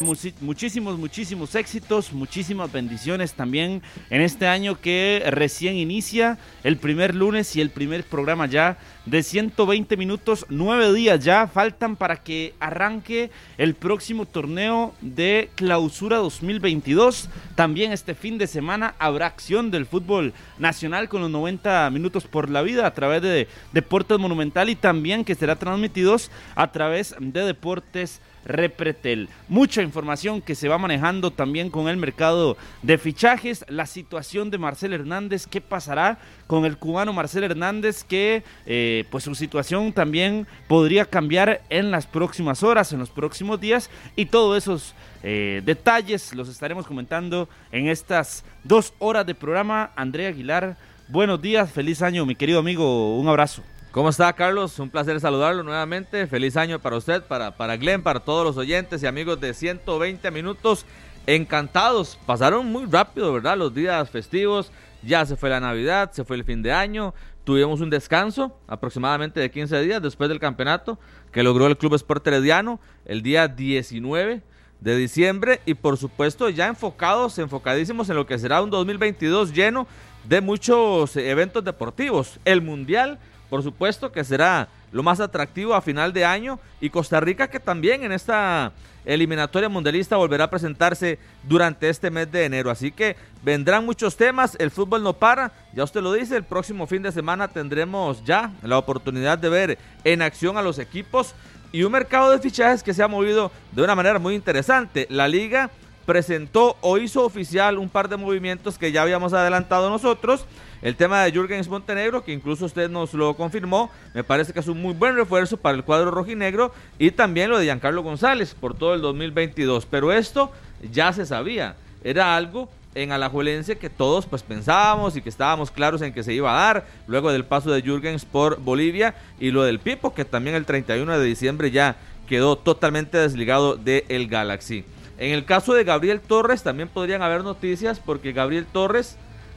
muchísimos, muchísimos éxitos, muchísimas bendiciones también en este año que recién inicia el primer lunes y el primer programa ya de 120 minutos, nueve días ya faltan para que arranque el próximo torneo de clausura 2022. También este fin de semana habrá acción del fútbol nacional con los 90 minutos por la vida a través de Deportes Monumental y también que será transmitidos a través de Deportes Repretel. Mucha información que se va manejando también con el mercado de fichajes, la situación de Marcel Hernández, qué pasará con el cubano Marcel Hernández, que eh, pues su situación también podría cambiar en las próximas horas, en los próximos días, y todos esos eh, detalles los estaremos comentando en estas dos horas de programa. Andrea Aguilar, buenos días, feliz año, mi querido amigo, un abrazo. ¿Cómo está, Carlos? Un placer saludarlo nuevamente. Feliz año para usted, para, para Glenn, para todos los oyentes y amigos de 120 minutos. Encantados. Pasaron muy rápido, ¿verdad? Los días festivos. Ya se fue la Navidad, se fue el fin de año. Tuvimos un descanso aproximadamente de 15 días después del campeonato que logró el Club Sport Herediano el día 19 de diciembre y por supuesto ya enfocados, enfocadísimos en lo que será un 2022 lleno de muchos eventos deportivos. El Mundial por supuesto que será lo más atractivo a final de año y Costa Rica que también en esta eliminatoria mundialista volverá a presentarse durante este mes de enero. Así que vendrán muchos temas, el fútbol no para, ya usted lo dice, el próximo fin de semana tendremos ya la oportunidad de ver en acción a los equipos y un mercado de fichajes que se ha movido de una manera muy interesante. La liga presentó o hizo oficial un par de movimientos que ya habíamos adelantado nosotros el tema de Jürgen Montenegro, que incluso usted nos lo confirmó, me parece que es un muy buen refuerzo para el cuadro rojinegro. Y también lo de Giancarlo González por todo el 2022. Pero esto ya se sabía. Era algo en Alajuelense que todos pues pensábamos y que estábamos claros en que se iba a dar luego del paso de Jürgens por Bolivia y lo del Pipo que también el 31 de diciembre ya quedó totalmente desligado del Galaxy. En el caso de Gabriel Torres también podrían haber noticias porque Gabriel Torres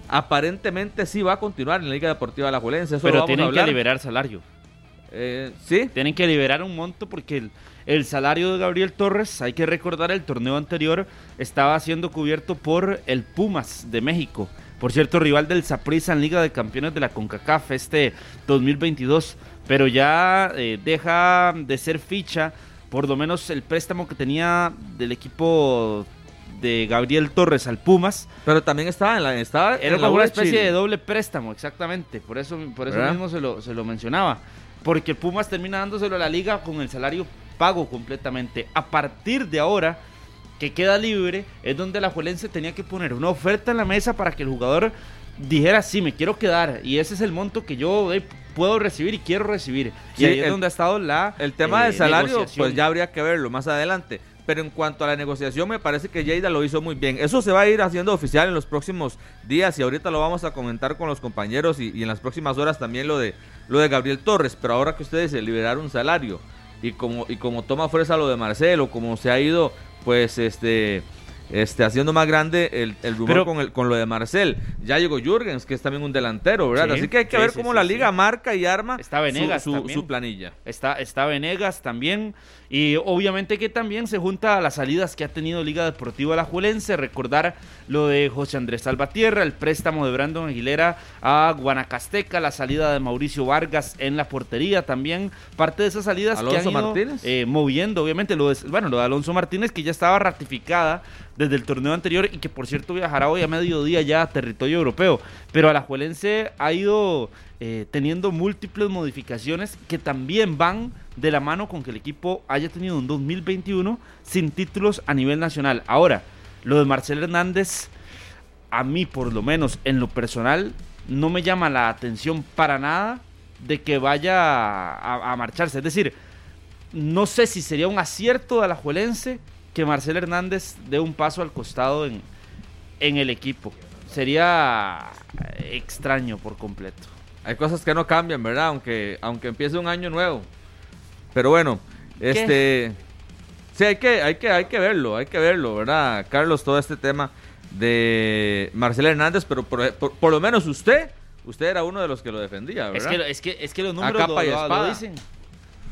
aparentemente sí va a continuar en la Liga Deportiva La Juelense. Pero tienen que liberar salario. Eh, sí. Tienen que liberar un monto porque el, el, salario de Gabriel Torres, hay que recordar, el torneo anterior estaba siendo cubierto por el Pumas de México. Por cierto, rival del Saprissa en Liga de Campeones de la CONCACAF este 2022. Pero ya eh, deja de ser ficha, por lo menos el préstamo que tenía del equipo de Gabriel Torres al Pumas. Pero también estaba en la. Estaba era una especie de doble préstamo, exactamente. Por eso, por eso mismo se lo, se lo mencionaba. Porque Pumas termina dándoselo a la liga con el salario pago completamente. A partir de ahora, que queda libre, es donde la Juelense tenía que poner una oferta en la mesa para que el jugador dijera, sí, me quiero quedar. Y ese es el monto que yo eh, puedo recibir y quiero recibir. y ahí es donde ha estado la. El tema del eh, salario, pues ya habría que verlo más adelante pero en cuanto a la negociación me parece que Lleida lo hizo muy bien. Eso se va a ir haciendo oficial en los próximos días y ahorita lo vamos a comentar con los compañeros y, en las próximas horas también lo de, lo de Gabriel Torres, pero ahora que ustedes se liberar un salario y como, y como toma fuerza lo de Marcelo, como se ha ido pues este este, haciendo más grande el, el rumor con, el, con lo de Marcel. Ya llegó Jürgens, que es también un delantero, ¿verdad? Así que hay que ver cómo la liga marca y arma está Venegas su, su, planilla. Está, está Venegas también. Y obviamente que también se junta a las salidas que ha tenido Liga Deportiva La Juelense. Recordar lo de José Andrés Salvatierra, el préstamo de Brandon Aguilera a Guanacasteca, la salida de Mauricio Vargas en la portería también. Parte de esas salidas que han ido eh, moviendo, obviamente, lo de, bueno, lo de Alonso Martínez, que ya estaba ratificada desde el torneo anterior y que por cierto viajará hoy a mediodía ya a territorio europeo. Pero Alajuelense ha ido eh, teniendo múltiples modificaciones que también van de la mano con que el equipo haya tenido un 2021 sin títulos a nivel nacional. Ahora, lo de Marcel Hernández, a mí por lo menos en lo personal, no me llama la atención para nada de que vaya a, marcharse. Es decir, no sé si sería un acierto de Alajuelense que Marcel Hernández dé un paso al costado en, en el equipo. Sería extraño por completo. Hay cosas que no cambian, ¿verdad? Aunque, aunque empiece un año nuevo. Pero bueno, este... Sí, hay que, hay, que, hay que verlo, hay que verlo, ¿verdad? Carlos, todo este tema de Marcel Hernández, pero por, por, lo menos usted, Usted era uno de los que lo defendía, Es ¿verdad? que, es, que, es que los A números capa y lo- espada. dicen.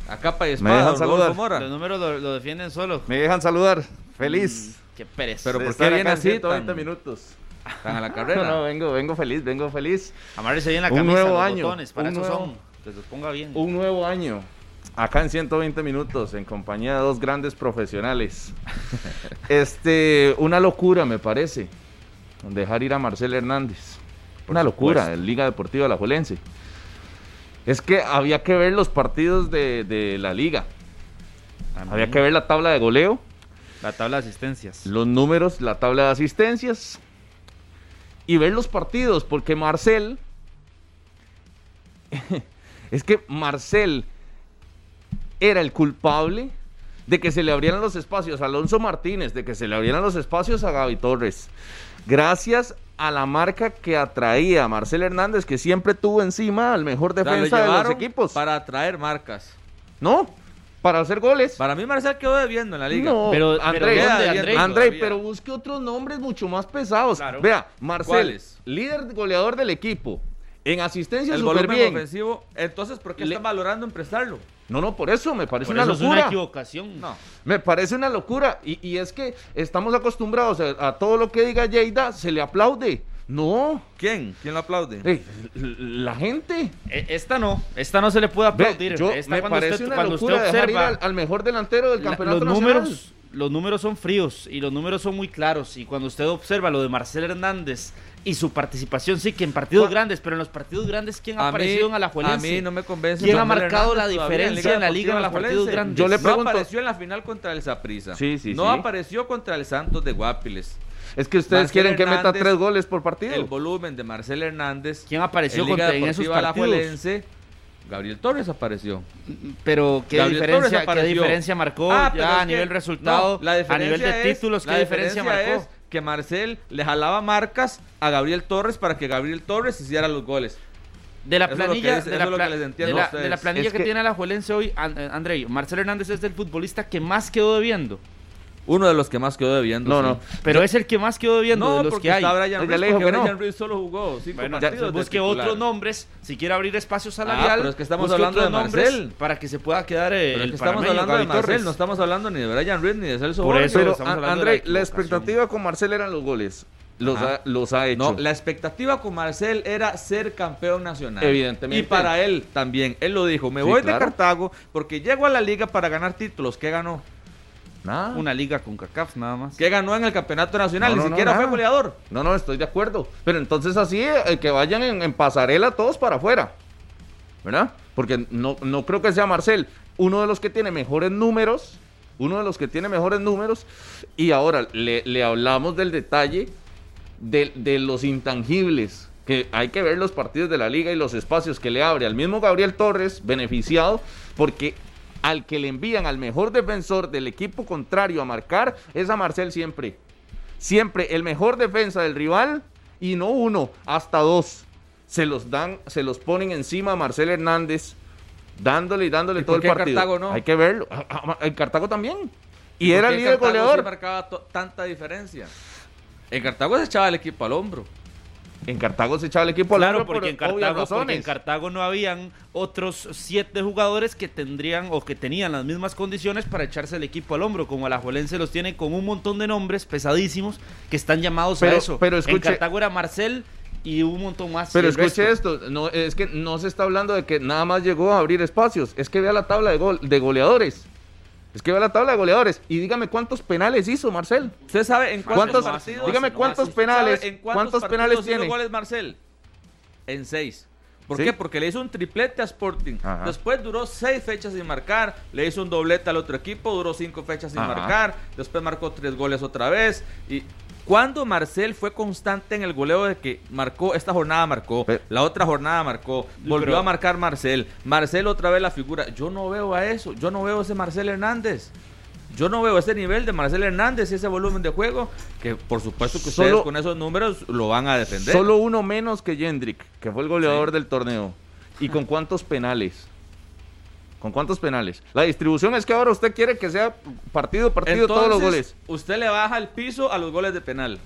A capa y ¿Me espada, dejan don Rodolfo saludar? Mora. Los números lo, lo defienden solo. Me dejan saludar. Feliz. Mm, Qué pereza. Pero ¿por estar qué viene así 120 tan- minutos. Están a la No, carrera. no, vengo, vengo feliz, vengo feliz. Amarrese bien la Un camisa, nuevo los año, botones, para un eso nuevo- son. Que se los ponga bien. Un nuevo año. Acá en 120 minutos, en compañía de dos grandes profesionales. este, una locura me parece. Dejar ir a Marcel Hernández. Una locura, en Liga Deportiva La Juelense. Es que había que ver los partidos de, de la liga. Había que ver la tabla de goleo, La tabla de asistencias. los números, la tabla de asistencias y ver los partidos, porque Marcel, es que Marcel era el culpable de que se le abrieran los espacios a Alonso Martínez, de que se le abrieran los espacios a Gaby Torres. Gracias a la marca que atraía a Marcel Hernández, que siempre tuvo encima al mejor O sea, lo defensa de los equipos. Para atraer marcas. No, para hacer goles. Para mí Marcel quedó debiendo en la liga. No, Pero- André, pero ¿dónde, André, André? André, Todavía. pero busque otros nombres mucho más pesados. Claro. Vea, Marcel, líder goleador del equipo. En asistencia el súper volumen bien. ofensivo. Entonces, ¿por qué Le- están valorando en prestarlo? No, no, por eso me parece Por una eso es locura. una equivocación. No. Me parece una locura. Y, y es que estamos acostumbrados a, a todo lo que diga Lleida, se le aplaude. No, ¿Quién? ¿Quién lo aplaude? la gente. E- Esta no, esta no se le puede Ve, aplaudir. yo, Esta me cuando parece usted, una cuando locura usted dejar ir observa al, al mejor delantero del la- campeonato los nacional. números, los números son fríos y los números son muy claros. Y cuando usted observa lo de Marcel Hernández y su participación, sí que en partidos Cu- grandes, pero en los partidos grandes, ¿quién ha aparecido mí, en Alajuelense? a mí no me convence. ¿Quién ha marcado la Hernández todavía diferencia en la liga en los partidos Alajuelense. grandes? Yo le No pregunto- apareció en la final contra el Saprissa. Sí, sí, No sí. apareció contra el Santos de Guapiles. Es que ustedes Marcel quieren que meta tres goles por partido. El volumen de Marcel Hernández. ¿Quién apareció en Liga contra- en esos partidos? Gabriel Torres apareció. Pero qué Gabriel diferencia, qué diferencia marcó Ah, ya a que- nivel resultado, no, la a nivel de es- títulos, la qué diferencia, marcó. es que Marcel le jalaba marcas a Gabriel Torres para que Gabriel Torres hiciera los goles. De la planilla, es- de la, pla- de de planilla Es que, que- tiene la Juelense hoy, An- eh, Andrei, Marcelo Hernández es el futbolista que más quedó debiendo. Uno de los que más quedó debiendo. No, sí. no. Pero es el que más quedó debiendo No, de los porque que hay. está Brian Ruiz, le dijo que no. Brian Ruiz solo jugó cinco Bueno, partidos busque otros nombres, si quiere abrir espacio Ah, salarial. pero es que estamos hablando otros de nombres Marcel. Para que se pueda quedar eh, Pero el que estamos hablando de Marcel, Torres. no estamos hablando ni de Brian Ruiz ni de Celso Por eso Pero, André, la expectativa con Marcel eran los goles. Los, ha, los ha hecho. No, la expectativa con Marcel era ser campeón nacional. Evidentemente. Y para él también. Él lo dijo, me Sí, voy claro. de Cartago porque llego a la liga para ganar títulos. ¿Qué ganó? Nada. Una liga con CACAF nada más. ¿Qué ganó en el campeonato nacional? No, Ni no, siquiera fue goleador. No, no, estoy de acuerdo. Pero entonces así, eh, que vayan en, en pasarela todos para afuera. ¿Verdad? Porque no, no creo que sea Marcel uno de los que tiene mejores números. Uno de los que tiene mejores números. Y ahora le, le hablamos del detalle de, de los intangibles. Que hay que ver los partidos de la liga y los espacios que le abre al mismo Gabriel Torres, beneficiado, porque al que le envían al mejor defensor del equipo contrario a marcar es a Marcel siempre. Siempre el mejor defensa del rival y no uno, hasta dos. Se los dan, se los ponen encima a Marcel Hernández, dándole y dándole ¿Y todo el partido. Cartago no? Hay que verlo. Ah, ah, En Cartago también. Y ¿Por era el líder Cartago goleador. sí marcaba tanta diferencia. En Cartago se echaba el equipo al hombro. En Cartago se echaba el equipo al Claro, hombro por porque en, Cartago, porque en. Cartago no habían otros siete jugadores que tendrían o que tenían las mismas condiciones para echarse el equipo al hombro, como Alajuelense los tiene con un montón de nombres pesadísimos que están llamados Pero- a eso. pero en escuche- Cartago era Marcel y un montón más. Pero escuche resto. esto, no, es que no se está hablando de que nada más llegó a abrir espacios, es que vea la tabla de, gol, de goleadores. Es que vea la tabla de goleadores y dígame cuántos penales hizo Marcel. ¿Usted sabe en cuántos, ¿Cuántos- partidos? dígame cuántos ¿usted penales- en cuántos partidos penales hizo tiene? goles Marcel? En seis. ¿Por ¿Sí? qué? Porque le hizo un triplete a Sporting. Ajá. Después duró seis fechas sin marcar. Le hizo un doblete al otro equipo. Duró cinco fechas sin Ajá. marcar. Después marcó tres goles otra vez. Y cuando Marcel fue constante en el goleo de que marcó, esta jornada marcó, la otra jornada marcó, volvió Pero- a marcar Marcel. Marcel otra vez la figura. Yo no veo a eso. Yo no veo ese Marcel Hernández. Yo no veo ese nivel de Marcel Hernández y ese volumen de juego que por supuesto que ustedes Solo- con esos números lo van a defender. Solo uno menos que Jendrik, que fue el goleador Sí. del torneo. ¿Y con cuántos penales? ¿Con cuántos penales? La distribución es que ahora usted quiere que sea partido, partido, todos los goles. Usted le baja el piso a los goles de penal.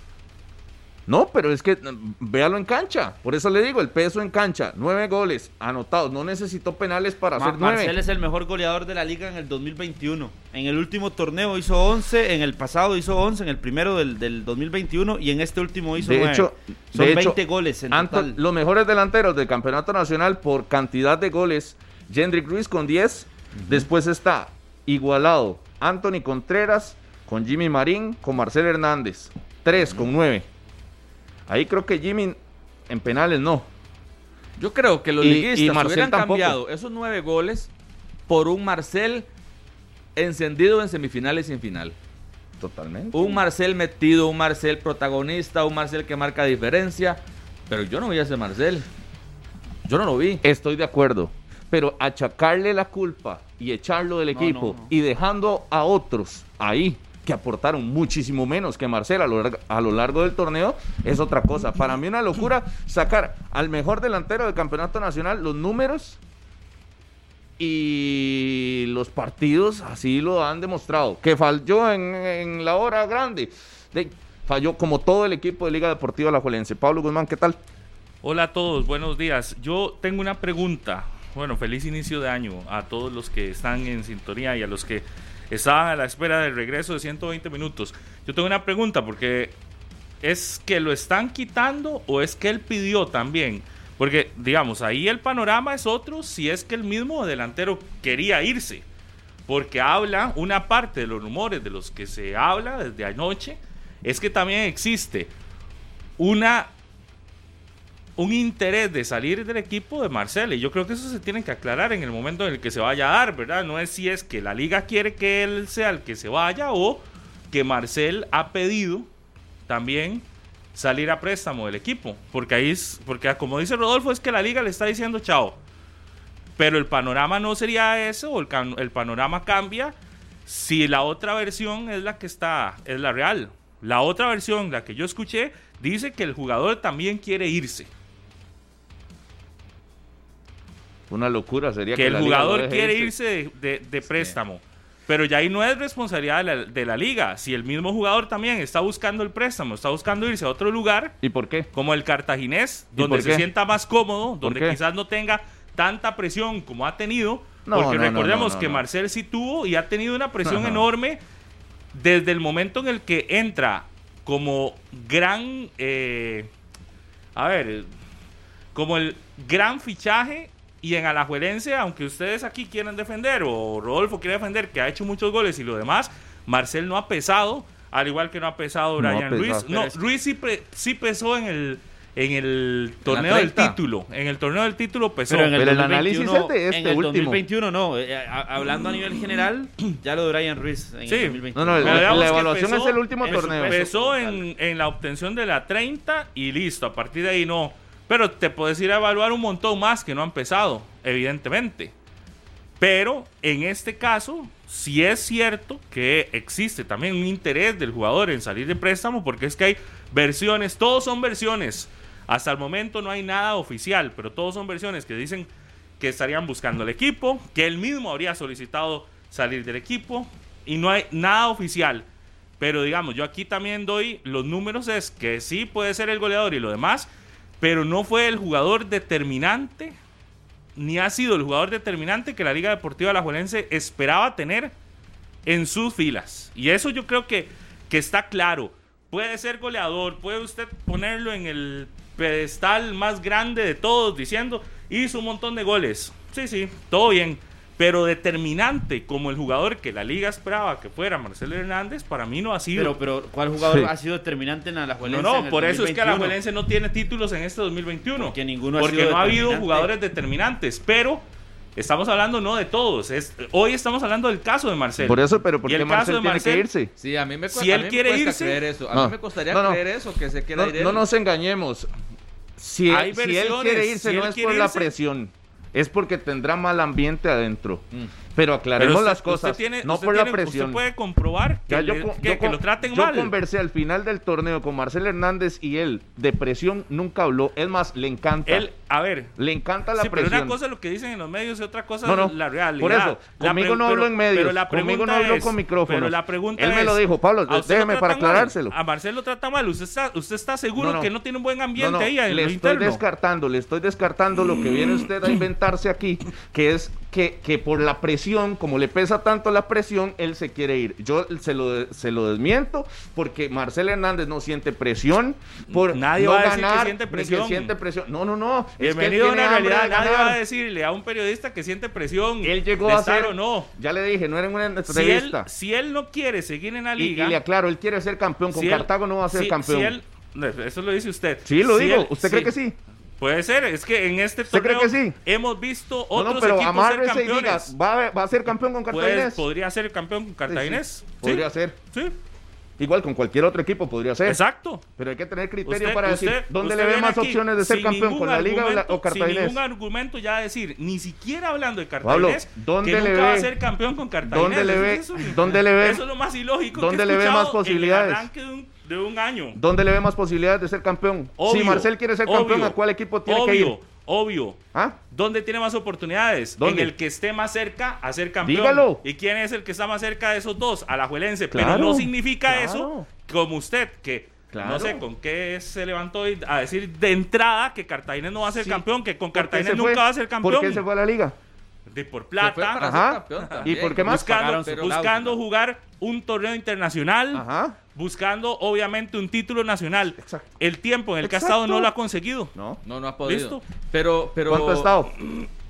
No, pero es que mm, véalo en cancha. Por eso le digo, el peso en cancha. Nueve goles anotados. No necesitó penales para Ma- hacer nueve. Marcel es el mejor goleador de la liga en el 2021. En el último torneo hizo 11, en el pasado hizo 11, en el primero del, del 2021 y en este último hizo De 9. hecho, Son de hecho, 20 goles en Anto- total. Los mejores delanteros del campeonato nacional por cantidad de goles. Jendrik Ruiz con 10. Después está igualado Anthony Contreras con Jimmy Marín, con Marcel Hernández. 3 con 9. Ahí creo que Jimmy en penales no. Yo creo que los Y- liguistas y hubieran tampoco. cambiado esos nueve goles por un Marcel encendido en semifinales y en final. Totalmente. Un Marcel metido, un Marcel protagonista, un Marcel que marca diferencia. Pero yo no vi a ese Marcel. Yo no lo vi. Estoy de acuerdo. Pero achacarle la culpa y echarlo del equipo no, no. y dejando a otros ahí que aportaron muchísimo menos que Marcel a lo, largo, a lo largo del torneo es otra cosa. Para mí una locura sacar al mejor delantero del campeonato nacional los números y los partidos así lo han demostrado. Que falló en, en la hora grande. De- falló como todo el equipo de Liga Deportiva La Juelense. Pablo Guzmán, ¿qué tal? Hola a todos, buenos días. Yo tengo una pregunta. Bueno, feliz inicio de año a todos los que están en sintonía y a los que estaban a la espera del regreso de 120 minutos. Yo tengo una pregunta porque es que lo están quitando o es que él pidió también. Porque, digamos, ahí el panorama es otro si es que el mismo delantero quería irse. Porque habla, una parte de los rumores de los que se habla desde anoche, es que también existe una un interés de salir del equipo de Marcel. Y yo creo que eso se tiene que aclarar en el momento en el que se vaya a dar, ¿verdad? No es si es que la liga quiere que él sea el que se vaya o que Marcel ha pedido también salir a préstamo del equipo. Porque ahí es, porque como dice Rodolfo, es que la liga le está diciendo chao. Pero el panorama no sería ese, o el, el panorama cambia si la otra versión es la que está, es la real. La otra versión, la que yo escuché, dice que el jugador también quiere irse. Una locura sería que el jugador quiere irse de, de- de préstamo. Pero ya ahí no es responsabilidad de la, de la liga. Si el mismo jugador también está buscando el préstamo, está buscando irse a otro lugar, ¿Y por qué? como el cartaginés, ¿Y donde se sienta más cómodo, donde quizás no tenga tanta presión como ha tenido. No, porque no, recordemos no, que. Marcel sí tuvo y ha tenido una presión enorme desde el momento en el que entra como gran, eh, a ver, como el gran fichaje y en Alajuelense, aunque ustedes aquí quieran defender o Rodolfo quiere defender que ha hecho muchos goles y lo demás, Marcel no ha pesado, al igual que no ha pesado No ha Brian pesado. Ruiz. No, Ruiz sí, sí pesó en el en el torneo del 30. título, en el torneo del título pesó. Pero en el, Pero el 2021, análisis es de este en el último. 2021 no, eh, a- hablando a nivel general, ya lo de Brian Ruiz en Sí. el 2021. No, no, la, la evaluación empezó es el último torneo. total. en, en la obtención de la 30 y listo. A partir de ahí no. Pero te puedes ir a evaluar un montón más que no ha empezado, evidentemente. Pero en este caso, sí es cierto que existe también un interés del jugador en salir de préstamo, porque es que hay versiones, todos son versiones. Hasta el momento no hay nada oficial, pero todos son versiones que dicen que estarían buscando el equipo, que él mismo habría solicitado salir del equipo y no hay nada oficial. Pero digamos, yo aquí también doy los números, es que sí puede ser el goleador y lo demás, pero no fue el jugador determinante, ni ha sido el jugador determinante que la Liga Deportiva Alajuelense esperaba tener en sus filas. Y eso yo creo que, que está claro. Puede ser goleador, puede usted ponerlo en el pedestal más grande de todos diciendo, hizo un montón de goles. Sí, sí, todo bien. Pero determinante como el jugador que la liga esperaba que fuera Marcelo Hernández, para mí no ha sido. Pero, pero, ¿cuál jugador Sí. ha sido determinante en no, Alajuelense? no, en el por eso es que 2021? Alajuelense no tiene títulos en este 2021. Porque ninguno ha Porque sido no ha habido jugadores determinantes. Pero estamos hablando no de todos. Es, hoy estamos hablando del caso de Marcelo. Por eso, pero ¿por qué el caso Marcel de tiene Marcel- que irse? Sí, a mí me, Si él mí me quiere cuesta irse- creer eso. A No. mí me costaría No, no. creer eso, que se quiera No, no nos engañemos. Si, Hay si él quiere irse, si no es por la irse. presión. Es porque tendrá mal ambiente adentro. Mm. Pero Pero aclaremos usted- las cosas. tiene- no por la presión. Usted puede comprobar que, Ya yo le- con- que- yo que con- lo traten yo mal. conversé al final del torneo con Marcel Hernández y él de presión nunca habló. Es más, le encanta. Él- a ver. Le encanta la Sí, pero presión. una cosa es lo que dicen en los medios y otra cosa No, no. es la realidad. Por eso, La conmigo no hablo pero- en medios, pero la conmigo no hablo es- con micrófonos. Pero la pregunta Él me es, lo dijo, Pablo, ¿a usted lo déjeme para tratan mal? aclarárselo. A Marcel lo trata mal. ¿Usted está, usted está seguro No, que no tiene un buen ambiente ahí en le lo estoy descartando, le estoy descartando lo que viene usted a inventarse aquí, que es que, que por la presión, como le pesa tanto la presión, él se quiere ir. Yo se lo, se lo desmiento porque Marcel Hernández no siente presión por Nadie no va a decir que siente presión. siente presión. No, no, no. es que a una realidad. Nadie va a decirle a un periodista que siente presión Él llegó de a estar ser o no. Ya le dije, no era en una Si él, entrevista. si él no quiere seguir en la y, y liga... le aclaro, él quiere ser campeón. Con si él- Cartago no va a ser si- campeón. él- eso lo dice usted. sí, lo digo. ¿Usted cree que sí? Puede ser, es que en este ¿Usted cree torneo que sí? hemos visto No, otros no, pero equipos ser diga, campeones. ¿va, a- ¿va a ser campeón con Pues, Cartaginés? podría ser campeón con Cartaginés. Sí, Podría ser. Sí, Igual con cualquier otro equipo podría ser. exacto. Pero hay que tener criterio Usted- para usted- decir dónde le ve más aquí opciones de ser campeón, con la Liga o, la, o argumento- Sin Cartaginés. ningún argumento ya decir, ni siquiera hablando de Pablo, Cartaginés, ¿dónde que le nunca va a ve- ser campeón con Cartaginés. dónde le ve- Eso dónde le ve- Eso es lo más ilógico dónde que le ve más posibilidades? De un, año. ¿Dónde le ve más posibilidades de ser campeón? Obvio, si Marcel quiere ser campeón, ¿a cuál equipo tiene obvio, que ir? Obvio. ¿Ah? ¿Dónde tiene más oportunidades? ¿Dónde? En el que esté más cerca a ser campeón. Dígalo. ¿Y quién es el que está más cerca de esos dos? Alajuelense. Pero Claro, no significa claro. eso como usted, que Claro. no sé con qué se levantó hoy a decir de entrada que Cartagena no va a ser Sí. campeón, que con ¿Por qué Cartagena nunca fue? va a ser campeón. ¿Por qué se fue a la Liga? De por Se fue plata. para Ajá. ser campeón ¿Y por qué más? Buscando, Pagaron buscando jugar un torneo internacional, Ajá. buscando obviamente un título nacional. Exacto. El tiempo en el que ha estado no lo ha conseguido. No. No, no ha podido. Listo. Pero, pero, ¿Cuánto ha estado?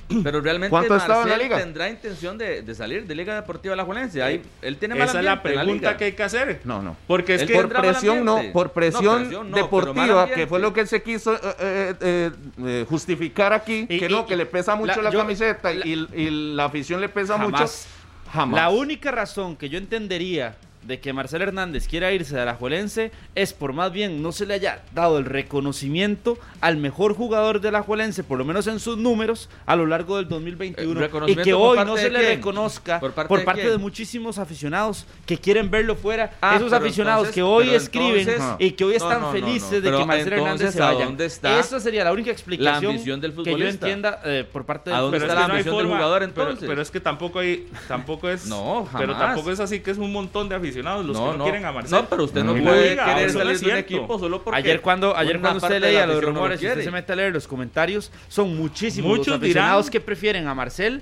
Pero realmente ¿Cuánto ha estado en la Marcel liga? tendrá intención de, de salir de Liga Deportiva La Juelense. Ahí, él tiene mal Esa es la ambiente en la pregunta liga. que hay que hacer. No, no. Porque es Él que por- presión no, por No, presión, no, deportiva, que fue lo que él se quiso eh, eh, eh, eh, justificar aquí, Y- que y- no, que le pesa mucho la- la, yo- camiseta la- y, y la afición le pesa mucho. Jamás. Jamás. La única razón que yo entendería de que Marcel Hernández quiera irse de la Juelense es por más bien no se le haya dado el reconocimiento al mejor jugador de la Juelense, por lo menos en sus números, a lo largo del 2021. Eh, y ¿reconocimiento que hoy no de se le quién? reconozca ¿Por por parte de de, muchísimos aficionados que quieren verlo fuera. Ah, Esos aficionados entonces- que hoy escriben entonces- y que hoy están no, no, felices no. de Pero que Marcel Hernández se ¿a vaya. dónde está Esa sería la única explicación ambición del que yo entienda eh, por parte ¿A del dónde Pero está es la ambición del forma- jugador pero- entonces? Pero, es que tampoco hay, tampoco es, No, pero tampoco es así que es un montón de aficionados los no, que no, no. quieren a Marcel. No, pero usted no puede liga, querer salir de un equipo solo porque Ayer cuando, ayer cuando usted leía los afición no lo rumores y usted se mete a leer los comentarios, son muchísimos Muchos los aficionados dirán- que prefieren a Marcel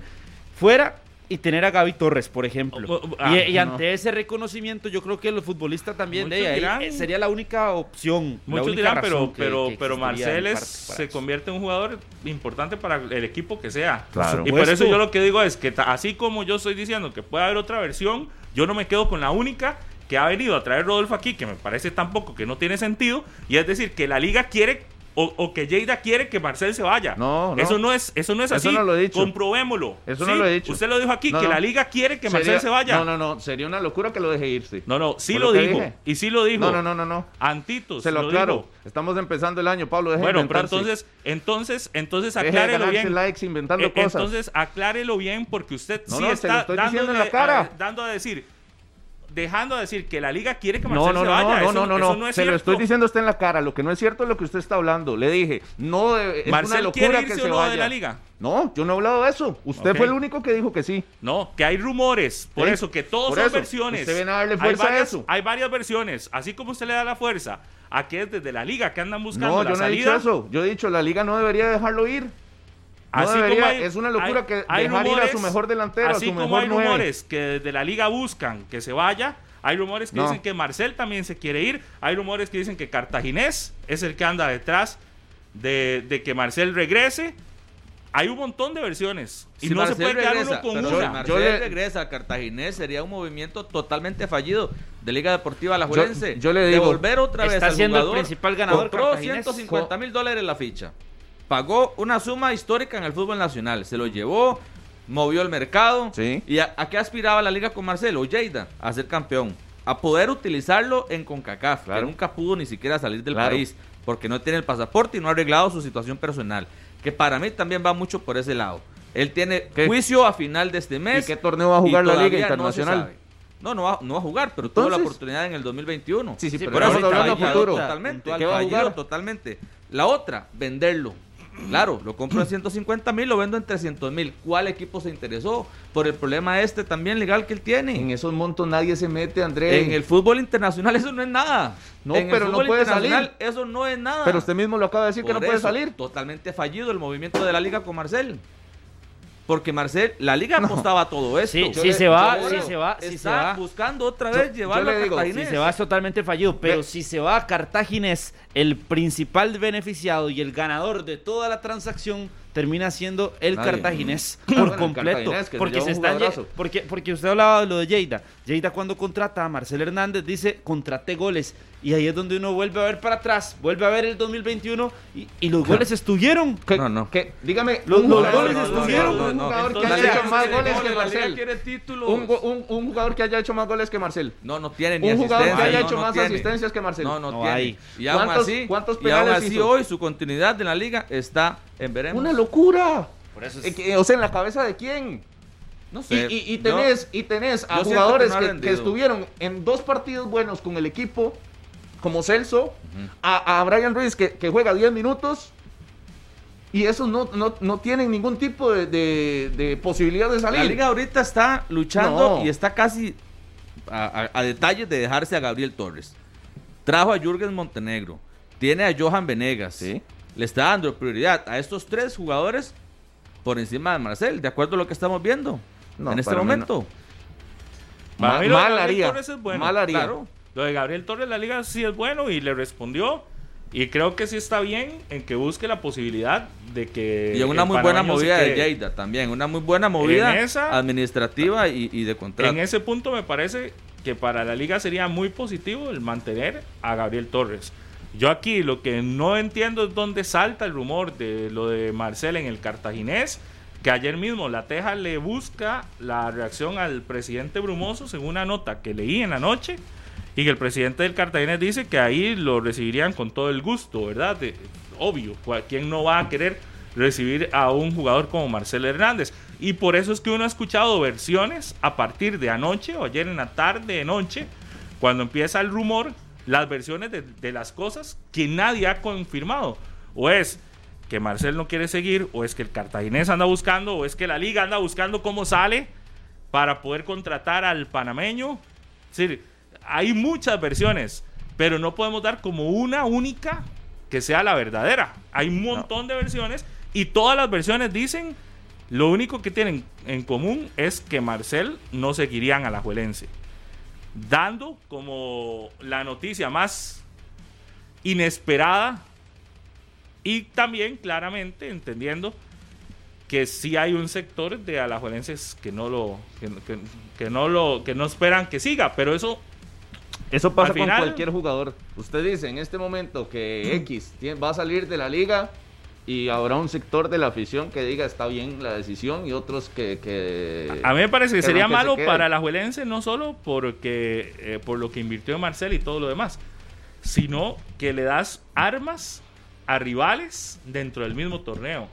fuera y tener a Gaby Torres, por ejemplo. Ah, y, y no. ante ese reconocimiento, yo creo que los futbolistas también de Muchos ahí, dirán- eh, sería la única opción. Muchos única dirán, pero, que- pero, que pero Marcel se convierte en un jugador importante para el equipo que sea. Claro. Y por eso yo lo que digo es que así como yo estoy diciendo que puede haber otra versión, yo no me quedo con la única que ha venido a traer Rodolfo aquí, que me parece tampoco que no tiene sentido, y es decir, que la liga quiere o, o que Lleida quiere que Marcel se vaya. No, no. Eso no es, eso no es Eso así. no lo he dicho. Comprobémoslo. Eso ¿sí? no lo he dicho. Usted lo dijo aquí, No, que no. la liga quiere que Sería- Marcel se vaya. No, no, no. Sería una locura que lo deje irse. No, no, sí lo, dijo. dije. Y sí lo dijo. No, no, no, no, no. Antitos. Se lo lo aclaro. dijo. Estamos empezando el año, Pablo. Deje de Bueno, pero entonces, entonces, entonces de aclárelo ganarse bien. likes inventando Eh, cosas. Entonces aclárelo bien porque usted sí está de- dando a decir, dejando a decir que la liga quiere que No, Marcel no, se no, vaya. no, eso, no, no, eso no. no es Se lo estoy diciendo a usted en la cara. Lo que no es cierto es lo que usted está hablando. Le dije, no, de- es una Marcel locura quiere que irse se o no vaya. de la liga. No, yo no he hablado de eso. Usted fue el único que dijo que sí. No, que hay rumores, por Sí, eso, que todos por son eso. versiones. Usted viene a darle hay fuerza a varias, eso. Hay varias versiones, así como usted le da la fuerza a que es desde la liga que andan buscando No, la yo no he salida. dicho eso. Yo he dicho, la liga no debería dejarlo ir. No Así como debería, hay- es una locura hay- que hay dejar ir a rumores- su mejor delantero, a Así su como mejor hay nueve. rumores que desde la liga buscan que se vaya, hay rumores que No. dicen que Marcel también se quiere ir, hay rumores que dicen que Cartaginés es el que anda detrás de, de que Marcel regrese. Hay un montón de versiones y Si no se Marcel puede quedar regresa, uno con pero una. Si Marcel Yo le- regresa a Cartaginés sería un movimiento totalmente fallido de Liga Deportiva Alajuelense. yo le digo, Devolver otra vez está al siendo el jugador, principal ganador Compró Cartaginés. 150 mil dólares la ficha. Pagó una suma histórica en el fútbol nacional. Se lo llevó, movió el mercado. Sí. ¿Y a, a qué aspiraba la liga con Marcelo? Lleida, a ser campeón. A poder utilizarlo en CONCACAF, Claro. que nunca pudo ni siquiera salir del Claro. país, porque no tiene el pasaporte y no ha arreglado su situación personal. Que para mí también va mucho por ese lado. Él tiene ¿Qué? juicio a final de este mes. ¿Y qué torneo va a jugar la Liga Internacional? No, no va, no va a jugar, pero tuvo la oportunidad en el 2021. Sí, sí, pero estamos hablando futuro. Totalmente, ¿Qué va a fallido jugar? totalmente. La otra, venderlo. Claro, lo compro en 150 mil, lo vendo en 300 mil. ¿Cuál equipo se interesó? Por el problema este también legal que él tiene. En esos montos nadie se mete, André. En el fútbol internacional eso no es nada. No, En el pero no fútbol puede internacional salir. Eso no es nada. Pero usted mismo lo acaba de decir que no puede salir. Totalmente fallido el movimiento de la liga con Marcel. Porque Marcel, la liga apostaba todo esto. Sí, sí le- se va, sí se va, sí se Está va. buscando otra vez yo llevarlo le a Cartaginés. Si se va es totalmente fallido, pero si se va a Cartaginés, el principal beneficiado y el ganador de toda la transacción termina siendo el Nadie. Cartaginés por completo. Cartaginés, que se porque se un están porque, porque usted hablaba de lo de Lleida. Lleida cuando contrata a Marcel Hernández dice contraté goles. Y ahí es donde uno vuelve a ver para atrás, vuelve a ver el 2021 y, y los goles estuvieron. ¿Qué- No, no. qué? dígame, Los- un los jugador- goles estuvieron. Un jugador que Entonces, haya hecho más goles que Marcel. Un, go- un- un jugador que haya hecho más goles que Marcel. No, no tiene ni Un jugador que haya hecho no más tiene. asistencias que Marcel. No, no, No tiene. hay. Y aún ¿Cuántos- así, cuántos y aún así hizo? hoy su continuidad en la liga está en veremos. Una locura. Por eso Eh, que- O sea, ¿en la cabeza de quién? No Y, sé. y- y Yo- tenés, y tenés a jugadores que no ha que, que rendido. estuvieron en dos partidos buenos con el equipo, como Celso, a, a Brian Ruiz que, que juega 10 minutos, y esos no, no, no tienen ningún tipo de, de- de posibilidad de salir. La liga ahorita está luchando No. y está casi a, a- a detalles de dejarse a Gabriel Torres. Trajo a Jürgen Montenegro. Tiene a Johan Venegas. Sí. Le está dando prioridad a estos tres jugadores por encima de Marcel, de acuerdo a lo que estamos viendo No, en este no. momento. Ma- mal Gabriel haría. Torres es bueno. Mal haría. Claro. Lo de Gabriel Torres, la liga sí es bueno y le respondió. Y creo que sí está bien en que busque la posibilidad de que. Y una muy buena movida de. Lleida también, una muy buena movida esa- administrativa y, y de contrato. En ese punto me parece que para la liga sería muy positivo el mantener a Gabriel Torres. Yo aquí lo que no entiendo es dónde salta el rumor de lo de Marcel en el cartaginés, que ayer mismo la Teja le busca la reacción al presidente Brumoso según una nota que leí en la noche y que el presidente del cartaginés dice que ahí lo recibirían con todo el gusto, ¿verdad? De- obvio, ¿quién no va a querer recibir a un jugador como Marcel Hernández? Y por eso es que uno ha escuchado versiones a partir de anoche o ayer en la tarde, noche, cuando empieza el rumor, las versiones de, de las cosas que nadie ha confirmado. O es que Marcel no quiere seguir, o es que el cartaginés anda buscando, o es que la liga anda buscando cómo sale para poder contratar al panameño. Es decir, hay muchas versiones, pero no podemos dar como una única que sea la verdadera. Hay un montón de versiones y todas las versiones dicen lo único que tienen en común es que Marcel no seguirían a la Juelense. Dando como la noticia más inesperada y también claramente entendiendo que sí hay un sector de alajuelenses que no lo que, que- que no lo que no esperan que siga, pero eso Eso pasa Al con final- cualquier jugador. Usted dice en este momento que X va a salir de la liga y habrá un sector de la afición que diga está bien la decisión y otros que... que- A mí me parece que sería no, que se malo quede. para la Juelense no solo porque eh, por lo que invirtió Marcel y todo lo demás, sino que le das armas a rivales dentro del mismo torneo.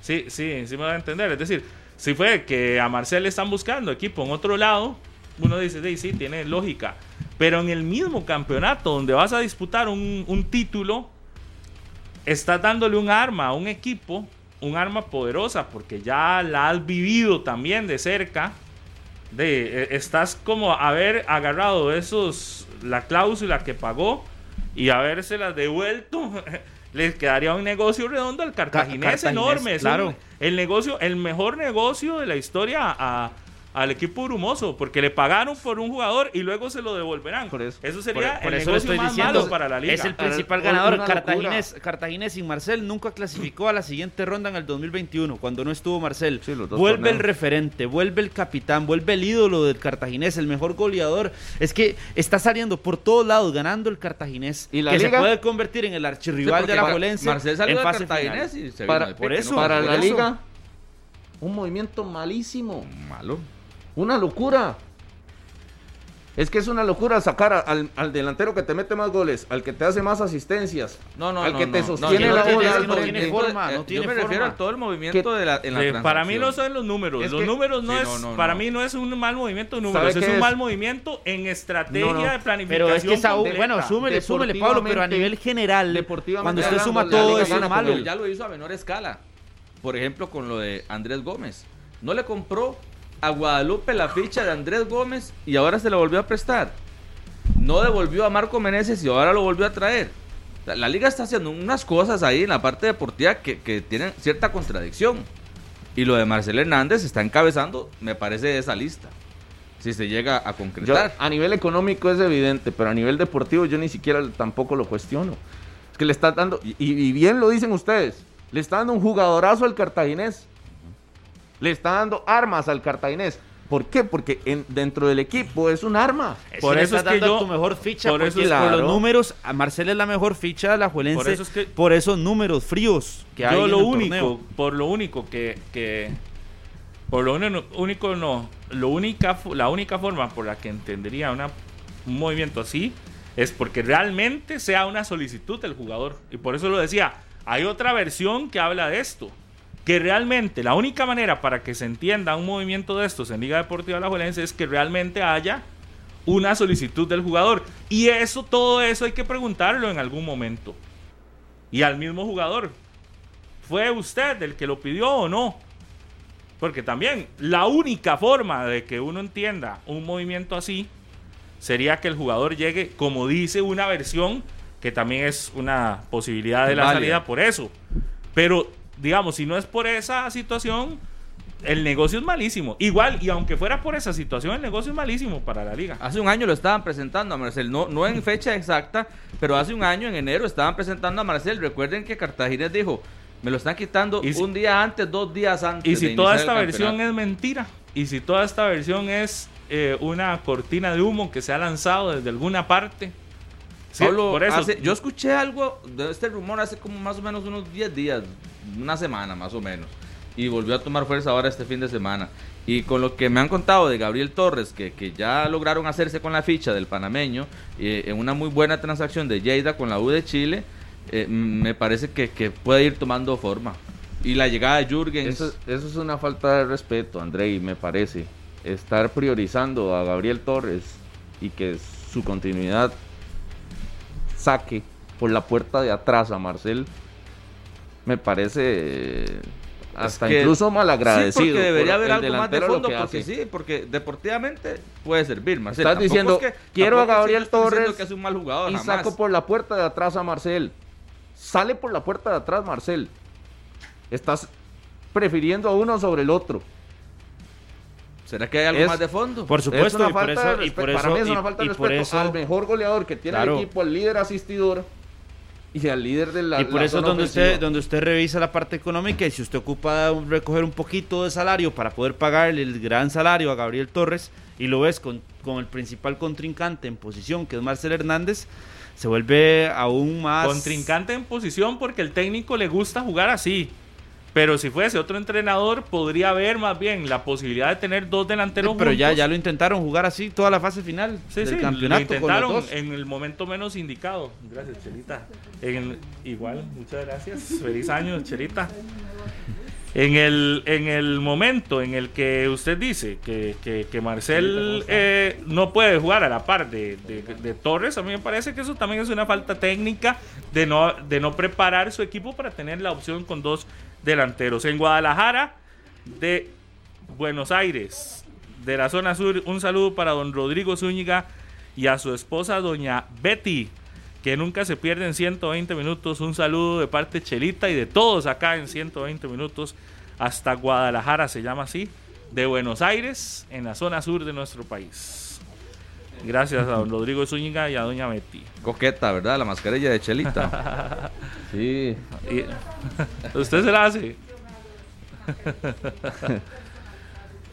Sí, sí, sí me va a entender. Es decir, si fue que a Marcel le están buscando equipo en otro lado, uno dice, sí, sí, tiene lógica. Pero en el mismo campeonato donde vas a disputar un, un título, estás dándole un arma a un equipo, un arma poderosa, porque ya la has vivido también de cerca. De, eh, estás como haber agarrado esos, la cláusula que pagó y habérselas devuelto. Les quedaría un negocio redondo al cartaginés, Cartaginés, enorme. Claro. un- el negocio, el mejor negocio de la historia a- al equipo brumoso, porque le pagaron por un jugador y luego se lo devolverán. Por eso. sería Por el eso negocio estoy más diciendo, malo para la liga. es el principal ganador. Cartaginés, Cartaginés sin Marcel nunca clasificó a la siguiente ronda en el 2021, cuando no estuvo Marcel. Sí, vuelve el referente, vuelve el capitán, vuelve el ídolo del Cartaginés, el mejor goleador. Es que está saliendo por todos lados ganando el Cartaginés, ¿Y la que se puede convertir en el archirrival Sí, de la Jolense Marcel salió en de Cartaginés final. y se vino para, por eso, ¿no? para por la eso. liga, un movimiento malísimo. Malo. Una locura. Es que es una locura sacar a- al, al delantero que te mete más goles, al que te hace más asistencias, No, no, al no, que te sostiene no, la bola no tiene forma, no Eh, tiene Yo me forma. refiero a todo el movimiento de la, en la Eh, para mí no son los números. Es los que- números no Sí, es. no, no, para no. mí no es un mal movimiento de ¿Sabe números. Es un mal movimiento en estrategia No, no. de Pero planificación. es que bueno, súmele, súmele, Pablo, pero a nivel general, deportivamente cuando usted suma todo eso es malo. Ya lo hizo a menor escala. Por ejemplo, con lo de Andrés Gómez. No le compró a Guadalupe la ficha de Andrés Gómez y ahora se la volvió a prestar. No devolvió a Marco Meneses y ahora lo volvió a traer. La, la liga está haciendo unas cosas ahí en la parte deportiva que, que tienen cierta contradicción. Y lo de Marcel Hernández está encabezando, me parece, esa lista. Si se llega a Yo, concretar. a nivel económico es evidente, pero a nivel deportivo yo ni siquiera tampoco lo cuestiono. Es que le está dando, y, y bien lo dicen ustedes, le está dando un jugadorazo al cartaginés. Le está dando armas al cartaginés. ¿Por qué? Porque en- dentro del equipo es un arma. Por Si eso es que yo- tu mejor ficha, por eso es por los números, a Marcel es la mejor ficha de la Juelense, Por eso es que- por esos números fríos que hay Yo en lo el único, torneo. por lo único que, que por lo único no, lo única, la única forma por la que entendería una, un movimiento así es porque realmente sea una solicitud del jugador. Y por eso lo decía, hay otra versión que habla de esto. Que realmente la única manera para que se entienda un movimiento de estos en Liga Deportiva Alajuelense es que realmente haya una solicitud del jugador. Y eso, todo eso hay que preguntarlo en algún momento. Y al mismo jugador. ¿Fue usted el que lo pidió o no? Porque también la única forma de que uno entienda un movimiento así sería que el jugador llegue, como dice una versión, que también es una posibilidad de la Válida. salida por eso. Pero, digamos, si no es por esa situación, el negocio es malísimo. Igual, y aunque fuera por esa situación, el negocio es malísimo para la liga. Hace un año lo estaban presentando a Marcel, no, no en fecha exacta, pero hace un año, en enero, estaban presentando a Marcel. Recuerden que Cartagines dijo, me lo están quitando Y si- un día antes, dos días antes. Y de si toda esta versión es mentira, y si toda esta versión es eh, una cortina de humo que se ha lanzado desde alguna parte. Sí, Pablo, por eso, hace- yo escuché algo de este rumor hace como más o menos unos 10 días, una semana más o menos, y volvió a tomar fuerza ahora este fin de semana. Y con lo que me han contado de Gabriel Torres, que, que ya lograron hacerse con la ficha del panameño, eh, en una muy buena transacción de Lleida con la U de Chile, eh, me parece que, que puede ir tomando forma. Y la llegada de Jürgens, Eso, eso es una falta de respeto, Andrei, me parece. Estar priorizando a Gabriel Torres y que su continuidad saque por la puerta de atrás a Marcel, me parece hasta que- incluso malagradecido. Sí, porque debería por haber algo más de fondo, que porque hace. sí, porque deportivamente puede servir, Marcel. Estás diciendo, es que- quiero a Gabriel Torres que es un mal jugador, y jamás. saco por la puerta de atrás a Marcel. Sale por la puerta de atrás, Marcel. Estás prefiriendo a uno sobre el otro. ¿Será que hay algo Es- más de fondo? Por Es supuesto, una y por eso, de y respeto. por Para eso, mí es una y- falta de respeto eso- al mejor goleador que tiene Claro. el equipo, al líder asistidor y al líder de la y por la eso donde ofensiva. usted, donde usted revisa la parte económica y si usted ocupa recoger un poquito de salario para poder pagarle el gran salario a Gabriel Torres y lo ves con, con el principal contrincante en posición que es Marcel Hernández, se vuelve aún más... contrincante en posición porque el técnico le gusta jugar así. Pero si fuese otro entrenador, podría haber más bien la posibilidad de tener dos delanteros Sí, pero ya, juntos. ya lo intentaron jugar así toda la fase final Sí, del sí, campeonato lo con intentaron los dos. en el momento menos indicado. Gracias, Chelita. En el- igual, muchas gracias. Feliz año, Chelita. En el, en el momento en el que usted dice que, que, que Marcel eh, no puede jugar a la par de, de- de Torres, a mí me parece que eso también es una falta técnica de no, de no preparar su equipo para tener la opción con dos delanteros. En Guadalajara, de Buenos Aires, de la zona sur, un saludo para don Rodrigo Zúñiga y a su esposa doña Betty, que nunca se pierden 120 minutos. Un saludo de parte Chelita y de todos acá en 120 minutos hasta Guadalajara, se llama así, de Buenos Aires, en la zona sur de nuestro país. Gracias a don Rodrigo Zúñiga y a doña Betty. Coqueta, ¿verdad? La mascarilla de Chelita. Sí, Y- ¿Usted se la hace?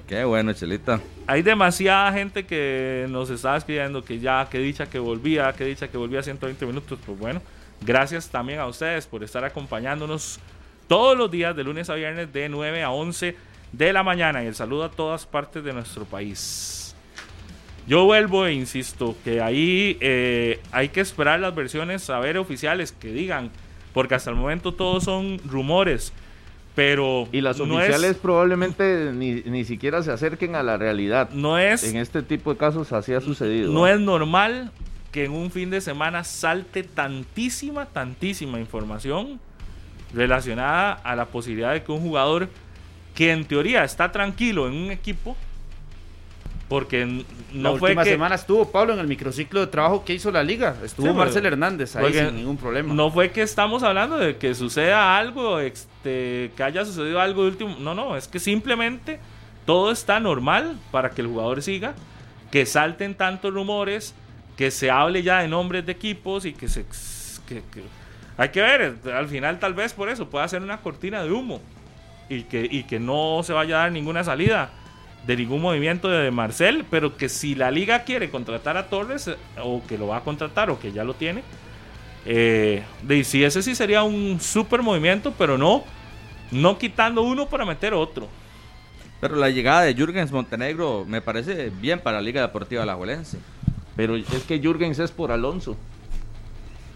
Qué bueno, Chelita. hay demasiada gente que nos está escribiendo que ya, que dicha que volvía, que dicha que volvía a 120 minutos. Pues bueno, gracias también a ustedes por estar acompañándonos todos los días, de lunes a viernes, de 9 a 11 de la mañana. Y el saludo a todas partes de nuestro país. Yo vuelvo e insisto que ahí eh, hay que esperar las versiones, a ver, oficiales que digan, porque hasta el momento todos son rumores. Pero Y las no oficiales es, probablemente ni, ni siquiera se acerquen a la realidad. no es En este tipo de casos así ha sucedido. No es normal que en un fin de semana salte tantísima, tantísima información relacionada a la posibilidad de que un jugador que en teoría está tranquilo en un equipo, porque n- la no fue última que semana estuvo Pablo en el microciclo de trabajo que hizo la liga. Estuvo Sí, Marcel pero- Hernández ahí sin ningún problema. no fue que estamos hablando de que suceda algo, este, que haya sucedido algo de último, no, no, es que simplemente todo está normal para que el jugador siga, que salten tantos rumores, que se hable ya de nombres de equipos y que se que- que- hay que ver, al final tal vez por eso pueda ser una cortina de humo y que, y que no se vaya a dar ninguna salida de ningún movimiento de Marcel, pero que si la liga quiere contratar a Torres eh, o que lo va a contratar o que ya lo tiene, eh, de, sí, ese sí sería un super movimiento, pero no, no quitando uno para meter otro. Pero la llegada de Jürgens Montenegro me parece bien para la Liga Deportiva Alajuelense. Pero es que Jürgens es por Alonso.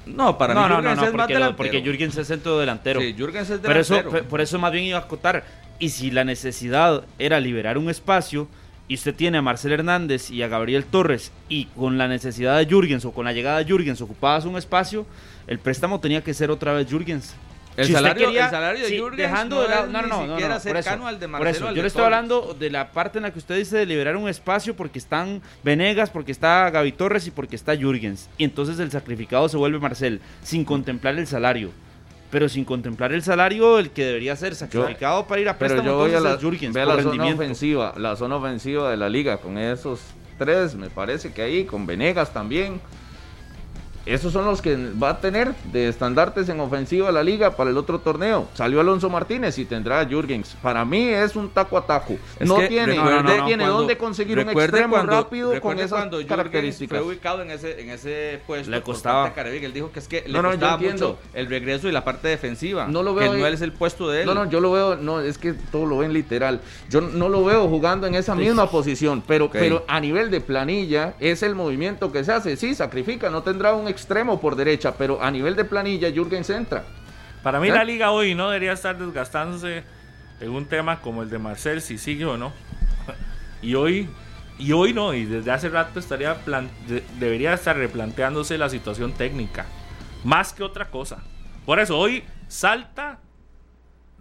No, para no, mí no, no, Jürgens no, es más porque, lo- delantero. porque Jürgens es centro delantero. Sí, Jürgens es Pero eso, delantero. por eso más bien iba a acotar. Y si la necesidad era liberar un espacio, y usted tiene a Marcel Hernández y a Gabriel Torres, y con la necesidad de Jürgens o con la llegada de Jürgens ocupadas un espacio, el préstamo tenía que ser otra vez Jürgens. El Si salario- quería- el salario de sí, Jürgens dejando no de lado- no, no, ni no, no, eso, cercano al de por Marcelo, eso, yo le estoy hablando de la parte en la que usted dice de liberar un espacio porque están Venegas, porque está Gaby Torres y porque está Jürgens. Y entonces el sacrificado se vuelve Marcel, sin contemplar el salario. Pero sin contemplar el salario, el que debería ser sacrificado para ir a Pero préstamo yo voy a la, Jürgens, ve la zona ofensiva, la zona ofensiva de la liga con esos tres, me parece que ahí, con Venegas también. Esos son los que va a tener de estandartes en ofensiva la liga para el otro torneo. Salió Alonso Martínez y tendrá a Jürgens. Para mí es un taco a taco. Es no que tiene, recuerde no tiene cuando- dónde conseguir un extremo cuando- rápido con esas características. Fue ubicado en ese, en ese puesto. Le costaba. Él dijo que es que le No, no, costaba mucho el regreso y la parte defensiva. No lo que veo no ahí. es el puesto de él. No, no, yo lo veo, no, es que todo lo ven literal. Yo no lo veo jugando en esa misma posición, pero, pero a nivel de planilla es el movimiento que se hace. Sí, sacrifica, no tendrá un extremo por derecha, pero a nivel de planilla Jürgens entra. Para mí ¿Eh? la liga hoy no debería estar desgastándose en un tema como el de Marcel, si sigue o no. y hoy, y hoy no, y desde hace rato estaría plan- de- debería estar replanteándose la situación técnica, más que otra cosa. Por eso hoy salta,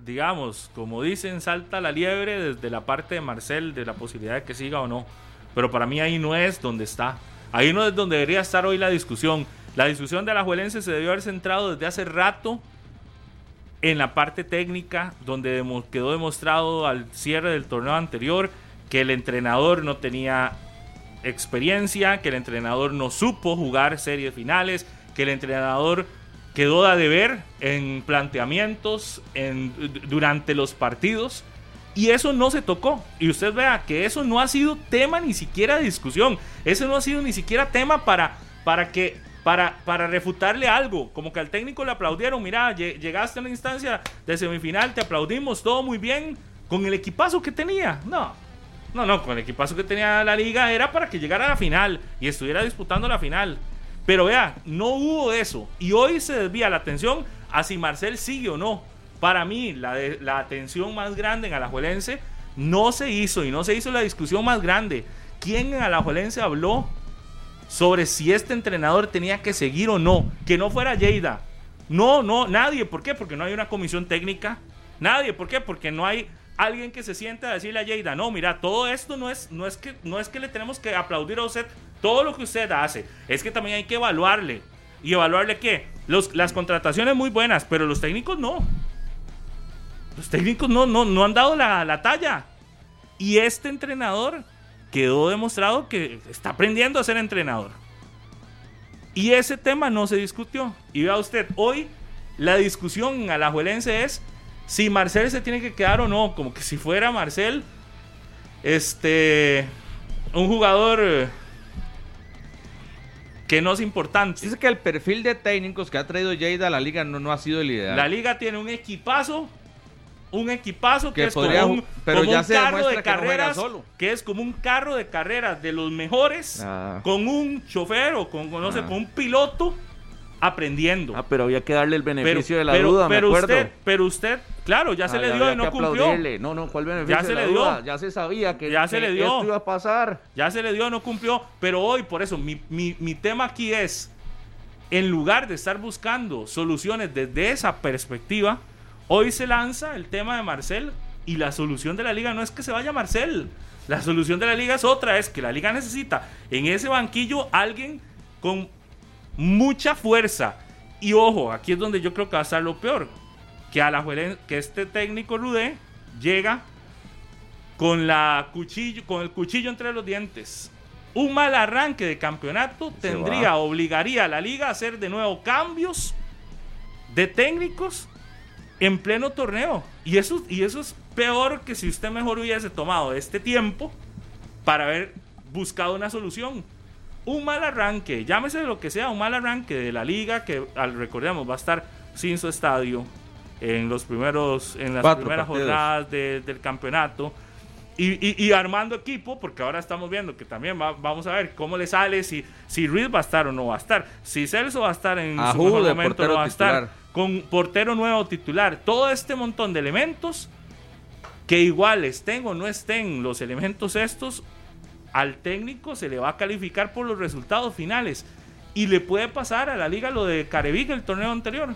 digamos, como dicen, salta la liebre desde la parte de Marcel, de la posibilidad de que siga o no. Pero para mí ahí no es donde está. Ahí no es donde debería estar hoy la discusión. La discusión de la Juelense se debió haber centrado desde hace rato en la parte técnica, donde quedó demostrado al cierre del torneo anterior que el entrenador no tenía experiencia, que el entrenador no supo jugar series finales, que el entrenador quedó a deber en planteamientos en, durante los partidos. Y eso no se tocó. Y usted vea que eso no ha sido tema ni siquiera de discusión. Eso no ha sido ni siquiera tema para, para que para, para refutarle algo. Como que al técnico le aplaudieron. Mira, lle- llegaste a una instancia de semifinal, te aplaudimos, todo muy bien. Con el equipazo que tenía. No. No, no, con el equipazo que tenía la liga era para que llegara a la final y estuviera disputando la final. Pero vea, no hubo eso. Y hoy se desvía la atención a si Marcel sigue o no. Para mí, la, de- la atención más grande en Alajuelense no se hizo y no se hizo la discusión más grande. ¿Quién en Alajuelense habló sobre si este entrenador tenía que seguir o no? Que no fuera Lleida. No, no, nadie. ¿Por qué? Porque no hay una comisión técnica. Nadie. ¿Por qué? Porque no hay alguien que se sienta a decirle a Lleida, no, mira, todo esto no es, no es que no es que le tenemos que aplaudir a usted todo lo que usted hace, es que también hay que evaluarle. ¿Y evaluarle qué? Los, las contrataciones muy buenas, pero los técnicos no. Los técnicos no, no, no han dado la, la talla. Y este entrenador quedó demostrado que está aprendiendo a ser entrenador. Y ese tema no se discutió. Y vea usted, hoy la discusión en Alajuelense es si Marcel se tiene que quedar o no. Como que si fuera Marcel, este, un jugador eh, que no es importante. Dice que el perfil de técnicos que ha traído Lleida a la liga no, no ha sido el ideal. La liga tiene un equipazo un equipazo que, Que es como un, ju- pero como ya un se carro de que no juega carreras, solo. que es como un carro de carreras de los mejores, Ah. con un chofer o con, no sé, Ah. con un piloto aprendiendo. Ah, pero había que darle el beneficio de la pero, duda, pero me acuerdo. usted, pero usted, claro, ya se Ah, le dio y no cumplió. aplaudirle. No, no, ¿cuál beneficio Ya se de la le dio. duda? Ya se sabía que, Ya se que le dio. esto iba a pasar. Ya se le dio, no cumplió. Pero hoy, por eso, mi, mi- mi tema aquí es, en lugar de estar buscando soluciones desde esa perspectiva, hoy se lanza el tema de Marcel y la solución de la liga no es que se vaya Marcel. La solución de la liga es otra, es que la liga necesita en ese banquillo alguien con mucha fuerza. Y ojo, aquí es donde yo creo que va a estar lo peor. Que, a la, que este técnico Rudé llega con, la cuchillo, con el cuchillo entre los dientes. Un mal arranque de campeonato Se tendría, va. obligaría a la liga a hacer de nuevo cambios de técnicos en pleno torneo. Y eso, y eso es peor que si usted mejor hubiese tomado este tiempo para haber buscado una solución. Un mal arranque, llámese lo que sea, un mal arranque de la liga que al recordemos va a estar sin su estadio en los primeros, en las Cuatro primeras partidos. jornadas de- del campeonato. Y, y- y armando equipo, porque ahora estamos viendo que también va- vamos a ver cómo le sale, si, si Ruiz va a estar o no va a estar, si Celso va a estar en su Ajú mejor de momento no va a estar. Con portero nuevo titular, todo este montón de elementos que igual estén o no estén los elementos estos, al técnico se le va a calificar por los resultados finales. Y le puede pasar a la liga lo de Carevic el torneo anterior.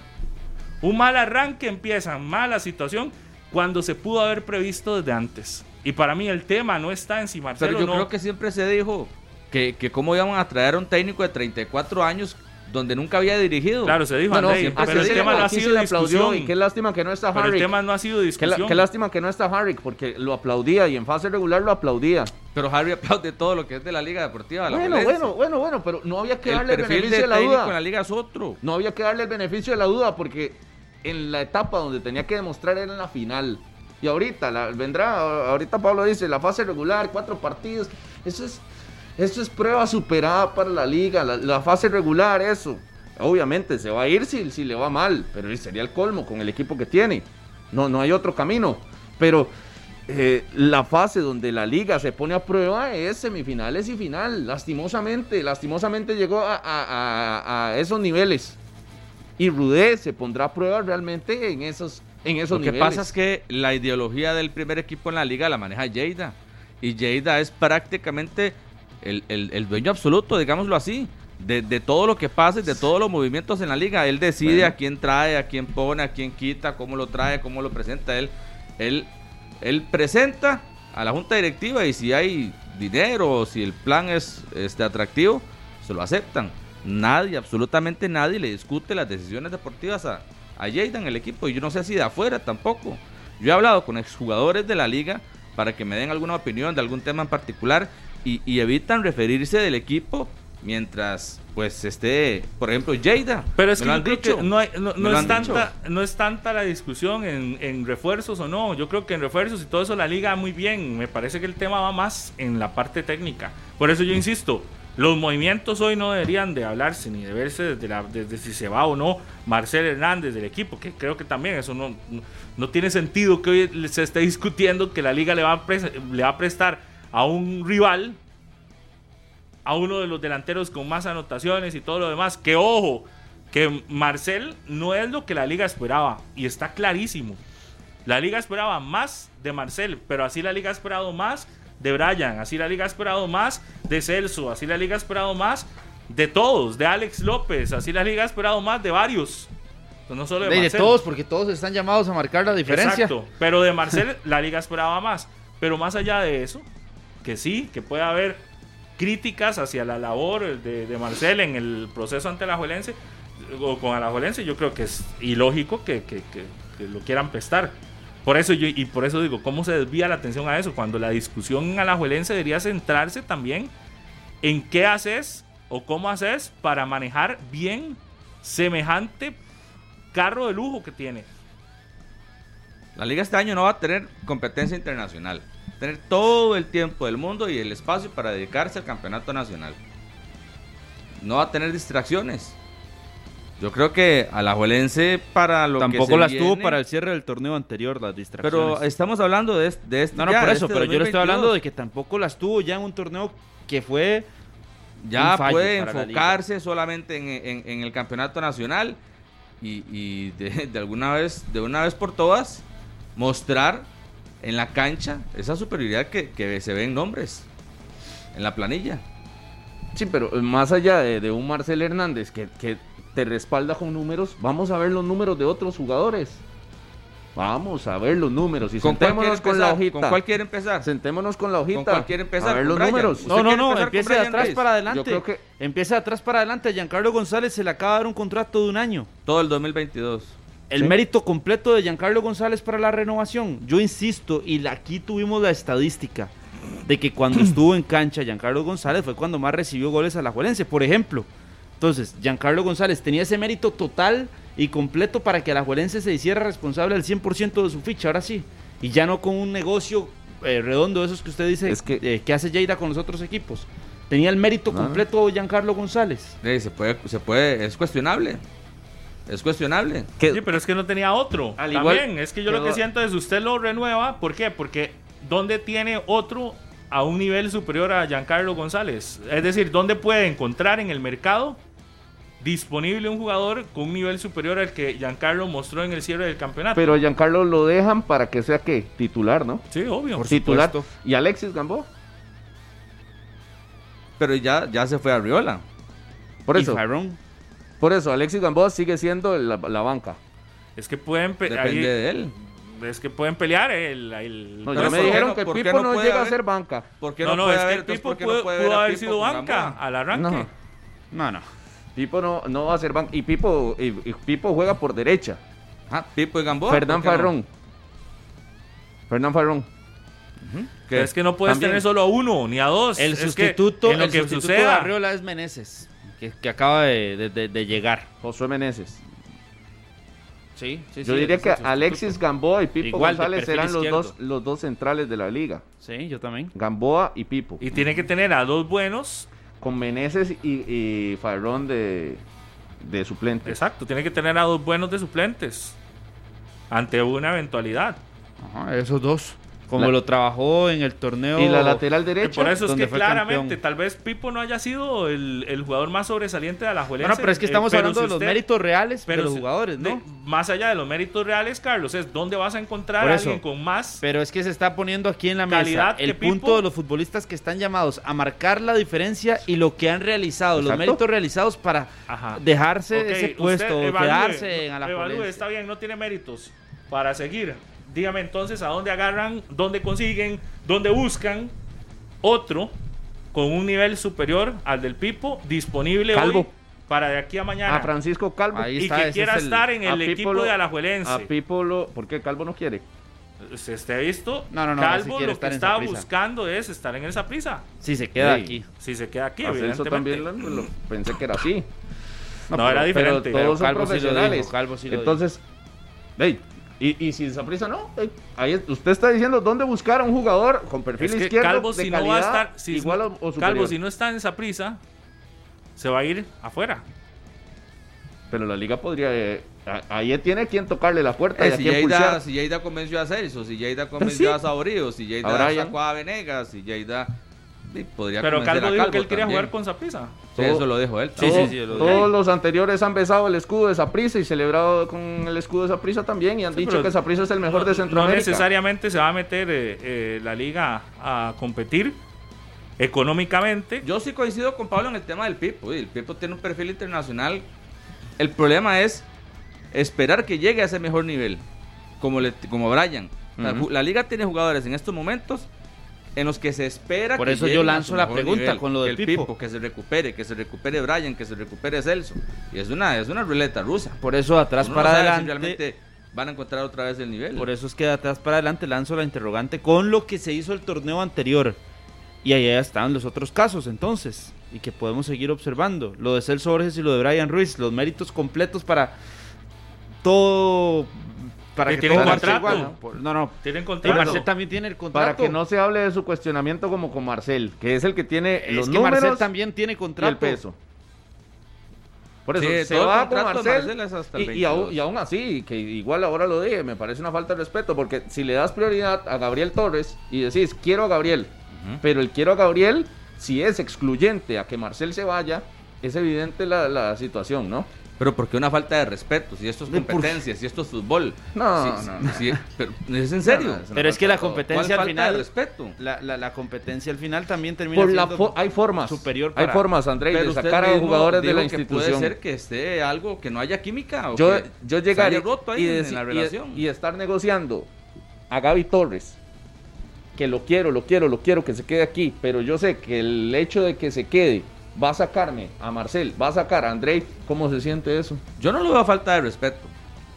Un mal arranque empieza, mala situación, cuando se pudo haber previsto desde antes. Y para mí el tema no está en si Marcelo Pero yo no. creo que siempre se dijo que, que cómo iban a traer a un técnico de 34 años donde nunca había dirigido. Claro, se dijo, No, no, Andrei, siempre pero el tema no ha sido discusión. Y qué lástima que no está Pero el Harry. tema no ha sido Qué, la- discusión. qué lástima que no está Harry, porque lo aplaudía y en fase regular lo aplaudía. Pero Harry aplaude todo lo que es de la Liga Deportiva. la Bueno, bueno, bueno, bueno, pero no había que el darle el beneficio de de la duda. en la Liga es otro. No había que darle el beneficio de la duda porque en la etapa donde tenía que demostrar era en la final. Y ahorita, la- vendrá, ahorita Pablo dice, la fase regular, cuatro partidos. Eso es, eso es prueba superada para la liga, la, la fase regular, eso. Obviamente se va a ir si, si le va mal, pero sería el colmo con el equipo que tiene. No, no hay otro camino. Pero eh, la fase donde la liga se pone a prueba es semifinales y final. Lastimosamente, lastimosamente llegó a, a- a- a esos niveles. Y Rudé se pondrá a prueba realmente en esos, en esos Lo que niveles. pasa es que la ideología del primer equipo en la liga la maneja Lleida. Y Lleida es prácticamente el, el- el dueño absoluto, digámoslo así, de, de todo lo que pasa y de todos los movimientos en la liga. Él decide Bueno. a quién trae, a quién pone, a quién quita, cómo lo trae, cómo lo presenta. Él, él, él presenta a la junta directiva y si hay dinero o si el plan es este, atractivo, se lo aceptan. Nadie, absolutamente nadie le discute las decisiones deportivas a, a el equipo. Y yo no sé si de afuera tampoco. Yo he hablado con exjugadores de la liga para que me den alguna opinión de algún tema en particular y, y evitan referirse del equipo mientras pues esté, por ejemplo, Lleida. Pero es que yo creo no, hay- no, es tanta, no es tanta la discusión en, en refuerzos o no. Yo creo que en refuerzos y todo eso la liga muy bien. Me parece que el tema va más en la parte técnica. Por eso yo insisto, los movimientos hoy no deberían de hablarse ni de verse desde, la, desde si se va o no Marcel Hernández del equipo, que creo que también eso no, no, tiene sentido que hoy se esté discutiendo que la liga le va a, le va a prestar a un rival a uno de los delanteros con más anotaciones y todo lo demás. Que ojo, que Marcel no es lo que la liga esperaba y está clarísimo. La liga esperaba más de Marcel, pero así la liga ha esperado más de Brian, así la liga ha esperado más de Celso, así la liga ha esperado más de todos, de Alex López, así la liga ha esperado más de varios. No solo de, De, de todos, porque todos están llamados a marcar la diferencia. Exacto, pero de Marcel la liga esperaba más. Pero más allá de eso, que sí, que puede haber críticas hacia la labor de, de Marcel en el proceso ante la Juelense o con Alajuelense, yo creo que es ilógico que, que- que- lo quieran prestar. Por eso yo, y por eso digo, ¿cómo se desvía la atención a eso? Cuando la discusión en Alajuelense debería centrarse también en qué haces o cómo haces para manejar bien semejante carro de lujo que tiene. La liga este año no va a tener competencia internacional. Tener todo el tiempo del mundo y el espacio para dedicarse al campeonato nacional. No va a tener distracciones. Yo creo que a la Juelense para lo que Tampoco se las tuvo para el cierre del torneo anterior, las distracciones. Pero estamos hablando de, es- de este no, no, ya, por eso, este pero yo le estoy 2022. hablando de que tampoco las tuvo ya en un torneo que fue ya puede enfocarse solamente en, en- en el campeonato nacional y, y de, de alguna vez, de una vez por todas, mostrar en la cancha esa superioridad que, que se ve en nombres, en la planilla. Sí, pero más allá de, de un Marcel Hernández que, que te respalda con números, vamos a ver los números de otros jugadores. Vamos a ver los números y ¿Con cuál quiere sentémonos con la empezar? hojita. ¿Con cuál quiere empezar? Sentémonos con la hojita. ¿Con cuál quiere empezar? A ver ¿Con los Brian? números. ¿Usted No, no, no, empiece de atrás para adelante. Yo creo que- Empieza de atrás para adelante. A Giancarlo González se le acaba de dar un contrato de un año. Todo el 2022. El Sí. mérito completo de Giancarlo González para la renovación. Yo insisto, y aquí tuvimos la estadística de que cuando estuvo en cancha Giancarlo González fue cuando más recibió goles a la Juelense, por ejemplo. Entonces, Giancarlo González tenía ese mérito total y completo para que la Juelense se hiciera responsable al 100% de su ficha, ahora sí. Y ya no con un negocio eh, redondo de esos que usted dice Es que- eh, que hace Lleida con los otros equipos. Tenía el mérito No. completo Giancarlo González. Eh, se puede, se puede, es cuestionable. Es cuestionable. que- Sí, pero es que no tenía otro. Al igual- También, es que yo lo que siento es usted lo renueva. ¿Por qué? Porque ¿dónde tiene otro a un nivel superior a Giancarlo González? Es decir, ¿dónde puede encontrar en el mercado disponible un jugador con un nivel superior al que Giancarlo mostró en el cierre del campeonato? Pero Giancarlo lo dejan para que sea que titular, ¿no? sí, obvio. Por titular. supuesto. ¿Y Alexis Gamboa? Pero ya, ya se fue a Riola. Por Y eso, Farrón. Por eso, Alexis Gamboa sigue siendo la, la banca. Es que pueden pe- Depende ahí- de él. es que pueden pelear el, el- No, ya ¿por me dijeron no- que Pipo no no llega a ser banca. ¿Por qué No, no, puede es que haber- el entonces, Pipo pudo, puede haber sido banca al arranque. No. No, no. Pipo no, no va a ser banca. Y Pipo, y, y Pipo juega por derecha. Ah, Pipo y Gamboa. Fernán. Farrón. Fernán Farrón. Es que no puedes También. tener solo a uno ni a dos. El Es que sustituto, en lo el que sustituto de suceda. Arriola es Meneses, que, que acaba de, de- de- de llegar. Josué Meneses. Sí, sí, Yo sí, diría que. Alexis Gamboa y Pipo Igual, González serán los dos, los dos centrales de la liga. Sí, yo también. Gamboa y Pipo. Y tiene que tener a dos buenos. Con Meneses y, y Farrón de, de suplente. Exacto, tiene que tener a dos buenos de suplentes. Ante una eventualidad. Ajá, esos dos. Como La- lo trabajó en el torneo. Y la lateral Y derecha. por eso es donde que claramente, campeón. tal vez Pipo no haya sido el, el jugador más sobresaliente de la Juelense. no, pero es que eh, estamos pero hablando si de los usted- méritos reales de los jugadores, de- ¿no? más allá de los méritos reales, Carlos, es dónde vas a encontrar a alguien con más. Pero es que se está poniendo aquí en la mesa Calidad que el Pipo- punto de los futbolistas que están llamados a marcar la diferencia y lo que han realizado, los méritos realizados para Ajá. dejarse Ok, ese puesto, evalúe, quedarse en evalúe, Alajuelense. está bien, no tiene méritos para seguir. Dígame entonces a dónde agarran, dónde consiguen, dónde buscan otro con un nivel superior al del Pipo disponible Calvo. hoy para de aquí a mañana. A Francisco Calvo. Ahí y está, que quiera es el- estar en el equipo de Alajuelense. A Pipo lo. ¿Por qué Calvo no quiere? Se esté visto, No, no, no, Calvo lo que está buscando es estar en esa prisa. Si se queda aquí. Si se queda aquí, Ascenso evidentemente. también lo, lo- pensé que era así. No, era Pero diferente. todos son Calvo sí lo dijo, profesionales. Calvo sí lo Entonces, ey, y, y si prisa no, ey, ahí usted está diciendo dónde buscar a un jugador con perfil Es que izquierdo Calvo de si no va a estar, si igual o. Calvo si no está en esa prisa, se va a ir afuera. Pero la liga podría, eh, ahí tiene quien tocarle la puerta y Eh, a si, quien Lleida, pulsar. si Lleida convenció a Celso, si Lleida convenció Sí. a Saurío, si Lleida sacó a Venegas, si Lleida podría Pero Calvo a dijo que él quería también. jugar con Saprisa. Sí, eso lo dijo él. Sí, Todo- sí, sí, lo todos los anteriores han besado el escudo de Saprissa y celebrado con el escudo de Saprissa también y han dicho que Saprissa es el mejor de No Centroamérica. necesariamente se va a meter eh, eh, la liga a competir económicamente. Yo sí coincido con Pablo en el tema del Pipo. Uy, El Pipo tiene un perfil internacional. El problema es esperar que llegue a ese mejor nivel, como, le, como Brian. Ju- La liga tiene jugadores en estos momentos en los que se espera Por que eso yo lanzo la pregunta nivel. con lo del Pipo. Que se recupere, que se recupere Brian, que se recupere Celso. Y es una, es una ruleta rusa. Por eso atrás Uno para no sabe si adelante. realmente van a encontrar otra vez el nivel. Por eso es que de atrás para adelante lanzo la interrogante con lo que se hizo el torneo anterior. Y allá están los otros casos entonces. Y que podemos seguir observando. Lo de Celso Borges y lo de Brian Ruiz. Los méritos completos para todo. Para Que marche contrato. igual, ¿no? Por- No, no. Tienen Y contrato. Marcel también tiene el contrato. Para que no se hable de su cuestionamiento como con Marcel, que es el que tiene Es los que números Marcel también tiene y contrato. el peso. Por eso Sí, se va con Marcel, Marcel es hasta el y, y aún, 22. y aún así, que igual ahora lo dije, me parece una falta de respeto, porque si le das prioridad a Gabriel Torres y decís, quiero a Gabriel, pero el quiero a Gabriel, si es excluyente a que Marcel se vaya, es evidente la, la situación, ¿no? Pero ¿por qué una falta de respeto? Si esto es competencia, si esto es fútbol. No, Si- no, no. si- pero, ¿Es en serio? No, Pero es que la falta de todo. ¿Cuál competencia al falta de final. respeto? La, la, la competencia al final también termina Por la siendo fo- hay formas, superior hay para- formas, André, de sacar a mismo jugadores de la institución. Puede ser que esté algo, que no haya química. O yo, que yo se llegar haya y, roto ahí y en, en la y- relación. y estar negociando a Gaby Torres, que lo quiero, lo quiero, lo quiero, que se quede aquí, pero yo sé que el hecho de que se quede va a sacarme a Marcel, va a sacar a André, ¿cómo se siente eso? Yo no lo veo falta de respeto.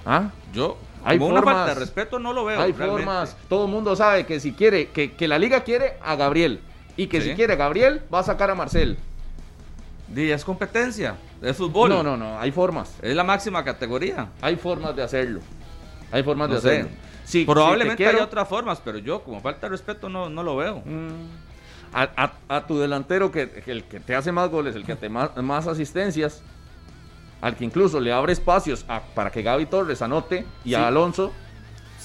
¿Ah? Yo, Hay como una formas. falta de respeto, no lo veo. Hay realmente. formas, todo el mundo sabe que si quiere, que, que la liga quiere a Gabriel, y que Sí. si quiere a Gabriel, va a sacar a Marcel. Di, es competencia, es fútbol. No, no, no, hay formas, Es la máxima categoría. hay formas de hacerlo, hay formas No de sé. hacerlo. Si te Probablemente quiero- haya otras formas, pero yo, como falta de respeto, no, no lo veo. Mm. A, a- a tu delantero que, el que te hace más goles, el que te más, más asistencias, al que incluso le abre espacios a- para que Gaby Torres anote y Sí. a Alonso.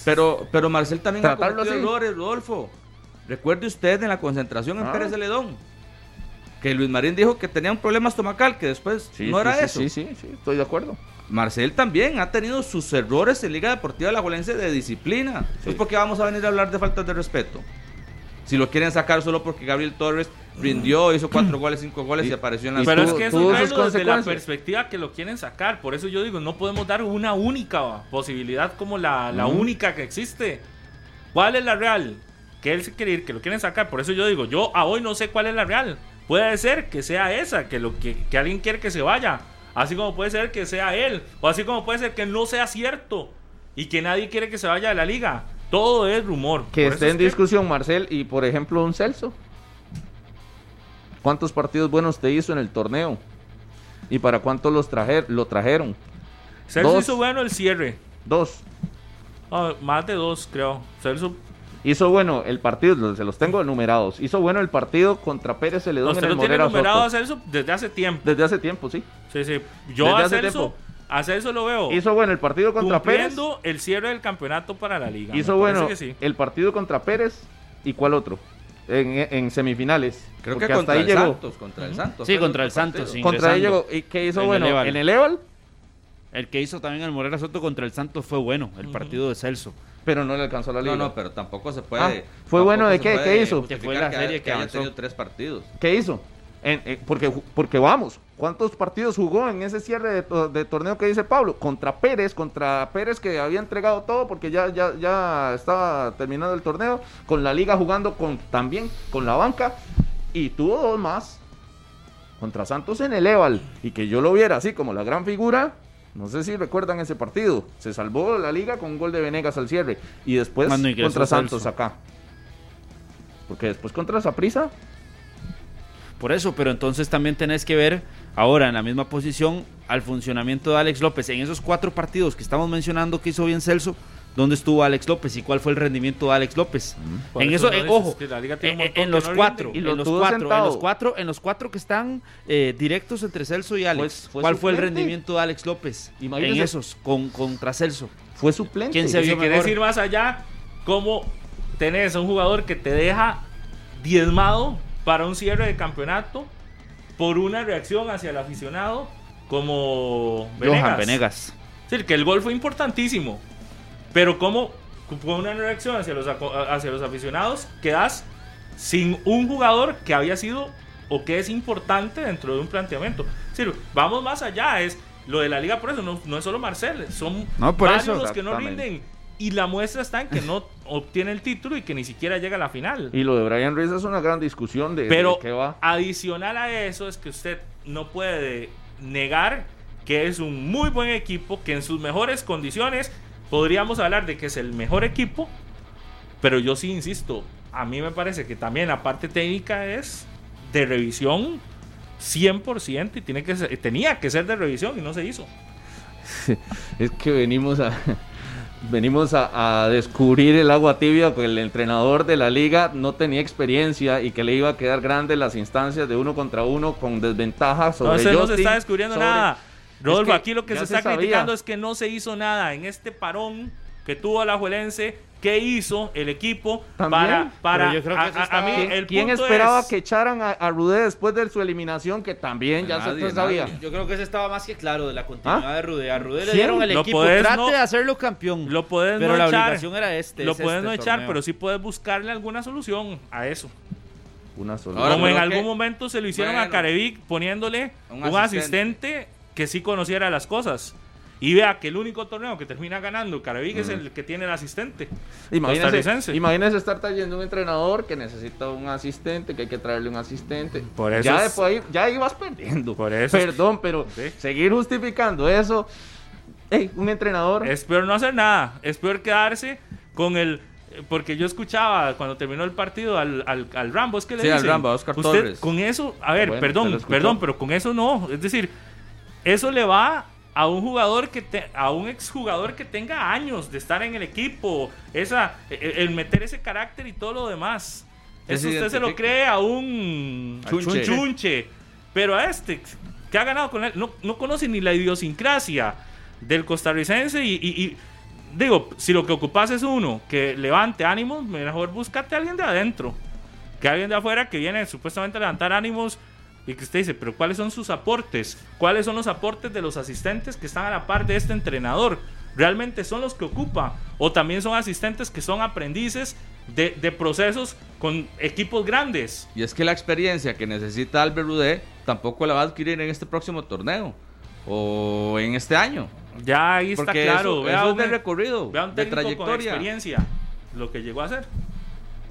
Pero, pero Marcel también ha cometido así. errores, Rodolfo. Recuerde usted en la concentración en Ah. Pérez Celedón. Que Luis Marín dijo que tenía un problema estomacal, que después no era sí, eso. Sí, sí, sí, estoy de acuerdo. Marcel también ha tenido sus errores en Liga Deportiva La Juelense de disciplina. Entonces, ¿por qué vamos a venir a hablar de faltas de respeto? Si lo quieren sacar solo porque Gabriel Torres rindió, hizo cuatro goles, cinco goles y, Y- apareció en la Pero es que eso verlo desde la perspectiva que lo quieren sacar. Por eso yo digo, no podemos dar una única posibilidad como la, la única que existe. ¿Cuál es la real? Que él se quiere ir, que lo quieren sacar. Por eso yo digo, yo a hoy no sé cuál es la real. Puede ser que sea esa, que, lo, que, que alguien quiere que se vaya. Así como puede ser que sea él. O así como puede ser que no sea cierto. Y que nadie quiere que se vaya de la liga. Todo es rumor. Que Por esté en es que- discusión Marcel y, por ejemplo, un Celso. ¿Cuántos partidos buenos te hizo en el torneo? ¿Y para cuántos los trajer, lo trajeron? Celso Dos. hizo bueno el cierre. Dos. Más de dos, creo. Celso Hizo bueno el partido, los- se los tengo enumerados. Hizo bueno el partido contra Pérez Celedón Usted en el lo tiene Morera numerado a Soto. Celso desde hace tiempo. Desde hace tiempo, sí. Sí, sí. Yo Desde a Celso, tiempo. A Celso lo veo Hizo bueno el partido contra Pérez. cumpliendo el cierre del campeonato para la liga. Hizo bueno que sí. el partido contra Pérez. ¿Y cuál otro? En, en semifinales. Creo Porque que hasta contra ahí el llegó. Santos, contra el Santos. Sí, fue contra el Santos, partido. sí. Contra ahí llegó. ¿Y qué hizo En bueno? En el Eval, El que hizo también el Morera Soto contra el Santos fue bueno, el partido de Celso. pero no le alcanzó la liga. No, no, pero tampoco se puede. Ah, ¿fue tampoco bueno de qué? puede ¿Qué hizo? Que fue la serie haya- que haya avanzó. tenido tres partidos. ¿Qué hizo? En- en- porque, porque vamos, ¿cuántos partidos jugó en ese cierre de, to- de torneo que dice Pablo? Contra Pérez, contra Pérez que había entregado todo porque ya, ya, ya estaba terminando el torneo, con la liga jugando con, también con la banca, y tuvo dos más. Contra Santos en el Eval, y que yo lo viera así como la gran figura. No sé si recuerdan ese partido. Se salvó la liga con un gol de Venegas al cierre. Y después contra Santos acá. Porque después contra Saprisa Por eso, pero entonces también tenés que ver ahora en la misma posición al funcionamiento de Alex López. En esos cuatro partidos que estamos mencionando que hizo bien Celso, ¿dónde estuvo Alex López y cuál fue el rendimiento de Alex López? Por En eso eso, no eh, ojo, tiene un en, en los cuatro, en los cuatro, en los cuatro, en los cuatro que están eh, directos entre Celso y Alex, Pues, fue ¿cuál fue el rendimiento de Alex López en Imagínese. esos con, contra Celso? fue suplente. ¿Quién se si vio quieres mejor? ir más allá, ¿cómo tenés a un jugador que te deja diezmado para un cierre de campeonato por una reacción hacia el aficionado como Venegas? Johan Venegas. Es decir, que el gol fue importantísimo, pero como fue una reacción hacia los, hacia los aficionados, quedas sin un jugador que había sido o que es importante dentro de un planteamiento. Es decir, vamos más allá, es lo de la liga por eso, no, no es solo Marcel, son No, por varios eso. los que no rinden. Y la muestra está en que no obtiene el título y que ni siquiera llega a la final. Y lo de Brian Ruiz es una gran discusión de, Pero de qué va. adicional a eso es que usted no puede negar que es un muy buen equipo, que en sus mejores condiciones podríamos hablar de que es el mejor equipo, pero yo sí insisto, a mí me parece que también la parte técnica es de revisión 100% y tiene que ser- tenía que ser de revisión y no se hizo. Es que venimos a venimos a, a descubrir el agua tibia que el entrenador de la liga no tenía experiencia y que le iba a quedar grande las instancias de uno contra uno con desventaja sobre No, usted no se Justin, está descubriendo sobre- nada. Rodolfo, que aquí lo que se se está sabía. criticando es que no se hizo nada en este parón que tuvo la Juelense. ¿Qué hizo el equipo También, para, para pero yo creo que a, a- a estaba- mí ¿Quién, el quién punto esperaba es- que echaran a, a Rudé después de su eliminación? Que también ya Nadie, se sabía. Yo creo que eso estaba más que claro de la continuidad ¿Ah? de Rude. A Rude le ¿Quién? dieron el Lo equipo. Trate no- de hacerlo campeón. lo puedes pero no la echar, obligación era este. lo es puedes este no echar, torneo. pero sí puedes buscarle alguna solución a eso. Una. Ahora, Como en pero algún que- momento se lo hicieron a Bueno. Carevic poniéndole Un un, asistente. asistente. que sí conociera las cosas. Y vea que el único torneo que termina ganando Carevic es el que tiene el asistente. Imagínese, imagínese estar trayendo un entrenador que necesita un asistente, que hay que traerle un asistente. Por eso ya, es- después ahí- ya ibas perdiendo. Por eso es- Perdón, pero Sí. seguir justificando eso. Ey, un entrenador. Es peor no hacer nada. Es peor quedarse con el. Porque yo escuchaba cuando terminó el partido al, al, al Rambo, es que le Sí, al Rambo, Oscar usted Torres. Con eso, a ver, Bueno, perdón, perdón, pero con eso no. Es decir, eso le va a un jugador que te- a un exjugador que tenga años de estar en el equipo, esa e- el meter ese carácter y todo lo demás. Eso usted se lo cree a un Chunche. chunche. Pero a este que ha ganado con él, no, no conoce ni la idiosincrasia del costarricense y, y- y, digo, si lo que ocupas es uno que levante ánimos, mejor búscate a alguien de adentro. Que alguien de afuera que viene supuestamente a levantar ánimos y que usted dice, pero ¿cuáles son sus aportes? ¿Cuáles son los aportes de los asistentes que están a la par de este entrenador? ¿Realmente son los que ocupa? ¿O también son asistentes que son aprendices de, de procesos con equipos grandes? Y es que la experiencia que necesita Albert Rudé tampoco la va a adquirir en este próximo torneo o en este año. Ya ahí está Porque claro. eso, vea eso es un- de recorrido, vea un de técnico con trayectoria. experiencia. Lo que llegó a hacer.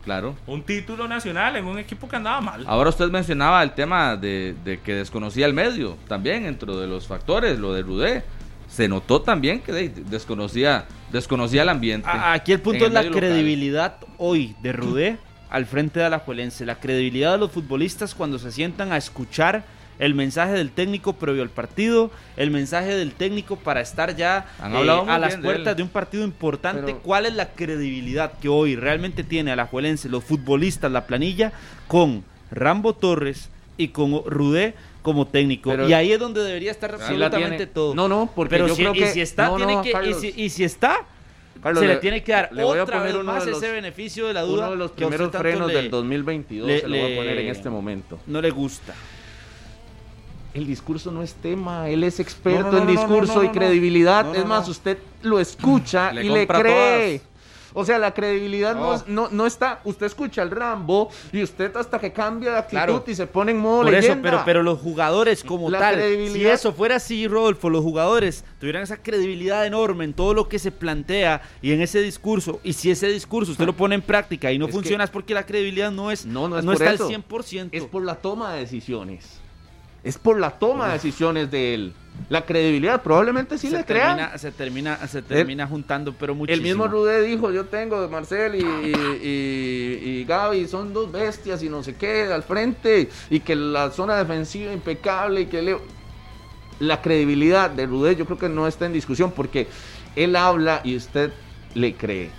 Claro. Un título nacional en un equipo que andaba mal. Ahora usted mencionaba el tema de, de que desconocía el medio, también dentro de los factores, lo de Rudé. Se notó también que de- desconocía, desconocía el ambiente. A- Aquí el punto es la local. credibilidad hoy de Rudé al frente de Alajuelense. La credibilidad de los futbolistas cuando se sientan a escuchar el mensaje del técnico previo al partido, el mensaje del técnico para estar ya eh, a las de puertas de un partido importante. Pero- ¿Cuál es la credibilidad que hoy realmente tiene Alajuelense, los futbolistas, la planilla, con Rambo Torres y con Rudé como técnico? Pero- y ahí es donde debería estar la absolutamente todo. No, no, porque Pero yo si, creo y que- si está, no, tiene no, que, y si, y si está, Carlos, se le, tiene que dar le voy a otra poner vez uno más de los- ese beneficio de la duda Uno de los a primeros frenos le- del 2022 le- se lo voy a poner en este momento. no le gusta. El discurso no es tema, él es experto No, no, no, en no, discurso no, no, y no. credibilidad. No, no, es más, no. usted lo escucha Le y le cree. todas. O sea, la credibilidad no. No. no, no está. Usted escucha al Rambo y usted hasta que cambia de actitud Claro. y se pone en modo Por eso, pero, pero los jugadores como La tal, si eso fuera así, Rodolfo, los jugadores tuvieran esa credibilidad enorme en todo lo que se plantea y en ese discurso, y si ese discurso usted lo pone en práctica y no Es funciona que- es porque la credibilidad no es, No, no es por está eso. al 100%. Es por la toma de decisiones. Es por la toma de decisiones de él. La credibilidad probablemente sí se le crea. termina, se termina, se termina juntando, pero muchísimo. El mismo Rudé dijo, yo tengo Marcel y, y, y- y Gaby, son dos bestias y no sé qué al frente, y que la zona defensiva impecable y que le... La credibilidad de Rudé yo creo que no está en discusión porque él habla y usted le cree.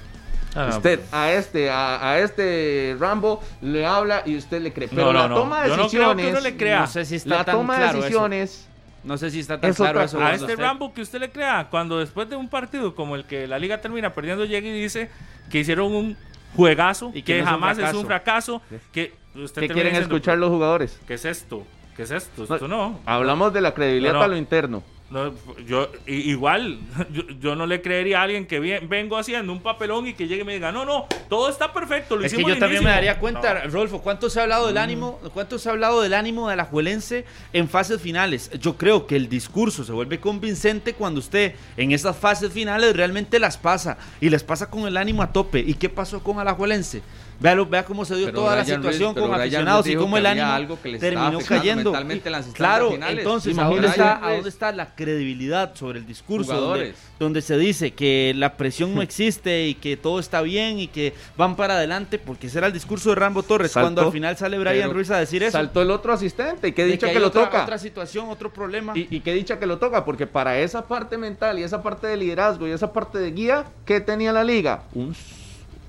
Ah, Usted a este, a, a este Rambo le habla y usted le cree. Pero No, no, la no. toma de Yo no creo que decisiones... uno le crea. No sé si está la tan toma de claro eso. decisiones... No sé si está tan Es claro eso. A cuando este usted- Rambo que usted le crea, cuando después de un partido como el que la liga termina perdiendo, llega y dice que hicieron un juegazo, Y que, que no es un jamás es fracaso. un fracaso, que usted ¿Qué quieren diciendo, escuchar los jugadores? ¿Qué es esto? ¿Qué es esto? No, Esto no. Hablamos de la credibilidad No, no. para lo interno. No, yo igual, yo, yo no le creería a alguien que bien- vengo haciendo un papelón y que llegue y me diga, no, no, todo está perfecto, lo Es que hicimos yo también me lindísimo". daría cuenta, No. Rolfo, ¿cuánto se ha hablado del ánimo? ¿Cuánto se ha hablado del ánimo de la Juelense en fases finales? Yo creo que el discurso se vuelve convincente cuando usted en esas fases finales realmente las pasa y les pasa con el ánimo a tope. ¿Y qué pasó con Alajuelense? Vea cómo se dio Pero toda la situación con aficionados y cómo que el ánimo algo que terminó cayendo. mentalmente en las instancias claro, finales. entonces, ¿a dónde, está, a dónde está la credibilidad sobre el discurso? Donde, se dice que la presión no existe y que todo está bien y que van para adelante, porque ese era el discurso de Rambo Torres, Saltó, cuando al final sale Brian Ruiz a decir eso. Saltó el otro asistente y qué de dicha que, lo otra, toca. Otra situación, otro problema. Y, y qué dicha que lo toca, porque para esa parte mental y esa parte de liderazgo y esa parte de guía, ¿qué tenía la liga? Un,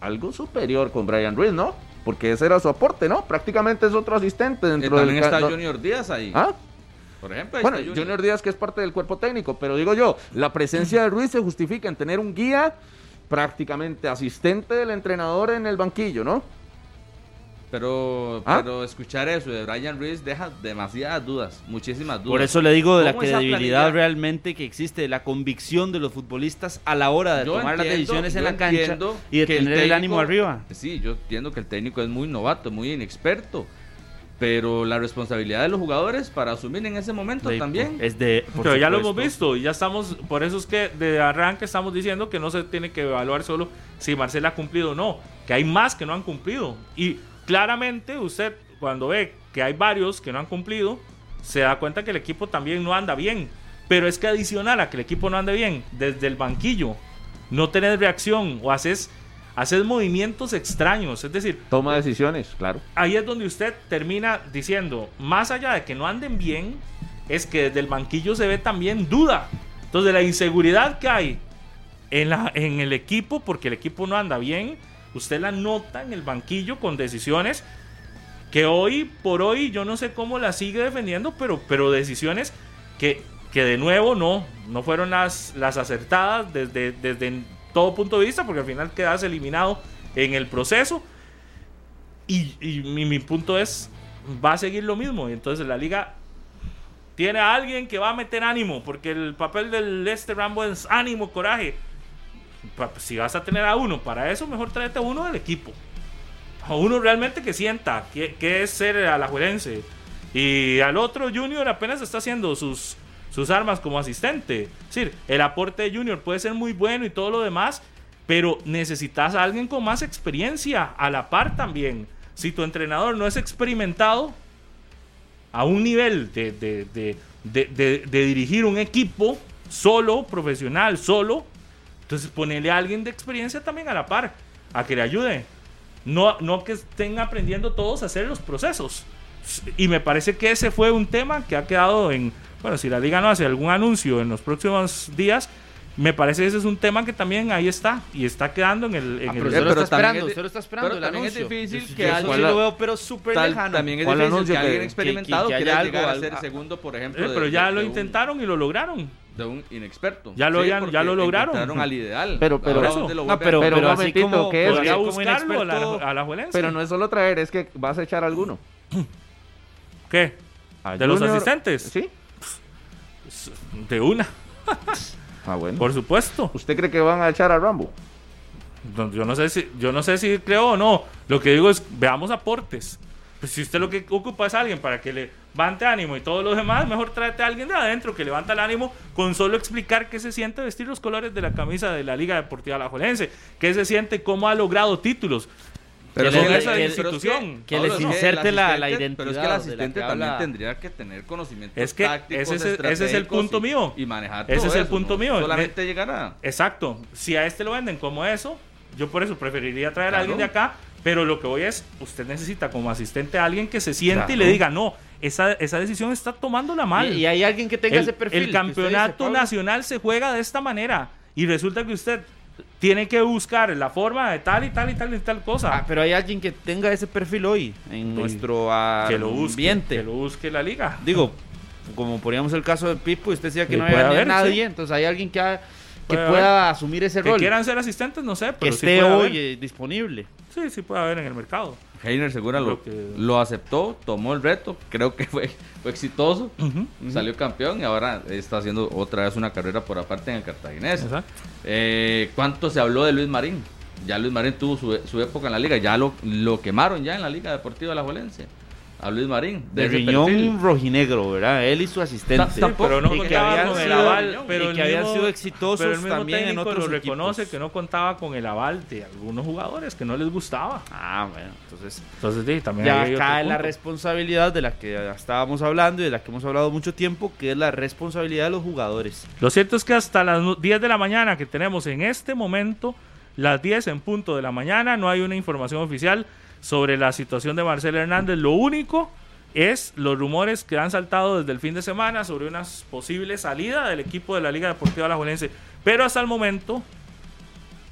algo superior con Brian Ruiz, ¿no? Porque ese era su aporte, ¿no? Prácticamente es otro asistente Eh, dentro también del... está Junior Díaz ahí. ¿Ah? Por ejemplo, Bueno, Junior. Díaz que es parte del cuerpo técnico, pero digo yo, la presencia de Ruiz se justifica en tener un guía prácticamente asistente del entrenador en el banquillo, ¿no? Pero, ¿Ah? pero escuchar eso de Brian Ruiz deja demasiadas dudas, muchísimas dudas. Por eso le digo de la ¿Cómo esa credibilidad realmente que existe, de la convicción de los futbolistas a la hora de Yo tomar las decisiones en la cancha y de tener el, técnico- ánimo arriba. Sí, yo entiendo que el técnico es muy novato, muy inexperto. Pero la responsabilidad de los jugadores para asumir en ese momento De- también. Es de, por Pero ya lo hemos visto y ya estamos, por eso es que de arranque estamos diciendo que no se tiene que evaluar solo si Marcel ha cumplido o no, que hay más que no han cumplido. Y claramente usted cuando ve que hay varios que no han cumplido, se da cuenta que el equipo también no anda bien. Pero es que adicional a que el equipo no ande bien, desde el banquillo, no tenés reacción o haces, haces movimientos extraños. Es decir, Toma decisiones, claro. ahí es donde usted termina diciendo, más allá de que no anden bien, es que desde el banquillo se ve también duda. Entonces, la inseguridad que hay en, la, en el equipo, porque el equipo no anda bien, usted la nota en el banquillo con decisiones que hoy por hoy yo no sé cómo la sigue defendiendo, pero, pero decisiones que, que de nuevo no, no fueron las, las acertadas desde, desde todo punto de vista, porque al final quedas eliminado en el proceso. Y, y mi, mi punto es, va a seguir lo mismo. Y entonces la liga tiene a alguien que va a meter ánimo, porque el papel del este Rambo es ánimo, coraje. Si vas a tener a uno para eso, mejor tráete a uno del equipo. A uno realmente que sienta que, que es ser alajuelense. Y al otro Junior apenas está haciendo sus, sus armas como asistente. Es decir, el aporte de Junior puede ser muy bueno y todo lo demás, pero necesitas a alguien con más experiencia a la par también. Si tu entrenador no es experimentado a un nivel de- de- de dirigir un equipo solo, profesional, solo, entonces ponele a alguien de experiencia también a la par, a que le ayude. No, no que estén aprendiendo todos a hacer los procesos. Y me parece que ese fue un tema que ha quedado en, bueno, si la liga no hace algún anuncio en los próximos días, me parece que ese es un tema que también ahí está y está quedando en el... en Ah, el- pero usted lo pero está esperando, es- usted lo está esperando pero el también es anuncio. difícil Yo- que alguien- sí lo veo, pero súper lejano. también es ¿Cuál difícil anuncio que que- alguien que- experimentado que haya quiera algo, a algo- ser segundo, por Eh, ejemplo. de- pero ya de- lo de un- intentaron y lo lograron. De un inexperto. Ya lo- ya- porque ya lo lograron. al ideal. Pero- pero- Eso. lo No, pero, Pero pero un así momentito, como, ¿qué es? podría Podría como buscarlo a la, inexperto- a la Juelense. Pero no es solo traer, es que vas a echar a alguno. ¿Qué? ¿A ¿De los asistentes? Sí. De una, Ah, bueno. por supuesto. ¿Usted cree que van a echar a Rambo? No, Yo no sé si, yo no sé si creo o no. Lo que digo es, veamos aportes. Pues si usted lo que ocupa es alguien para que le levante ánimo y todo lo demás, mejor tráete a alguien de adentro que levanta el ánimo con solo explicar qué se siente vestir los colores de la camisa de la Liga Deportiva Alajuelense, qué se siente, cómo ha logrado títulos. Pero Que es le- que- esa que- institución. que les es que el inserte la- la asistente- Pero es que el identidad asistente que también habla- tendría que tener conocimientos Es que tácticos, ese es el- ese es el estratégicos punto y- mío. Y manejar Ese todo es el eso, punto ¿no? mío. Solamente llegar a... Exacto. Si a este lo venden como eso, yo por eso preferiría traer a alguien de acá. Pero lo que voy es, usted necesita como asistente a alguien que se siente y le diga, no, esa, esa decisión está tomándola mal. Y, y hay alguien que tenga el, ese perfil. el que dice, campeonato nacional se juega de esta manera. Y resulta que usted tiene que buscar la forma de tal y tal y tal y tal cosa. Ah, pero hay alguien que tenga ese perfil hoy en Sí. nuestro que lo busque. ambiente. Que lo busque la liga. Digo, como poníamos el caso de Pipo, usted decía que Sí, no había haber, nadie, sí. entonces hay alguien que, ha- que pueda asumir ese Que rol, quieran ser asistentes, no sé, que pero sí esté puede hoy haber. eh, disponible. Sí, sí puede haber en el mercado. Heiner Segura lo, que- lo aceptó, tomó el reto, creo que fue, fue exitoso, salió campeón y ahora está haciendo otra vez una carrera por aparte en el Cartaginés. Eh, ¿Cuánto se habló de Luis Marín? Ya Luis Marín tuvo su, su época en la liga, ya lo, lo quemaron ya en la Liga Deportiva de la Juelense. A Luis Marín. De ese riñón perfil. rojinegro, ¿verdad? Él y su asistente. Tampoco- pero no y que habían con el sido- aval, pero y que habían mismo- sido exitosos pero el mismo también en otros lo reconoce que no contaba con el aval de algunos jugadores que no les gustaba. Ah, bueno, entonces Entonces, sí, también ya cae la responsabilidad de la que ya estábamos hablando y de la que hemos hablado mucho tiempo, que es la responsabilidad de los jugadores. Lo cierto es que hasta las nu- 10 de la mañana que tenemos en este momento, las 10 en punto de la mañana, no hay una información oficial sobre la situación de Marcelo Hernández. Lo único es los rumores que han saltado desde el fin de semana sobre una posible salida del equipo de la Liga Deportiva Alajuelense. Pero hasta el momento,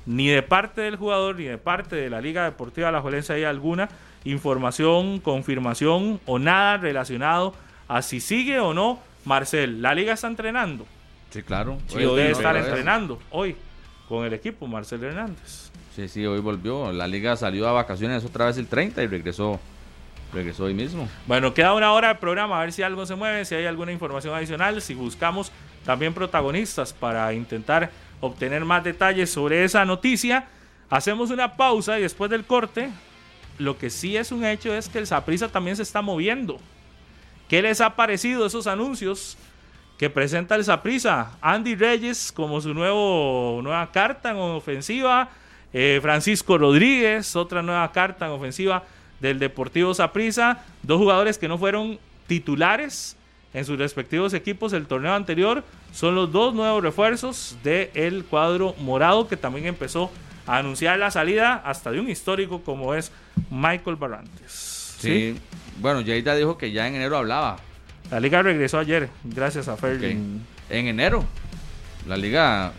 ni de parte del jugador ni de parte de la Liga Deportiva Alajuelense hay alguna información, confirmación o nada relacionado a si sigue o no Marcel, la liga está entrenando. Sí, claro. Sí, Hoy- debe hoy- estar hoy- entrenando hoy con el equipo Marcel Hernández. Sí, sí, hoy volvió. La liga salió a vacaciones otra vez el 30 y regresó, regresó hoy mismo. Bueno, queda una hora de programa, a ver si algo se mueve, si hay alguna información adicional, si buscamos también protagonistas para intentar obtener más detalles sobre esa noticia. Hacemos una pausa y después del corte, lo que sí es un hecho es que el Saprisa también se está moviendo. ¿Qué les ha parecido esos anuncios que presenta el Saprisa? Andy Reyes como su nuevo, nueva carta en ofensiva. Eh, Francisco Rodríguez, otra nueva carta en ofensiva del Deportivo Saprisa. Dos jugadores que no fueron titulares en sus respectivos equipos el torneo anterior. Son los dos nuevos refuerzos del cuadro morado que también empezó a anunciar la salida hasta de un histórico como es Michael Barrantes. Sí. Bueno, Yeida dijo que ya en enero hablaba. La liga regresó ayer, gracias a Ferlin. En enero. La liga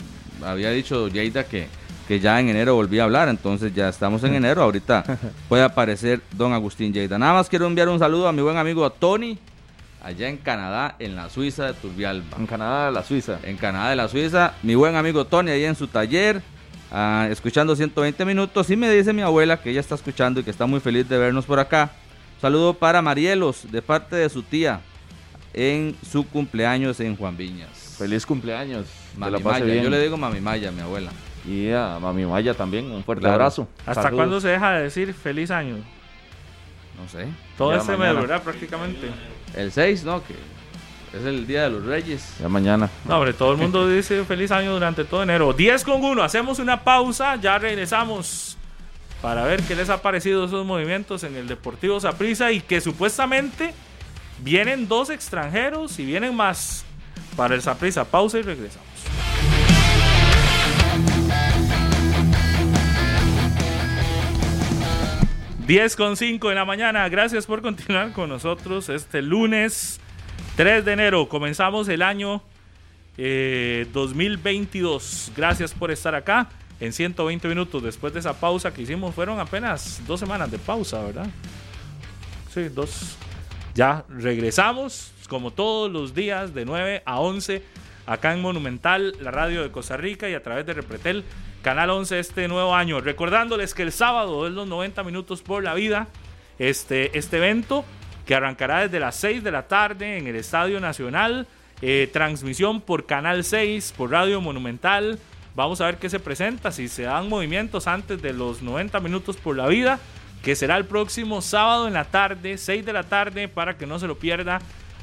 había dicho Yeida que, que ya en enero volvía a hablar, entonces ya estamos en enero. Ahorita puede aparecer don Agustín Yeida. Nada más quiero enviar un saludo a mi buen amigo Tony, allá en Canadá, en la Suiza de Turbialba. En Canadá, la Suiza. En Canadá de la Suiza, mi buen amigo Tony ahí en su taller, ah, escuchando 120 minutos. Y me dice mi abuela que ella está escuchando y que está muy feliz de vernos por acá. Saludo para Marielos, de parte de su tía, en su cumpleaños en Juan Viñas. Feliz cumpleaños. Mami Maya, bien. yo le digo Mami Maya, mi abuela. Y a Mami Maya también, un fuerte Claro. abrazo. ¿Hasta Saludos. cuándo se deja de decir feliz año? No sé. Todo este mes. ¿verdad? Prácticamente. El 6, ¿no? Que es el Día de los Reyes. Ya mañana. No, hombre, todo el mundo dice feliz año durante todo enero. 10 con 1, hacemos una pausa, ya regresamos para ver qué les ha parecido esos movimientos en el Deportivo Saprissa y que supuestamente vienen dos extranjeros y vienen más para el Saprissa. Pausa y regresamos. Diez con 5 en la mañana. Gracias por continuar con nosotros este lunes 3 de enero. Comenzamos el año eh, 2022. Gracias por estar acá en 120 minutos. Después de esa pausa que hicimos, fueron apenas dos semanas de pausa, ¿verdad? Sí, dos. Ya regresamos, como todos los días, de 9 a 11, acá en Monumental, la radio de Costa Rica y a través de Repretel, Canal 11 este nuevo año. Recordándoles que el sábado es los 90 minutos por la vida, este, este evento que arrancará desde las 6 de la tarde en el Estadio Nacional. eh, transmisión por Canal 6, por Radio Monumental. Vamos a ver qué se presenta, si se dan movimientos antes de los 90 minutos por la vida, que será el próximo sábado en la tarde, 6 de la tarde, para que no se lo pierda.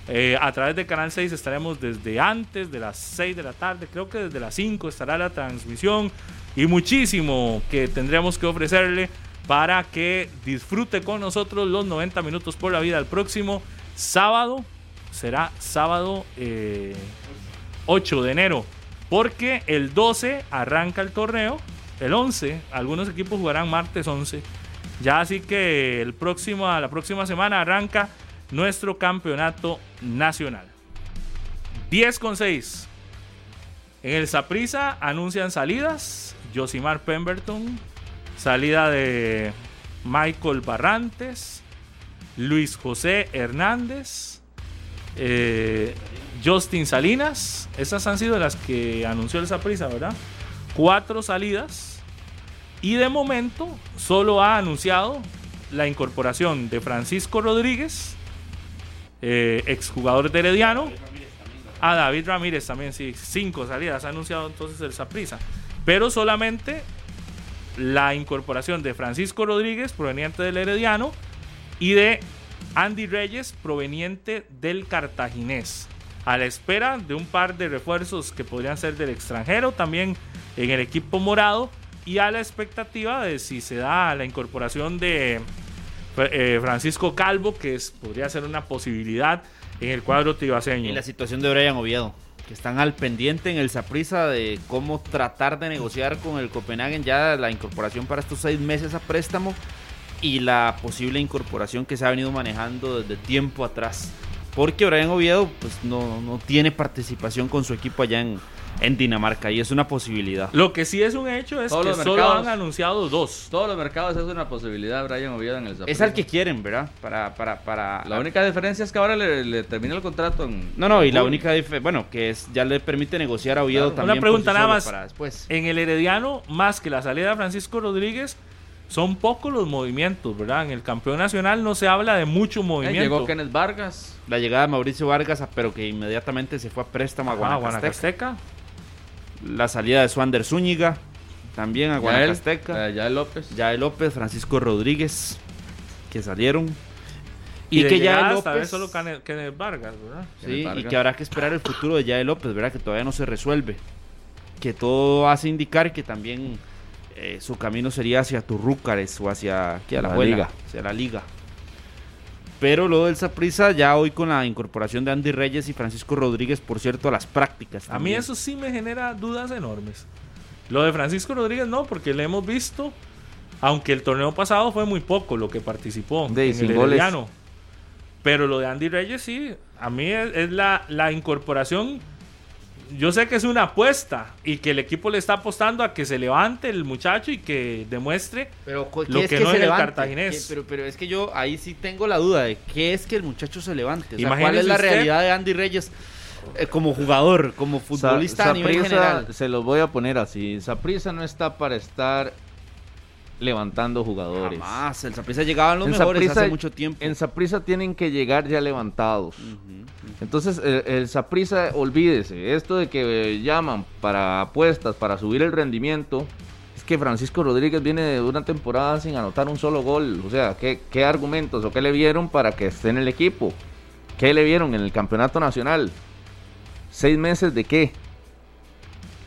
Eh, a través de Canal 6 estaremos desde antes de las 6 de la tarde, creo que desde las 5 estará la transmisión y muchísimo que tendremos que ofrecerle para que disfrute con nosotros los 90 minutos por la vida el próximo sábado. Será sábado eh, 8 de enero, porque el 12 arranca el torneo, el 11, algunos equipos jugarán martes 11. Ya así que el próximo, la próxima semana arranca nuestro campeonato nacional. 10 con 6. En el Saprisa anuncian salidas. Josimar Pemberton. Salida de Michael Barrantes. Luis José Hernández. eh, Justin Salinas. Esas han sido las que anunció el Saprisa, ¿verdad? Cuatro salidas. Y de momento solo ha anunciado la incorporación de Francisco Rodríguez, eh, exjugador de Herediano. A David Ramírez también, sí, cinco salidas ha anunciado entonces el Saprisa. Pero solamente la incorporación de Francisco Rodríguez, proveniente del Herediano, y de Andy Reyes, proveniente del Cartaginés. A la espera de un par de refuerzos que podrían ser del extranjero, también en el equipo morado, y a la expectativa de si se da la incorporación de eh, Francisco Calvo, que podría ser una posibilidad en el cuadro tibaseño. Y la situación de Brian Oviedo, que están al pendiente en el Saprisa de cómo tratar de negociar con el Copenhagen ya la incorporación para estos seis meses a préstamo y la posible incorporación que se ha venido manejando desde tiempo atrás porque Brian Oviedo pues no, no tiene participación con su equipo allá en, en Dinamarca y es una posibilidad. Lo que sí es un hecho es Todos que los solo mercados. han anunciado dos. Todos los mercados es una posibilidad, Brian Oviedo en el Es Saprissa. al que quieren, ¿verdad? Para, para, para... La única diferencia es que ahora le, le termina el contrato en... No, no, y la única dif- bueno, que es ya le permite negociar a Oviedo Claro. también. Una pregunta nada más. Para después. En el Herediano, más que la salida de Francisco Rodríguez, son pocos los movimientos, ¿verdad? En el campeón nacional no se habla de mucho Eh, movimiento. llegó Kenneth Vargas. La llegada de Mauricio Vargas, ah, pero que inmediatamente se fue a préstamo a Guanacasteca. Guanacasteca. La salida de Swander Zúñiga, también a Guanacasteca. eh, Yael López. Yael López, Francisco Rodríguez, que salieron. Y, de que llegadas, López. solo Kenneth, Vargas, ¿verdad? Sí, y que habrá que esperar el futuro de Yael López, ¿verdad? Que todavía no se resuelve. Que todo hace indicar que también eh, su camino sería hacia Turrúcares o hacia ¿qué? A la, La abuela, liga. hacia la liga. Pero lo del Saprissa ya hoy con la incorporación de Andy Reyes y Francisco Rodríguez, por cierto, a las prácticas. A mí eso sí me genera dudas enormes. Lo de Francisco Rodríguez no, porque le hemos visto, aunque el torneo pasado fue muy poco lo que participó De, en el goles. Pero lo de Andy Reyes sí, a mí es, es la, la incorporación. Yo sé que es una apuesta y que el equipo le está apostando a que se levante el muchacho y que demuestre Pero Lo ¿qué es que que, no se es el cartaginés. ¿Qué- Pero, pero es que yo ahí sí tengo la duda de qué es que el muchacho se levante. O sea, ¿Cuál es la usted- realidad de Andy Reyes eh, como jugador, como futbolista Sa- a nivel general? Se los voy a poner así. Saprissa no está para estar levantando jugadores. Jamás, el Saprissa llegaban los En mejores hace mucho tiempo. En Saprissa tienen que llegar ya levantados. Entonces, el, Saprissa, olvídese, esto de que llaman para apuestas, para subir el rendimiento, es que Francisco Rodríguez viene de una temporada sin anotar un solo gol. O sea, ¿qué, qué argumentos o qué le vieron para que esté en el equipo? ¿Qué le vieron en el campeonato nacional? ¿Seis meses de qué?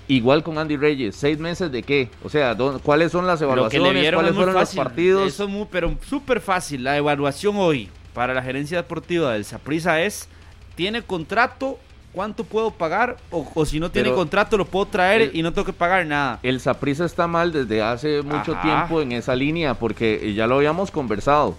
Igual con Andy Reyes, ¿seis meses de qué? O sea, ¿dó- ¿cuáles son las evaluaciones? ¿Cuáles fueron fácil. los partidos? Eso es muy, pero súper fácil. La evaluación hoy para la gerencia deportiva del Saprissa es: ¿tiene contrato? ¿Cuánto puedo pagar? O, o si no tiene Pero- contrato, lo puedo traer el- y no tengo que pagar nada. El Saprissa está mal desde hace mucho Ajá. tiempo en esa línea, porque ya lo habíamos conversado.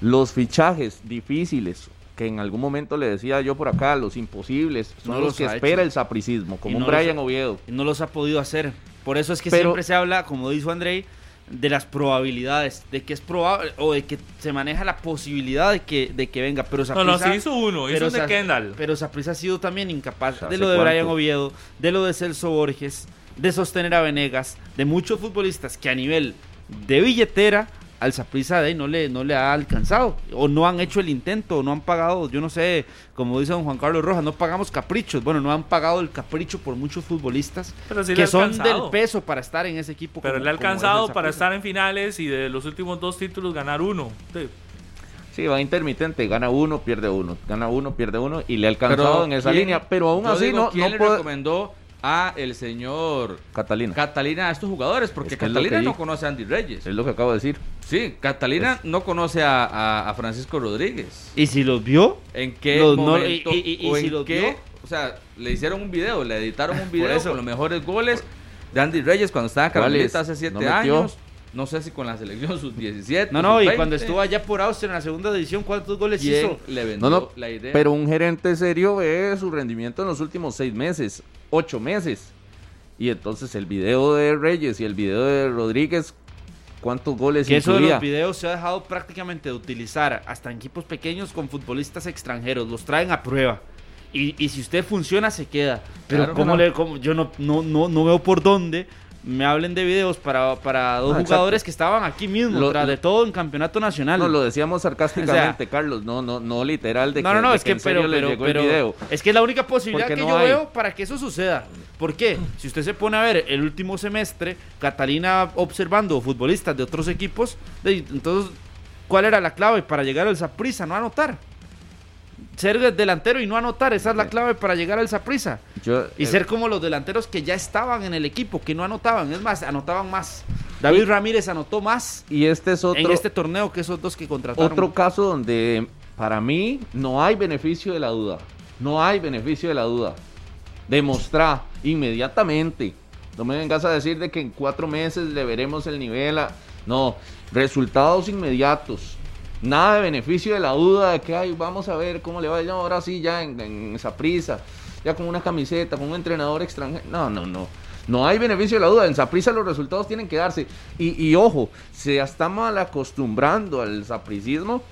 Los fichajes difíciles, que en algún momento le decía yo por acá, los imposibles, son No los los que espera hecho. el sapricismo, como un no los Brian ha- Oviedo. y no los ha podido hacer. Por eso es que Pero- siempre se habla, como dijo Andrei, de las probabilidades, de que es probable o de que se maneja la posibilidad de que, de que venga. Pero No, no, Saprissa- sí hizo uno, hizo un de Kendall. Pero Saprissa ha sido también incapaz O sea, de ¿hace lo de Brian cuánto? Oviedo, de lo de Celso Borges, de sostener a Venegas, de muchos futbolistas que a nivel de billetera al Saprissa de ahí no le, no le ha alcanzado. O no han hecho el intento, o no han pagado, yo no sé, como dice don Juan Carlos Rojas, no pagamos caprichos. Bueno, no han pagado el capricho por muchos futbolistas Pero sí le que son alcanzado. del peso para estar en ese equipo. Pero como- le ha es alcanzado para estar en finales y de los últimos dos títulos ganar uno. Sí. Sí, va intermitente, gana uno, pierde uno, gana uno, pierde uno, y le ha alcanzado en esa ¿quién- línea, pero aún así digo, no, ¿quién no le puede... recomendó a el señor Catalina, Catalina a estos jugadores? Porque Es que Catalina no conoce a Andy Reyes. es lo que acabo de decir. Sí, Catalina no conoce a, a- a Francisco Rodríguez. Y si los vio, ¿En qué Los- no, momento y- y- y o si en los qué? vio- O sea, le hicieron un video, le editaron un video eso. con los mejores goles de Andy Reyes cuando estaba en hace siete ¿No metió? No sé si con la selección sus 17. no, no, y cuando 20. estuvo allá por Austria en la segunda división, ¿cuántos goles ¿Quién hizo? le vendió No, no, la idea? pero un gerente serio ve su rendimiento en los últimos seis meses, ocho meses. Y entonces el video de Reyes y el video de Rodríguez, ¿cuántos goles Que eso de los videos se ha dejado prácticamente de utilizar hasta en equipos pequeños con futbolistas extranjeros. Los traen a prueba. Y, y si usted funciona, se queda. Pero Claro, ¿cómo no. le, cómo- yo no, no, no, no veo por dónde me hablen de videos para, para dos jugadores que estaban aquí mismo, Lo- tras de todo en campeonato nacional. No, lo decíamos sarcásticamente, Carlos, no, no, no literal de no, que, no, no, de es que, pero, pero, pero video. es que es la única posibilidad Porque que no yo hay. veo para que eso suceda. ¿Por qué? Si usted se pone a ver el último semestre, Catalina observando futbolistas de otros equipos, de- entonces, ¿cuál era la clave para llegar al Saprissa? No anotar. Ser delantero y no anotar, esa es la clave para llegar al Saprissa. Yo, Y eh, ser como los delanteros que ya estaban en el equipo, que no anotaban, es más, anotaban más. David Ramírez anotó más y este es otro, en este torneo que esos dos que contrataron. otro caso donde para mí no hay beneficio de la duda. No hay beneficio de la duda. Demostrar inmediatamente. No me vengas a decir de que en cuatro meses le veremos el nivel. a- No, resultados inmediatos. Nada de beneficio de la duda de que ay, vamos a ver cómo le va no, ahora sí ya en, en esa prisa, ya con una camiseta, con un entrenador extranjero. No, no, no. No hay beneficio de la duda. En Saprissa los resultados tienen que darse. Y, y ojo, se está mal acostumbrando al sapricismo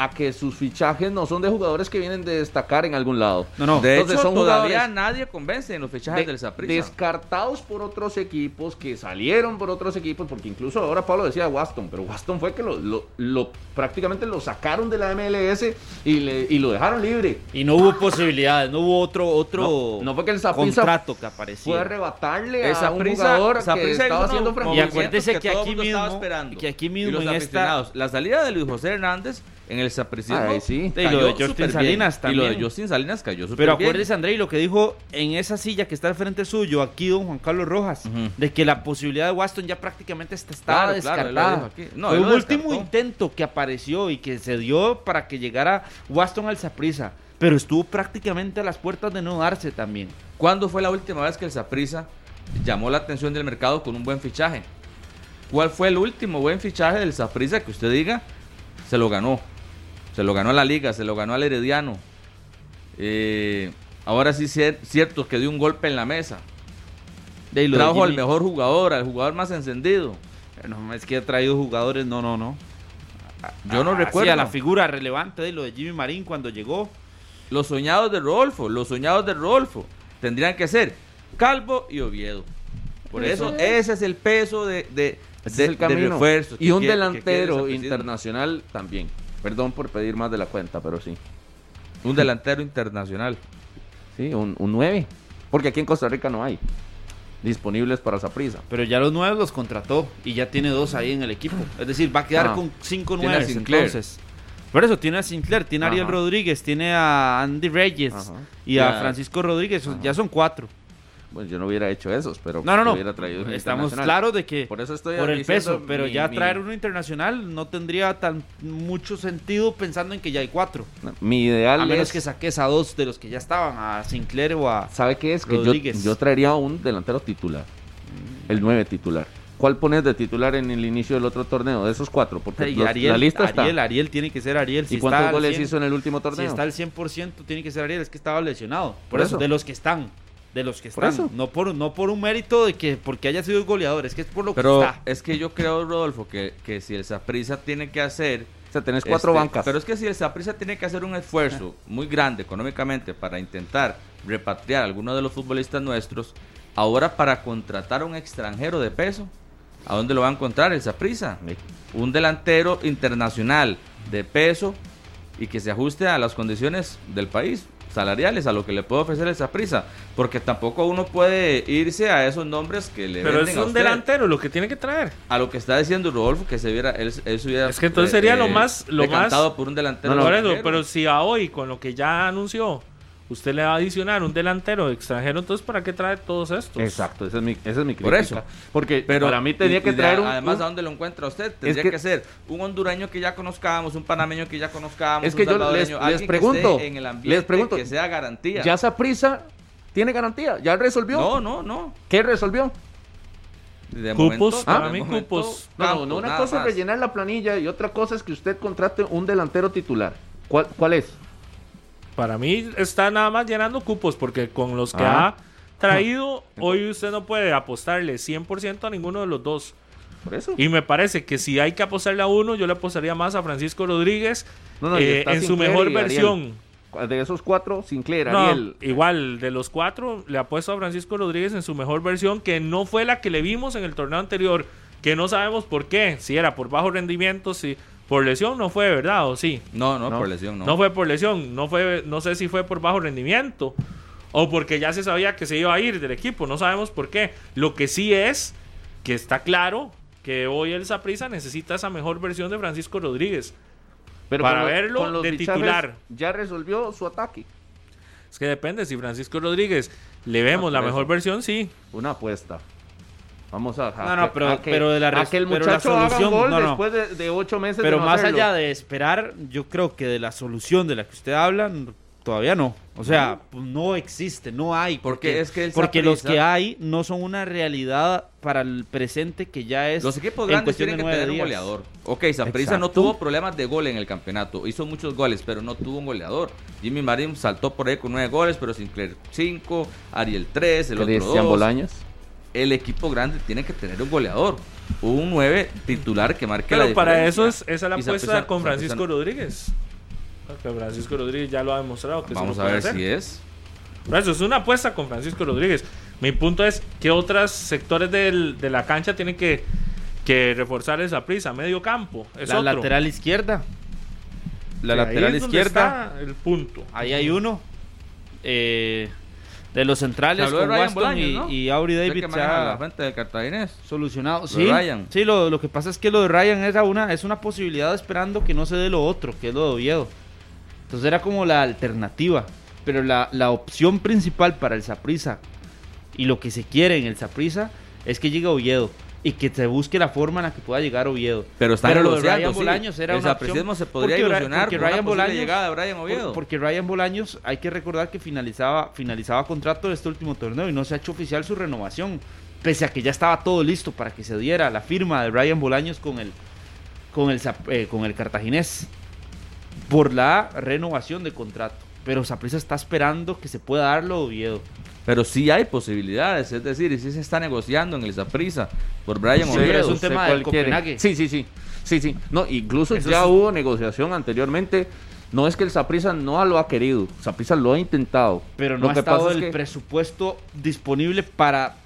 a que sus fichajes no son de jugadores que vienen de destacar en algún lado. No, no. De Entonces hecho, son todavía nadie convence en los fichajes de- del Saprissa. descartados por otros equipos que salieron por otros equipos, porque incluso ahora Pablo decía de Waston, pero Waston fue que lo, lo- lo- prácticamente lo sacaron de la MLS y, le, y lo dejaron libre. Y no hubo posibilidades, no hubo otro otro No, no fue que el contrato que Fue a aparecía. arrebatarle Esa a un jugador que estaba haciendo Y acuérdese que todo aquí mismo- esperando. que aquí Y mismo los en esta- la salida de Luis José Hernández en el sapricismo Ay, sí. Y lo de Justin. Salinas Y lo de también. Justin Salinas cayó súper Pero acuérdese, André, lo que dijo en esa silla que está al frente suyo, aquí don Juan Carlos Rojas, de que la posibilidad de Waston ya prácticamente está, estaba Claro, claro, descartada. aquí. No, Fue un último intento que apareció y que se dio para que llegara Waston al Saprissa, pero estuvo prácticamente a las puertas de no darse también. ¿Cuándo fue la última vez que el Saprissa llamó la atención del mercado con un buen fichaje? ¿Cuál fue el último buen fichaje del Saprissa que usted diga? Se lo ganó. Se lo ganó a la liga, se lo ganó al Herediano. Eh, ahora sí cier- cierto que dio un golpe en la mesa. De Trajo al mejor jugador, al jugador más encendido. No, es que ha traído jugadores, no, no, no. Yo no recuerdo. a la figura relevante de lo de Jimmy Marín cuando llegó. Los soñados de Rodolfo, los soñados de Rodolfo tendrían que ser Calvo y Oviedo. Por eso, ese es el peso de, de, Ese de- es el de camino. refuerzos y que un quiere- delantero internacional también. Perdón por pedir más de la cuenta, pero sí. Un delantero internacional. Sí, un, un 9. Porque aquí en Costa Rica no hay disponibles para esa prisa. Pero ya los nueve los contrató y ya tiene dos ahí en el equipo. Es decir, va a quedar Ah. con cinco Tiene a nueve Sinclair. entonces. Por eso tiene a Sinclair, tiene a Ariel. Rodríguez, tiene a Andy Reyes Ajá. y a a- Francisco Rodríguez. Ajá. Ya son cuatro. Bueno, yo no hubiera hecho esos, pero No, no, no. hubiera traído Estamos claros de que Por eso estoy por el peso, pero mi- ya mi- traer uno internacional no tendría tan mucho sentido pensando en que ya hay cuatro. Mi ideal A menos es que saques a dos de los que ya estaban, a Sinclair o a... ¿Sabe qué es? Que yo, Rodríguez. yo traería un delantero titular. El 9 titular. ¿Cuál pones de titular en el inicio del otro torneo? De esos cuatro. Porque los- Ariel, la lista Ariel, está. Ariel tiene que ser Ariel. Si ¿Y cuántos goles 100, hizo en el último Si torneo? está al 100% tiene que ser Ariel, es que estaba lesionado. Por, Por eso, eso. de los que están. De los que Por están. eso. No por, no por un mérito de que porque haya sido el goleador, es que es por lo Pero que está. es que yo creo, Rodolfo, que, que si el Saprissa tiene que hacer. O sea, tenés cuatro este, bancas. Pero es que si el Saprissa tiene que hacer un esfuerzo muy grande económicamente para intentar repatriar a algunos de los futbolistas nuestros, ahora para contratar a un extranjero de peso, ¿a dónde lo va a encontrar el Saprissa? Un delantero internacional de peso y que se ajuste a las condiciones del país salariales, a lo que le puede ofrecer el Saprissa, porque tampoco uno puede irse a esos nombres que le Pero es un delantero lo que tiene que traer. A lo que está diciendo Rodolfo, que se viera, él, él se hubiera, Es que entonces sería lo más- lo más- por un delantero. Pero si a hoy, con lo que ya anunció, usted le va a adicionar un delantero extranjero, entonces ¿para qué trae todos estos? Exacto, esa es mi, esa es mi Por crítica. eso. Porque Pero para mí tenía y- que traer un... Además, un- ¿a dónde lo encuentra usted? Tendría que- que, ser un hondureño que ya conozcamos, un panameño que ya conozcamos. Es que un yo les- les que pregunto, en el ambiente les pregunto, que sea garantía. Ya esa prisa tiene garantía. ¿Ya resolvió? no, no, no. ¿Qué resolvió? De Cupos, momento- para mí, momento, cupos. No, no, campos, no, una cosa es rellenar la planilla y otra cosa es que usted contrate un delantero titular. ¿Cuál, cuál es? Para mí está nada más llenando cupos, porque con los que Ah. ha traído, hoy usted no puede apostarle 100% a ninguno de los dos. Por eso. Y me parece que si hay que apostarle a uno, yo le apostaría más a Francisco Rodríguez No, eh, en su mejor Ariel. versión. De esos cuatro, Sinclair, No, Ariel. igual, de los cuatro, le apuesto a Francisco Rodríguez en su mejor versión, que no fue la que le vimos en el torneo anterior, que no sabemos por qué, si era por bajo rendimiento, si por lesión no fue, ¿verdad? ¿O sí? No, no, No. por lesión, no. No. fue por lesión, no fue, no sé si fue por bajo rendimiento o porque ya se sabía que se iba a ir del equipo, no sabemos por qué. Lo que sí es que está claro que hoy el Saprissa necesita esa mejor versión de Francisco Rodríguez. para con lo- verlo con los de titular. Ya resolvió su ataque. Es que depende, si Francisco Rodríguez le vemos por la mejor versión, sí. Una apuesta. Vamos a. a No, no, pero- a que, pero de la a res- que el pero la haga solución- un gol no, no. después de, de ocho meses. Pero de no más hacerlo. allá de esperar, yo creo que de la solución de la que usted habla, todavía no. O sea, pues no existe, no hay. Porque es que porque los que hay no son una realidad para el presente que ya es Los equipos en grandes cuestión tienen de que tener un goleador. Ok, Saprissa no tuvo problemas de gol en el campeonato. Hizo muchos goles, pero no tuvo un goleador. Jimmy Marín saltó por ahí con nueve goles, pero Sinclair cinco, Ariel tres, el otro dos. Bolaños. El equipo grande tiene que tener un goleador. Un 9 titular que marque la Pero para eso es, esa es la Y apuesta con Francisco Rodríguez. Porque Francisco Rodríguez ya lo ha demostrado que Vamos lo a ver hacer. si es. Por eso es una apuesta con Francisco Rodríguez. Mi punto es que otros sectores del- de la cancha tienen que, que reforzar esa prisa. Medio campo. Es La otro. lateral izquierda, La Que ahí lateral es donde izquierda. está el punto. ahí hay uno. Eh, de los centrales de con Ryan Bolaños, y, ¿no? y Aubrey Usted David se ha la frente cartaginés. solucionado. Lo Sí, de Ryan. sí lo, lo que pasa es que lo de Ryan era una, es una posibilidad esperando que no se dé lo otro, que es lo de Oviedo. Entonces era como la alternativa. Pero la, la opción principal para el Saprisa y lo que se quiere en el Saprisa es que llegue Oviedo y que se busque la forma en la que pueda llegar Oviedo. Pero están Pero lo de Ryan sí. Bolaños era una opción. se podría Porque ilusionar porque por Ryan posible Bolaños- llegada de Brian Oviedo. Por- Porque Ryan Bolaños, hay que recordar que finalizaba, finalizaba contrato de este último torneo y no se ha hecho oficial su renovación. Pese a que ya estaba todo listo para que se diera la firma de Ryan Bolaños con el, con el, eh, con el cartaginés por la renovación de contrato. Pero Saprissa está esperando que se pueda darlo a Oviedo. Pero sí hay posibilidades, es decir, y sí se está negociando en el Saprissa por Brian Sí, Oviedo. es un tema quiere. Copenhague. Sí, sí, sí. Sí, sí. No, incluso Eso ya es- hubo negociación anteriormente. No es que el Saprissa no lo ha querido. Saprissa lo ha intentado. Pero no Lo ha que estado pasa es el que- presupuesto disponible para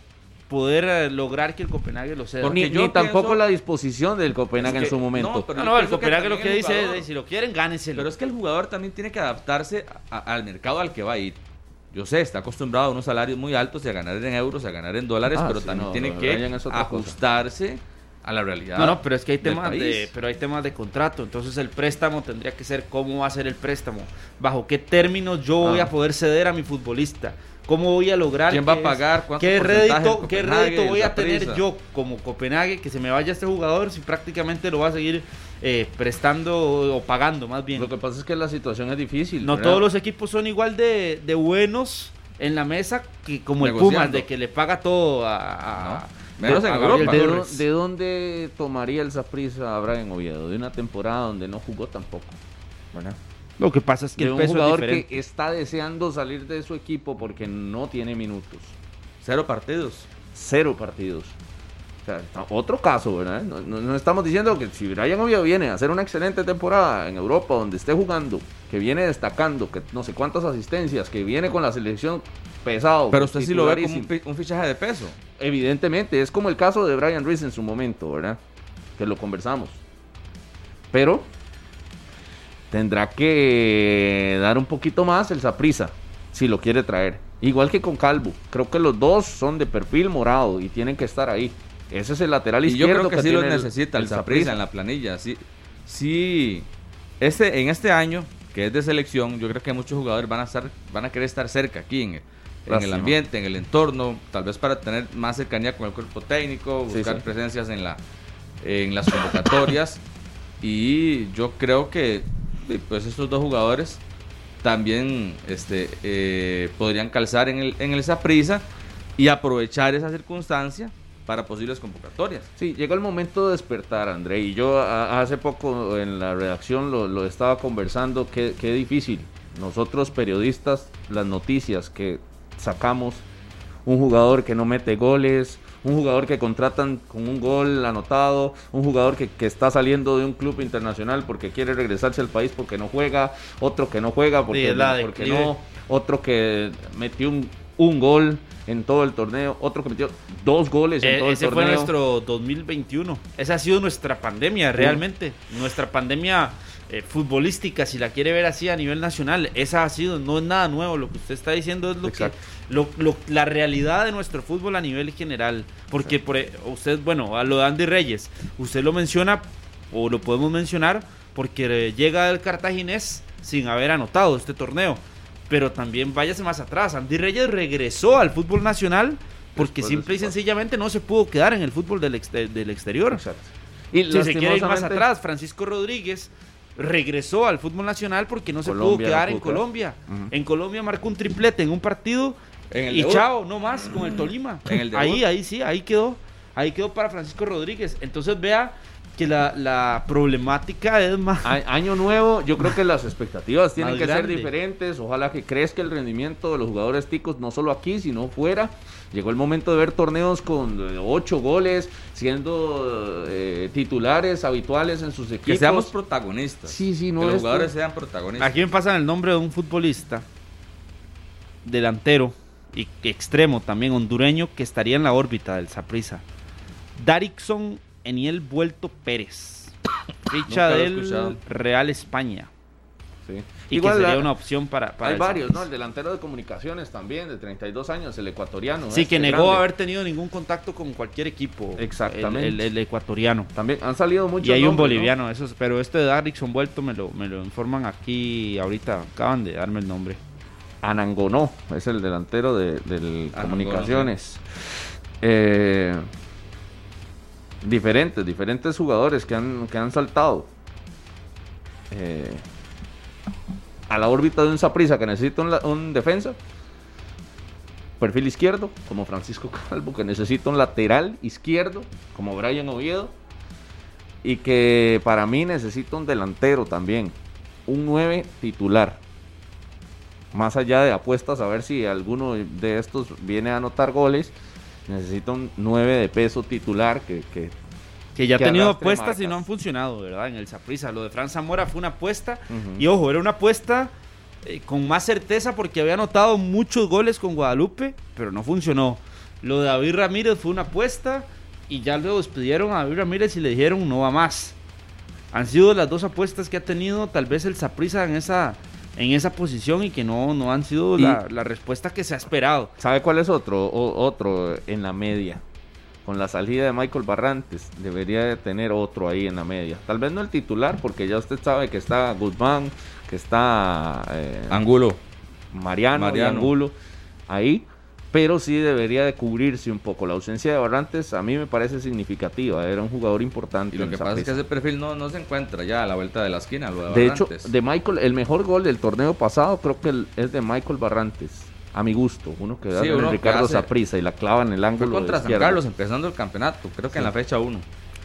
poder eh, lograr que el Copenhague lo ceda. Ni, yo ni tampoco pienso- la disposición del Copenhague Es en su momento. no, pero No, el que Copenhague lo que el dice jugador- es, si lo quieren, gáneselo. Pero es que el jugador también tiene que adaptarse a- a- al mercado al que va a ir. Yo sé, está acostumbrado a unos salarios muy altos y a ganar en euros, a ganar en dólares, Ah, pero sí, también no, tiene que cosa. ajustarse a la realidad. No, no, pero es que hay temas de, pero hay temas de contrato. Entonces el préstamo tendría que ser cómo va a ser el préstamo, bajo qué términos yo voy Ah. a poder ceder a mi futbolista, cómo voy a lograr, ¿Quién va a pagar? ¿Cuánto qué rédito, qué rédito voy a tener yo como Copenhague que se me vaya este jugador si prácticamente lo va a seguir eh, prestando o pagando más bien. Lo que pasa es que la situación es difícil. No ¿verdad? todos los equipos son igual de, de buenos en la mesa que como el. Pumas de que le paga todo a, a- No, menos en Europa. ¿De, dónde tomaría el Saprissa a Brian Oviedo? De una temporada donde no jugó tampoco. ¿verdad? Lo que pasa es que de el un peso jugador que está deseando salir de su equipo porque no tiene minutos. Cero partidos. Cero partidos. O sea, otro caso, ¿verdad? No, no- no estamos diciendo que si Brian Oviedo viene a hacer una excelente temporada en Europa donde esté jugando, que viene destacando, que no sé cuántas asistencias, que viene con la selección pesado. Pero usted sí lo ve como un, fichaje de peso. Evidentemente, es como el caso de Brian Reese en su momento, ¿verdad? Que lo conversamos. Pero tendrá que dar un poquito más el Saprisa si lo quiere traer. Igual que con Calvo. Creo que los dos son de perfil morado y tienen que estar ahí. Ese es el lateral Y yo izquierdo creo que, sí lo necesita el. Saprissa en la planilla. Sí, sí. Este, en este año, que es de selección, yo creo que muchos jugadores van a estar, van a querer estar cerca aquí en, el- en el ambiente, en el entorno, tal vez para tener más cercanía con el cuerpo técnico, buscar sí. presencias en la en las convocatorias. y yo creo que pues estos dos jugadores también este, eh, podrían calzar en el, en y aprovechar esa circunstancia para posibles convocatorias. Sí, llegó el momento de despertar, André. Y yo hace poco en la redacción lo, lo estaba conversando. Qué, qué difícil. Nosotros periodistas, las noticias que sacamos, un jugador que no mete goles, un jugador que contratan con un gol anotado, un jugador que, que está saliendo de un club internacional porque quiere regresarse al país porque no juega, otro que no juega porque, la porque no, otro que metió un, un gol en todo el torneo, otro que metió dos goles en Eh, todo el ese torneo. fue nuestro 2021. Esa ha sido nuestra pandemia, realmente. Nuestra pandemia eh, futbolística, si la quiere ver así a nivel nacional. Esa ha sido, no es nada nuevo. Lo que usted está diciendo es lo Exacto. que lo, lo- la realidad de nuestro fútbol a nivel general. Porque por, e- usted, bueno, a lo de Andy Reyes, usted lo menciona, o lo podemos mencionar, porque eh, llega el cartaginés sin haber anotado este torneo. Pero también váyase más atrás. Andy Reyes regresó al fútbol nacional porque Después de simple y sencillamente no se pudo quedar en el fútbol del, exte- del exterior. Exacto. Y Si se quiere ir más atrás, Francisco Rodríguez regresó al fútbol nacional porque no se pudo quedar en. Colombia. En Colombia marcó un triplete en un partido En el y debut. chao, no más con el Tolima. En el debut. ahí, ahí sí, ahí quedó. Ahí quedó para Francisco Rodríguez. Entonces vea que la, la problemática es más... A- Año nuevo, yo creo que las expectativas tienen que grande. ser diferentes. Ojalá que crezca el rendimiento de los jugadores ticos, no solo aquí, sino fuera. Llegó el momento de ver torneos con eh, ocho goles, siendo eh, titulares habituales en sus equipos. Que seamos protagonistas. Sí, sí, que no los es jugadores que- sean protagonistas. Aquí me pasan el nombre de un futbolista delantero y extremo también hondureño que estaría en la órbita del Saprissa. Darixon Eniel Vuelto Pérez. Ficha del. Real España. Sí. Y Igual que sería una opción para, para hay varios, ¿no? El delantero de comunicaciones también, de 32 años, el ecuatoriano. Sí, este que negó grande. haber tenido ningún contacto con cualquier equipo. Exactamente. El, el- el ecuatoriano. También han salido muchos Y hay un ¿no? boliviano, esos, pero este de Darixon Vuelto me lo, me lo informan aquí ahorita. Acaban de darme el nombre. Anangonó, es el delantero de, del Anangonó, Comunicaciones. Eh, diferentes, diferentes jugadores que han, que han saltado eh, a la órbita de un Saprisa que necesita un, un defensa. Perfil izquierdo, como Francisco Calvo, que necesita un lateral izquierdo, como Brian Oviedo. Y que para mí necesita un delantero también, un 9 titular más allá de apuestas a ver si alguno de estos viene a anotar goles, necesita un 9 de peso titular que, que- Que ya ha tenido apuestas y no han funcionado, ¿verdad? En el Saprissa. Lo de Fran Zamora fue una apuesta. Y ojo, era una apuesta eh, con más certeza porque había anotado muchos goles con Guadalupe, pero no funcionó. Lo de David Ramírez fue una apuesta y ya lo despidieron a David Ramírez y le dijeron no va más. Han sido las dos apuestas que ha tenido tal vez el Saprissa en esa, en esa posición y que no, no han sido la, la respuesta que se ha esperado. ¿Sabe cuál es otro? O- otro en la media. Con la salida de Michael Barrantes, debería de tener otro ahí en la media. Tal vez no el titular, porque ya usted sabe que está Guzmán, que está eh, Angulo. Mariano, y Mariano. Angulo ahí, pero sí debería de cubrirse un poco. La ausencia de Barrantes a mí me parece significativa, era un jugador importante. Y lo en que pasa es que ese perfil no, no se encuentra ya a la vuelta de la esquina. Lo de, De hecho, de Michael, el mejor gol del torneo pasado creo que el- es de Michael Barrantes, a mi gusto, uno que da Sí, en uno Ricardo Saprissa y la clava en el Fue ángulo de contra San. Carlos empezando el campeonato, creo que en Sí. la fecha 1.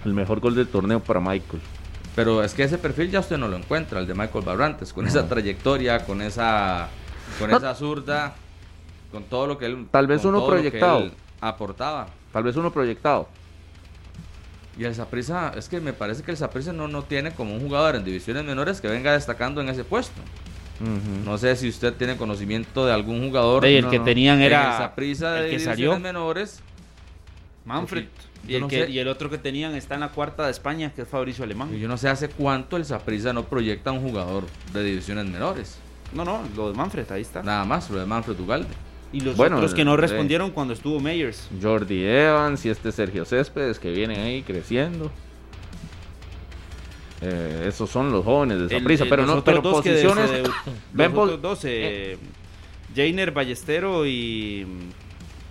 El mejor gol del torneo para Michael. Pero es que ese perfil ya usted no lo encuentra, el de Michael Barrantes, con esa trayectoria, con esa con No. esa zurda, con todo lo que él Tal vez uno proyectado. aportaba. Tal vez uno proyectado. Y el Saprissa, es que me parece que el Saprissa no, no tiene como un jugador en divisiones menores que venga destacando en ese puesto. No sé si usted tiene conocimiento de algún jugador Y el no, que no. tenían en el era Saprissa de el que divisiones salió. menores. Manfred. Y el, no que- sé. y el otro que tenían está en la cuarta de España, que es Fabricio Alemán. Y Yo no sé hace cuánto el Saprissa no proyecta un jugador de divisiones menores. No, no, lo de Manfred, ahí está. Nada más, lo de Manfred Ugalde. Y los Bueno, otros que no eh, respondieron cuando estuvo Meyers. Jordi Evans y este Sergio Céspedes que vienen ahí creciendo. Eh, esos son los jóvenes de Saprissa, pero no, pero posiciones. de- los otros dos, eh, Jainer Ballestero y.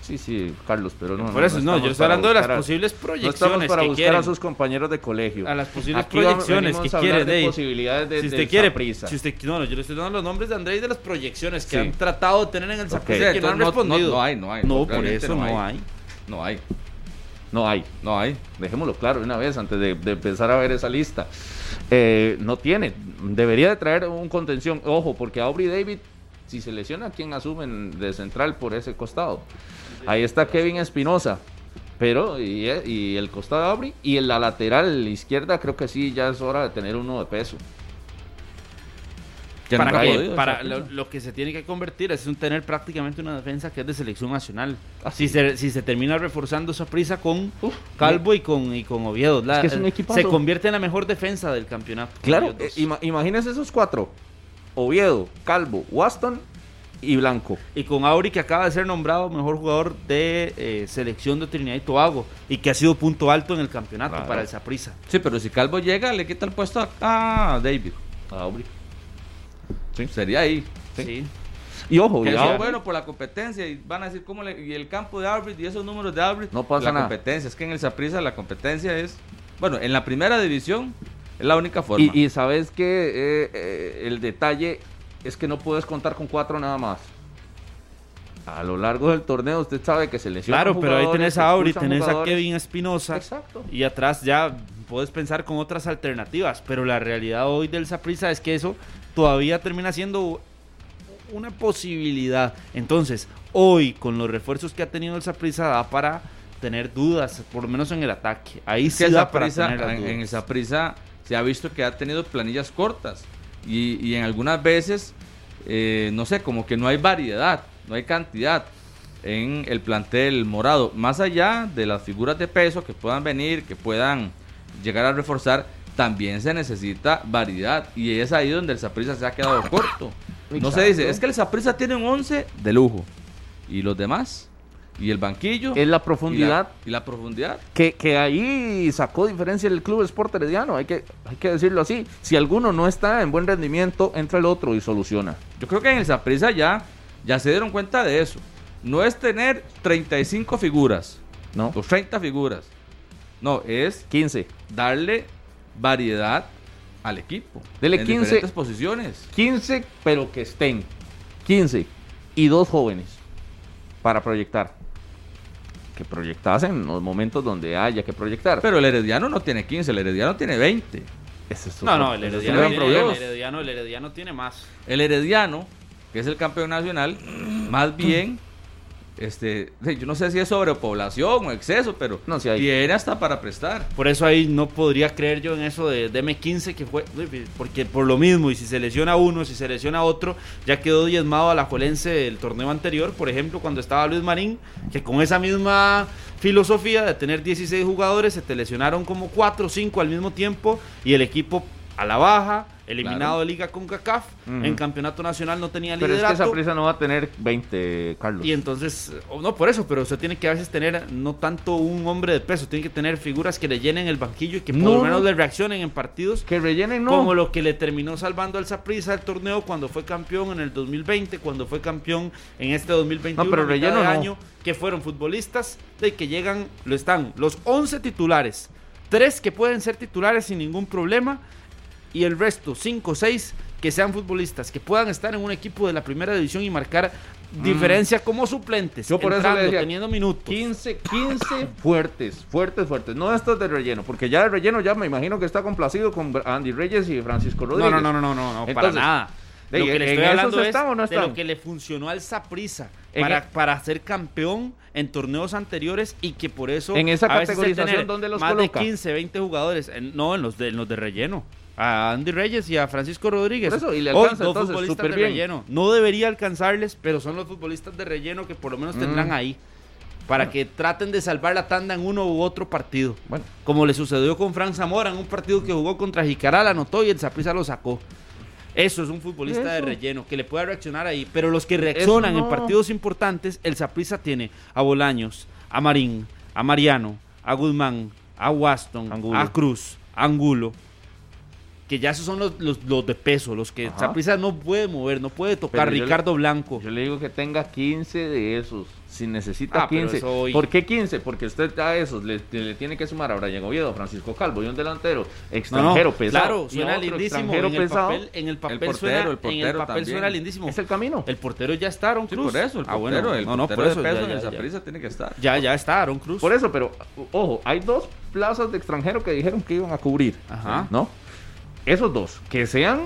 Sí, sí, Carlos, pero no. por eso, no, estamos yo estoy hablando de las a- posibles No proyecciones estamos para que buscar quieren. a sus compañeros de colegio. A las posibles Aquí proyecciones que a quieren. de de- posibilidades de si usted quiere, Saprissa. si usted, no, no, yo le estoy dando los nombres de Andrés de las proyecciones que Sí. han tratado de tener en el Saprissa Ok. que no han no- respondido. no- no hay, no hay, No, por eso no no hay. hay. No hay, No hay. no hay. Dejémoslo claro una vez antes de, de empezar a ver esa lista. Eh, no tiene. Debería de traer un contención. Ojo, porque Aubrey David, si se lesiona, ¿quién asumen de central por ese costado? Ahí está Kevin Espinosa. Pero, y, y el costado de Aubrey. Y en la lateral izquierda, creo que sí, ya es hora de tener uno de peso. Para que- podido, para Saprissa. lo, lo que se tiene que convertir es un tener prácticamente una defensa que es de selección nacional. Ah, si, se, si se termina reforzando esa prisa con Calvo y con, y con Oviedo, la- que es un equipazo. se convierte en la mejor defensa del campeonato. Claro, eh, ima- imagínense esos cuatro. Oviedo, Calvo, Waston y Blanco. Y con Auri que acaba de ser nombrado mejor jugador de eh, selección de Trinidad y Tobago y que ha sido punto alto en el campeonato Claro. para el Saprissa. Sí, pero si Calvo llega, le quita el puesto a, a David. A Aubrey. Sería ahí. Sí. Y ojo, Que ya- bueno por la competencia y van a decir cómo le, y el campo de Albert y esos números de Albert. No pasa la nada. competencia, es que en el Saprissa la competencia es bueno, en la primera división Es la única forma. Y, y sabes que eh, eh, el detalle es que no puedes contar con cuatro nada más. A lo largo del torneo usted sabe que se lesiona. Claro, pero ahí tenés a Auri, tenés a Kevin Espinosa. Exacto. Y atrás ya puedes pensar con otras alternativas. Pero la realidad hoy del Saprissa es que eso todavía termina siendo una posibilidad. Entonces, hoy con los refuerzos que ha tenido el Saprissa da para tener dudas, por lo menos en el ataque. Ahí Es sí da para Saprissa- tener las en, en el. Saprissa se ha visto que ha tenido planillas cortas y, y en algunas veces, eh, no sé, como que no hay variedad, no hay cantidad en el plantel morado. Más allá de las figuras de peso que puedan venir, que puedan llegar a reforzar, también se necesita variedad y es ahí donde el Saprissa se ha quedado corto. No se dice, es que el Saprissa tiene un 11 de lujo y los demás y el banquillo Es la y profundidad y la profundidad. que, que ahí sacó diferencia el Club Sport Herediano. Hay que, hay que decirlo así. Si alguno no está en buen rendimiento, entra el otro y soluciona. Yo creo que en el Saprissa ya, ya se dieron cuenta de eso. No es tener 35 figuras, ¿No? o 30 figuras. No, es 15. darle variedad al equipo. Dele en 15. diferentes posiciones. 15, pero que estén. 15. Y dos jóvenes para proyectar. Que proyectasen en los momentos donde haya que proyectar. Pero el Herediano no tiene 15, el Herediano tiene 20. Ese es No, no, el Herediano, el Herediano, el Herediano tiene más. El Herediano, que es el campeón nacional, más bien, este, yo no sé si es sobrepoblación o exceso, pero No, hay. tiene hasta para prestar. Por eso ahí no podría creer yo en eso de, de M15 que fue, porque por lo mismo, y si se lesiona uno, si se lesiona otro, ya quedó diezmado a la Juelense del torneo anterior, por ejemplo, cuando estaba Luis Marín, que con esa misma filosofía de tener 16 jugadores, se te lesionaron como 4 o 5 al mismo tiempo y el equipo a la baja, eliminado Claro. de Liga con CACAF, en campeonato nacional no tenía Pero es que liderato. esa prisa no va a tener 20, Carlos. Y entonces, o no por eso, pero usted tiene que a veces tener no tanto un hombre de peso, tiene que tener figuras que le llenen el banquillo y que por No, lo menos no. le reaccionen en partidos. que rellenen, no. Como lo que le terminó salvando al Saprissa el torneo cuando fue campeón en el 2020, cuando fue campeón en este 2021, No, pero relleno no. año, que fueron futbolistas de que llegan, lo están los 11 titulares, tres que pueden ser titulares sin ningún problema y el resto, 5 o 6 que sean futbolistas, que puedan estar en un equipo de la primera división y marcar diferencia como suplentes, Mm. Yo por eso le teniendo minutos. 15, 15 fuertes, fuertes, fuertes. No estos de relleno, porque ya el relleno ya me imagino que está complacido con Andy Reyes y Francisco Rodríguez. no, no, no, no, no, no, para Entonces, nada. de- Lo que le ¿en estoy hablando es no de lo que le funcionó al Saprissa En para, e- para ser campeón en torneos anteriores y que por eso En esa categorización, ¿dónde los más coloca? de 15, 20 jugadores, no en los de en los de relleno. A Andy Reyes y a Francisco Rodríguez. Por eso, y le Hoy, alcanza, dos entonces, futbolistas de bien. relleno. No debería alcanzarles, pero son los futbolistas de relleno que por lo menos tendrán Mm. ahí. Para que traten de salvar la tanda en uno u otro partido. Bueno, Como le sucedió con Fran Zamora en un partido que jugó contra Jicaral, anotó y el Saprissa lo sacó. Eso es un futbolista de relleno que le puede reaccionar ahí. Pero los que reaccionan no. en partidos importantes, el Saprissa tiene a Bolaños, a Marín, a Mariano, a Guzmán, a Waston, Angulo. a Cruz, a Angulo. Que ya esos son los, los, los de peso, los que Ajá. Saprissa no puede mover, no puede tocar. Pero yo le- Ricardo Blanco. yo le digo que tenga 15 de esos. Si necesita Ah, pero 15. eso hoy- ¿Por qué 15? Porque usted a esos le, le tiene que sumar a Brian Oviedo, Francisco Calvo y un delantero No, no, extranjero pesado. Claro, suena lindísimo. extranjero En el, pesado. papel, en el papel portero, suena, el en el portero papel también. suena lindísimo. Es el camino. El portero ya está, Aaron Sí, Cruz. por eso, el Ah, bueno, portero, el no, no, portero por eso, de peso ya, en el ya, ya. Saprissa tiene que estar. Ya, ya está Aaron Cruz. Por eso, pero ojo, hay dos plazas de extranjero que dijeron que iban a cubrir. Ajá. ¿No? Esos dos, que sean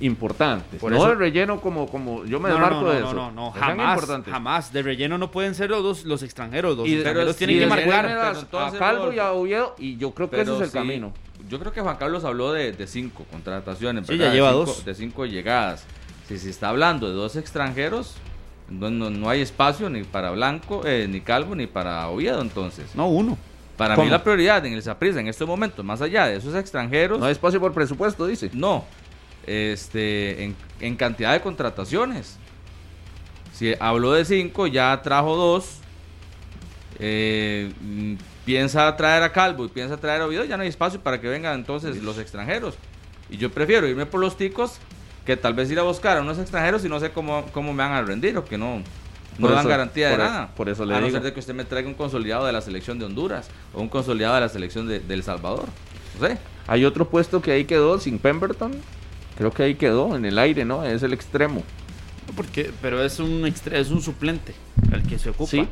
importantes. Por no eso- de relleno como, como yo me no, no, desmarco no, de no, eso. no, no, Que sean jamás, importantes. jamás. De relleno no pueden ser los, dos- los extranjeros. Los Y extranjeros pero tienen que marcar. a- pero entonces, a Calvo y a Oviedo y yo creo que ese es el sí, camino. Yo creo que Juan Carlos habló de, de cinco contrataciones. Sí, ya lleva de cinco, dos. De cinco llegadas. Si se está hablando de dos extranjeros, no, no, no hay espacio ni para Blanco, eh, ni Calvo, ni para Oviedo. Entonces, No, uno. Para ¿Cómo? mí la prioridad en el Saprissa en estos momentos, más allá de esos extranjeros, No hay espacio por presupuesto, dice. no. Este, en, en cantidad de contrataciones. Si habló de cinco, ya trajo dos. eh, mm, piensa traer a Calvo y piensa traer a Oviedo, ya no hay espacio para que vengan entonces los extranjeros. Y yo prefiero irme por los ticos que tal vez ir a buscar a unos extranjeros y no sé cómo, cómo me van a rendir o que no, no dan eso- garantía de por e- nada. por eso le a no digo. ser de que usted me traiga un consolidado de la selección de Honduras o un consolidado de la selección de, de El Salvador. No sé. Hay otro puesto que ahí quedó sin Pemberton. Creo que ahí quedó en el aire, ¿no? Es el extremo. Porque, pero es un extre- es un suplente el que se ocupa. Sí,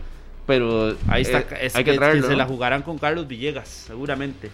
pero Ahí está, eh, es hay que, que traerlo. que se ¿no? la jugarán con Carlos Villegas, seguramente.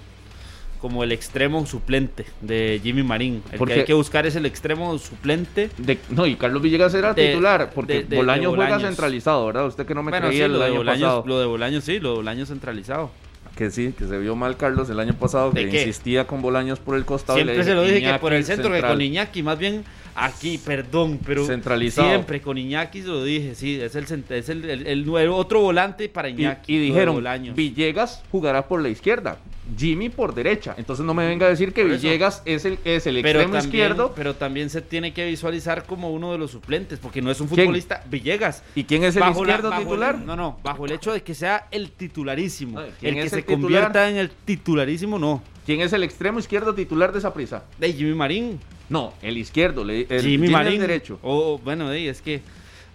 Como el extremo suplente de Jimmy Marín. El Porque- que hay que buscar es el extremo suplente. De- no, y Carlos Villegas era De- titular, porque de- Bolaños de juega Bolaños. centralizado, ¿verdad? Usted que no me bueno, sí, creía lo el de, año Bolaños, pasado. lo de Bolaños sí, lo de Bolaños centralizado. Que sí, que se vio mal Carlos el año pasado, ¿De que qué? insistía con Bolaños por el costado. y le Siempre se lo dije que Iñaki por el centro, que central. con Iñaki, más bien aquí, perdón, pero Centralizado. siempre con Iñaki se lo dije, sí, es el, es el, el- el nuevo- otro volante para Y, Iñaki. y lo de dijeron, Bolaños. Villegas jugará por la izquierda, Jimmy por derecha. Entonces no me venga a decir que. Villegas es el, es el pero extremo también, izquierdo. pero también se tiene que visualizar como uno de los suplentes, porque no es un ¿Quién? futbolista, Villegas. ¿Y quién es el Bajo la- izquierdo el- titular? no, no, bajo el hecho de que sea el titularísimo. Ay, ¿quién El que se titular? convierta en el titularísimo, no. ¿Quién es el extremo izquierdo titular de esa prisa? De Jimmy Marín. No, el izquierdo, el Jimmy Jimmy Marín. el derecho. O, bueno, es que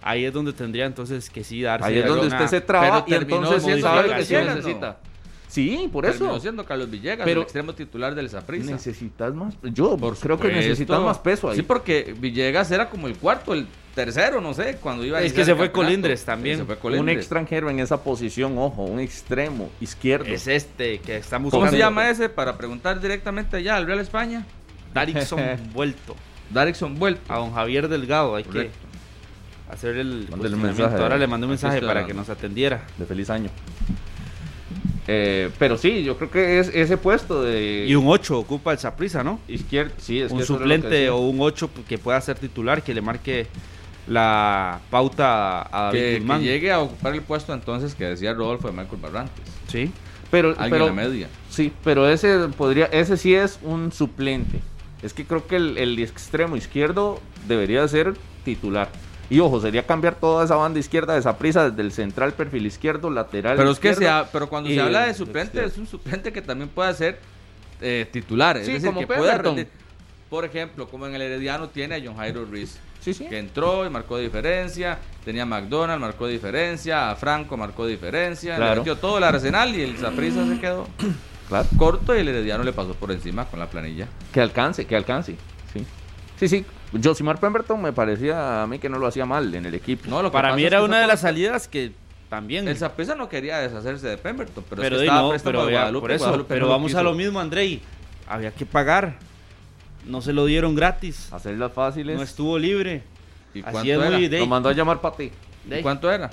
ahí es donde tendría entonces que sí darse. Ahí es donde una- usted se traba y entonces sí sabe que sí necesita. Sí, por Terminó eso. siendo Carlos Villegas, Pero- el extremo titular del Saprissa. Necesitas más. Yo Por creo que necesitas más peso ahí. Sí, porque Villegas era como el cuarto, el tercero, no sé, cuando iba a Es que se el fue. Colindres también. Sí, se fue un Colindres. extranjero en esa posición, ojo, un extremo izquierdo. Es este que estamos ¿Cómo se buscando. llama ese? Para preguntar directamente allá al Real España. Darixon vuelto. Darickson vuelto. A don Javier Delgado. Hay Correcto. que hacer el un cuestionamiento. mensaje. Ahora le mandé un mensaje para que nos atendiera. de feliz año. Eh, pero sí, yo creo que es ese puesto de Y un 8 ocupa el Saprisa, ¿no? izquierdo, sí, es un que suplente o un 8 que pueda ser titular, que le marque la pauta a David Que, que llegue a ocupar el puesto entonces que decía Rodolfo de Michael Barrantes. Sí. pero, Alguien pero la media. sí, pero ese podría, ese sí es un suplente. Es que creo que el, el extremo izquierdo debería ser titular. Y ojo, sería cambiar toda esa banda izquierda de esa prisa desde el central, perfil izquierdo, lateral. Pero es que izquierdo. se ha- pero cuando se habla de suplente, es un suplente que también puede ser eh, titular. Es Sí, decir, como que rendir. Por ejemplo, como en el Herediano tiene a John Jairo Ruiz. Sí, sí. Que entró y marcó diferencia. Tenía a McDonald, marcó diferencia. A Franco marcó diferencia. Claro. Le metió todo el arsenal y el Saprissa se quedó Claro. corto y el Herediano le pasó por encima con la planilla. Que alcance, que alcance. Sí, sí. sí. Josimar Pemberton me parecía a mí que no lo hacía mal en el equipo. No, lo que Para mí es era que una de las salidas que también. El Saprissa no quería deshacerse de Pemberton, pero, pero es di, que estaba no, préstamo pero de Guadalupe, por eso, Guadalupe pero no lo vamos a lo mismo, Andrei. Había que pagar. No se lo dieron gratis. Hacerlas fáciles. No estuvo libre. ¿Y Así cuánto es era? muy Lo mandó a llamar para ti. de- ¿Y cuánto era?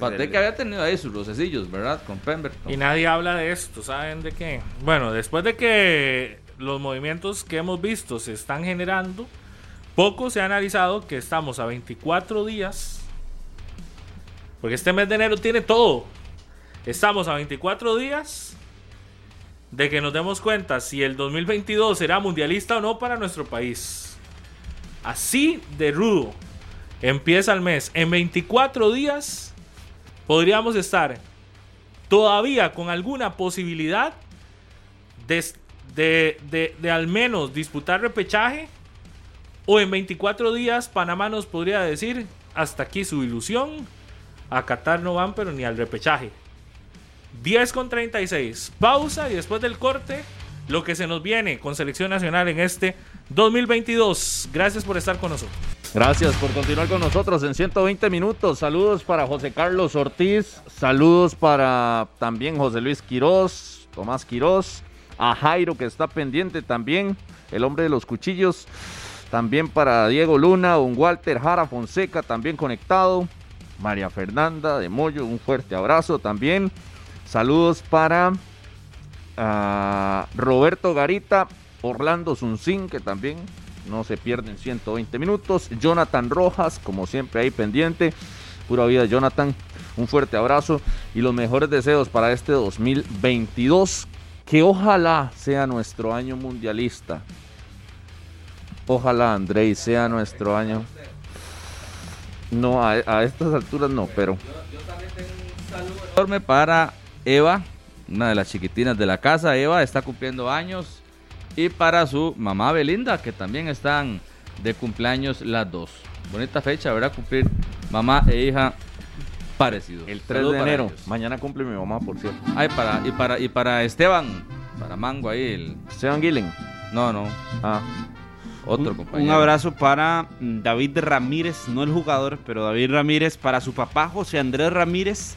Pate que había tenido ahí sus rocecillos, ¿verdad? Con Pemberton. Y nadie habla de esto, ¿saben de qué? Bueno, después de que los movimientos que hemos visto se están generando, poco se ha analizado que estamos a 24 días, porque este mes de enero tiene todo. Estamos a 24 días de que nos demos cuenta si el 2022 será mundialista o no para nuestro país. Así de rudo empieza el mes. En 24 días podríamos estar todavía con alguna posibilidad de, de, de- al menos disputar repechaje. O en 24 días Panamá nos podría decir hasta aquí su ilusión. A Qatar no van, pero ni al repechaje. 10 con 36. Pausa y después del corte, lo que se nos viene con Selección Nacional en este 2022. Gracias por estar con nosotros. Gracias por continuar con nosotros en 120 minutos. Saludos para José Carlos Ortiz. Saludos para también José Luis Quirós, Tomás Quirós. A Jairo que está pendiente también. El hombre de los cuchillos. También para Diego Luna, un Walter Jara Fonseca también conectado. María Fernanda de Moyo, un fuerte abrazo también. Saludos para ah, Roberto Garita, Orlando Zunzín, que también no se pierden 120 minutos. Jonathan Rojas, como siempre ahí pendiente. Pura vida, Jonathan. Un fuerte abrazo y los mejores deseos para este 2022. Que ojalá sea nuestro año mundialista. Ojalá, Andrei, sea nuestro año. No, a, a estas alturas no, pero enorme para Eva, una de las chiquitinas de la casa. Eva está cumpliendo años. Y para su mamá Belinda, que también están de cumpleaños las dos. Bonita fecha, ¿verdad? Cumplir mamá e hija parecidos. el 3 Saludos de enero. ellos. Mañana cumple mi mamá, por cierto. Ay, para, y, para, y para Esteban, para Mango ahí. El... Sean Gillen. No, no, Ah, otro Un, compañero. un abrazo para mm, David Ramírez, no el jugador, pero David Ramírez, para su papá José Andrés Ramírez,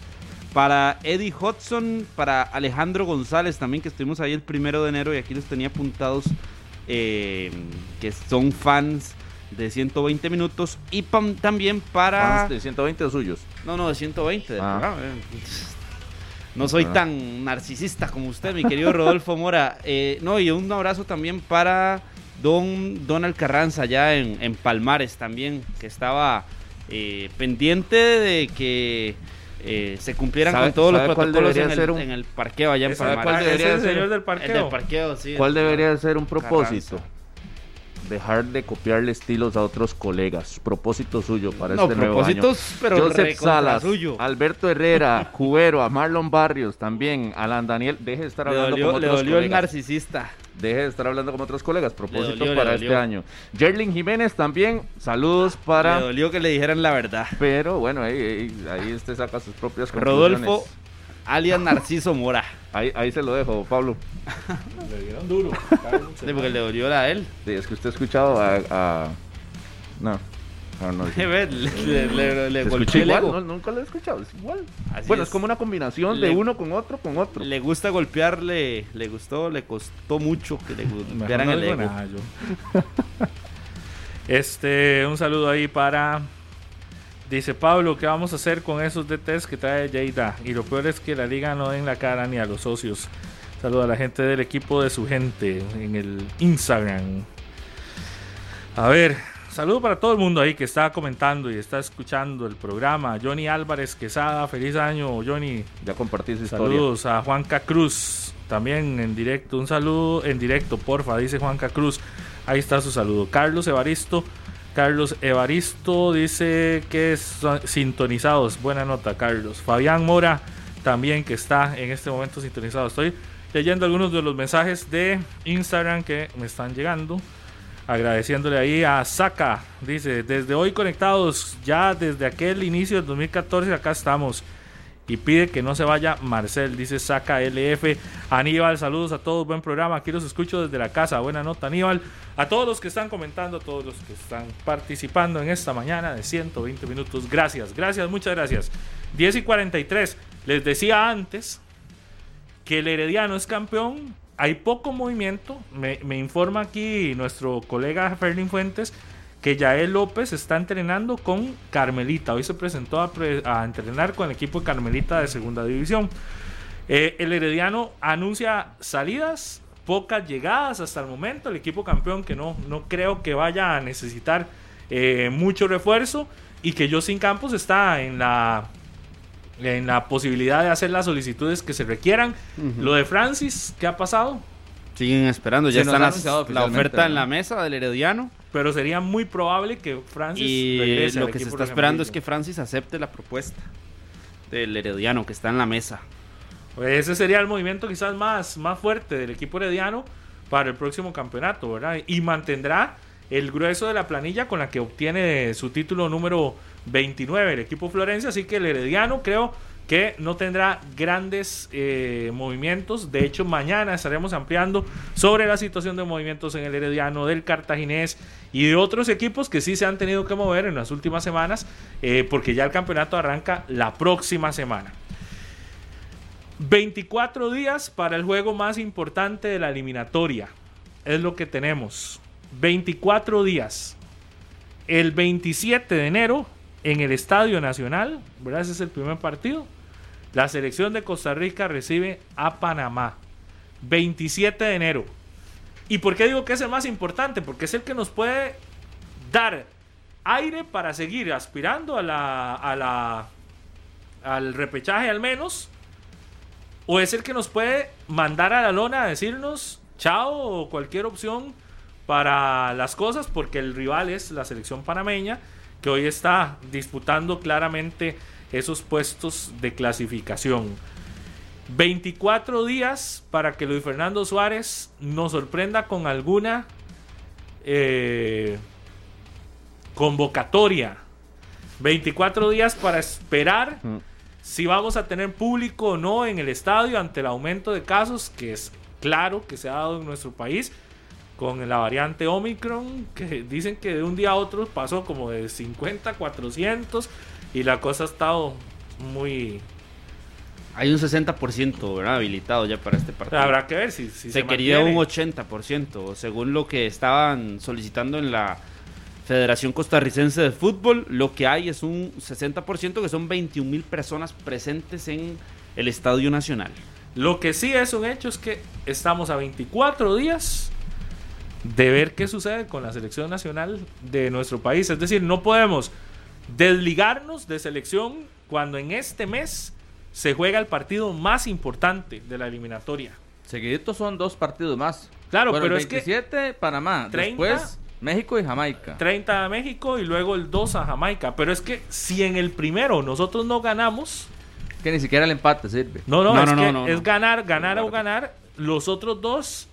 para Eddie Hudson, para Alejandro González también, que estuvimos ahí el primero de enero y aquí los tenía apuntados, eh, que son fans de 120 minutos, y pam- también para... fans de 120 o suyos. No, no, de 120. de Ah. eh. No soy Ah. tan narcisista como usted, mi querido Rodolfo Mora. Eh, no, y un abrazo también para don Donald Carranza, allá en, en Palmares también, que estaba eh, pendiente de que eh, se cumplieran ¿Sabe- con todos los protocolos en el, ser un- en el parqueo allá en Palmares. cuál ah, debería es el ser? señor del El del parqueo. sí. ¿Cuál debería ser un propósito? Carranza. Dejar de copiarle estilos a otros colegas. Propósito suyo para No, este nuevo año. propósitos, pero Joseph Salas, suyo. Alberto Herrera, Cubero, a Marlon Barrios también, Alan Daniel, deje de estar Le hablando dolió, le otros dolió el colegas. narcisista. Deje de estar hablando como otros colegas. Propósito dolió, le para este año. Jerlin Jiménez también, saludos Le para. dolió que le dijeran la verdad. Pero bueno, ahí, ahí, ahí usted saca sus propias conclusiones. Rodolfo, alias Narciso Mora. Ahí, ahí se lo dejo, Pablo. Le dieron duro. Sí, porque le dolió a él. Sí, es que usted ha escuchado a. a- No, no, no. Le, le, le, le, le ¿Se golpeó escucha el igual? ego. No, nunca lo he escuchado, es igual. Así bueno, es. es. como una combinación Le- de uno con otro con otro. Le gusta golpearle, le gustó, le costó mucho que le golpearan no el ego. nada, yo. Este, un saludo ahí para. Dice Pablo, ¿qué vamos a hacer con esos DTs que trae Lleida? Y lo peor es que la liga no den la cara ni a los socios. Saludo a la gente del equipo de su gente en el Instagram. A ver, saludo para todo el mundo ahí que está comentando y está escuchando el programa. Johnny Álvarez Quesada, feliz año, Johnny. Ya compartí su historia. Saludos a Juanca Cruz, también en directo. Un saludo en directo, porfa, dice Juanca Cruz. Ahí está su saludo. Carlos Evaristo. Carlos Evaristo dice que son sintonizados. Buena nota, Carlos. Fabián Mora también que está en este momento sintonizado. Estoy leyendo algunos de los mensajes de Instagram que me están llegando. Agradeciéndole ahí a Saka. Dice, desde hoy conectados, ya desde aquel inicio del 2014 acá estamos. Y pide que no se vaya Marcel, dice Saca LF. Aníbal, saludos a todos, buen programa. Aquí los escucho desde la casa. Buena nota, Aníbal. A todos los que están comentando, a todos los que están participando en esta mañana de 120 minutos. Gracias, gracias, muchas gracias. 10 y 43. Les decía antes que el Herediano es campeón. Hay poco movimiento. Me, me informa aquí nuestro colega Ferlin Fuentes que Yael López está entrenando con Carmelita. Hoy se presentó a, pre- a entrenar con el equipo de Carmelita de segunda división. Eh, el Herediano anuncia salidas, pocas llegadas hasta el momento. El equipo campeón que no, no creo que vaya a necesitar eh, mucho refuerzo y que Justin Campos está en la en la posibilidad de hacer las solicitudes que se requieran. Lo de Francis, ¿qué ha pasado? Siguen esperando, ya anunciado la oferta en la mesa del Herediano. Pero sería muy probable que Francis Y regrese lo que se está esperando es que Francis acepte la propuesta del Herediano que está en la mesa. Pues ese sería el movimiento quizás más, más fuerte del equipo herediano para el próximo campeonato, ¿verdad? Y mantendrá el grueso de la planilla con la que obtiene su título número 29 el equipo Florencia, así que el herediano creo que no tendrá grandes eh, movimientos. De hecho, mañana estaremos ampliando sobre la situación de movimientos en el Herediano, del Cartaginés y de otros equipos que sí se han tenido que mover en las últimas semanas, eh, porque ya el campeonato arranca la próxima semana. 24 días para el juego más importante de la eliminatoria. Es lo que tenemos. 24 días. El 27 de enero en el Estadio Nacional, ¿verdad? Ese es el primer partido. La selección de Costa Rica recibe a Panamá. 27 de enero. ¿Y por qué digo que es el más importante? Porque es el que nos puede dar aire para seguir aspirando a la, a la, al repechaje al menos. O es el que nos puede mandar a la lona a decirnos chao o cualquier opción para las cosas, porque el rival es la selección panameña, que hoy está disputando claramente esos puestos de clasificación. 24 días para que Luis Fernando Suárez nos sorprenda con alguna eh, convocatoria. 24 días para esperar Mm. si vamos a tener público o no en el estadio ante el aumento de casos, que es claro que se ha dado en nuestro país con la variante Omicron, que dicen que de un día a otro pasó como de 50 a 400 y la cosa ha estado muy... Hay un 60%, ¿verdad? Habilitado ya para este partido. Habrá que ver si, si se, quería mantiene. un 80%, según lo que estaban solicitando en la Federación Costarricense de Fútbol. Lo que hay es un 60%, que son 21 mil personas presentes en el Estadio Nacional. Lo que sí es un hecho es que estamos a 24 días de ver qué sucede con la selección nacional de nuestro país. Es decir, no podemos desligarnos de selección cuando en este mes se juega el partido más importante de la eliminatoria. Seguiditos son dos partidos más. Claro, Bueno, pero el es que 27 Panamá, 30, después México y Jamaica. 30 a México y luego el 2 a Jamaica. Pero es que si en el primero nosotros no ganamos, Que ni siquiera el empate sirve. no, no, No, es, no, que no, no, es ganar, ganar o ganar. Los otros dos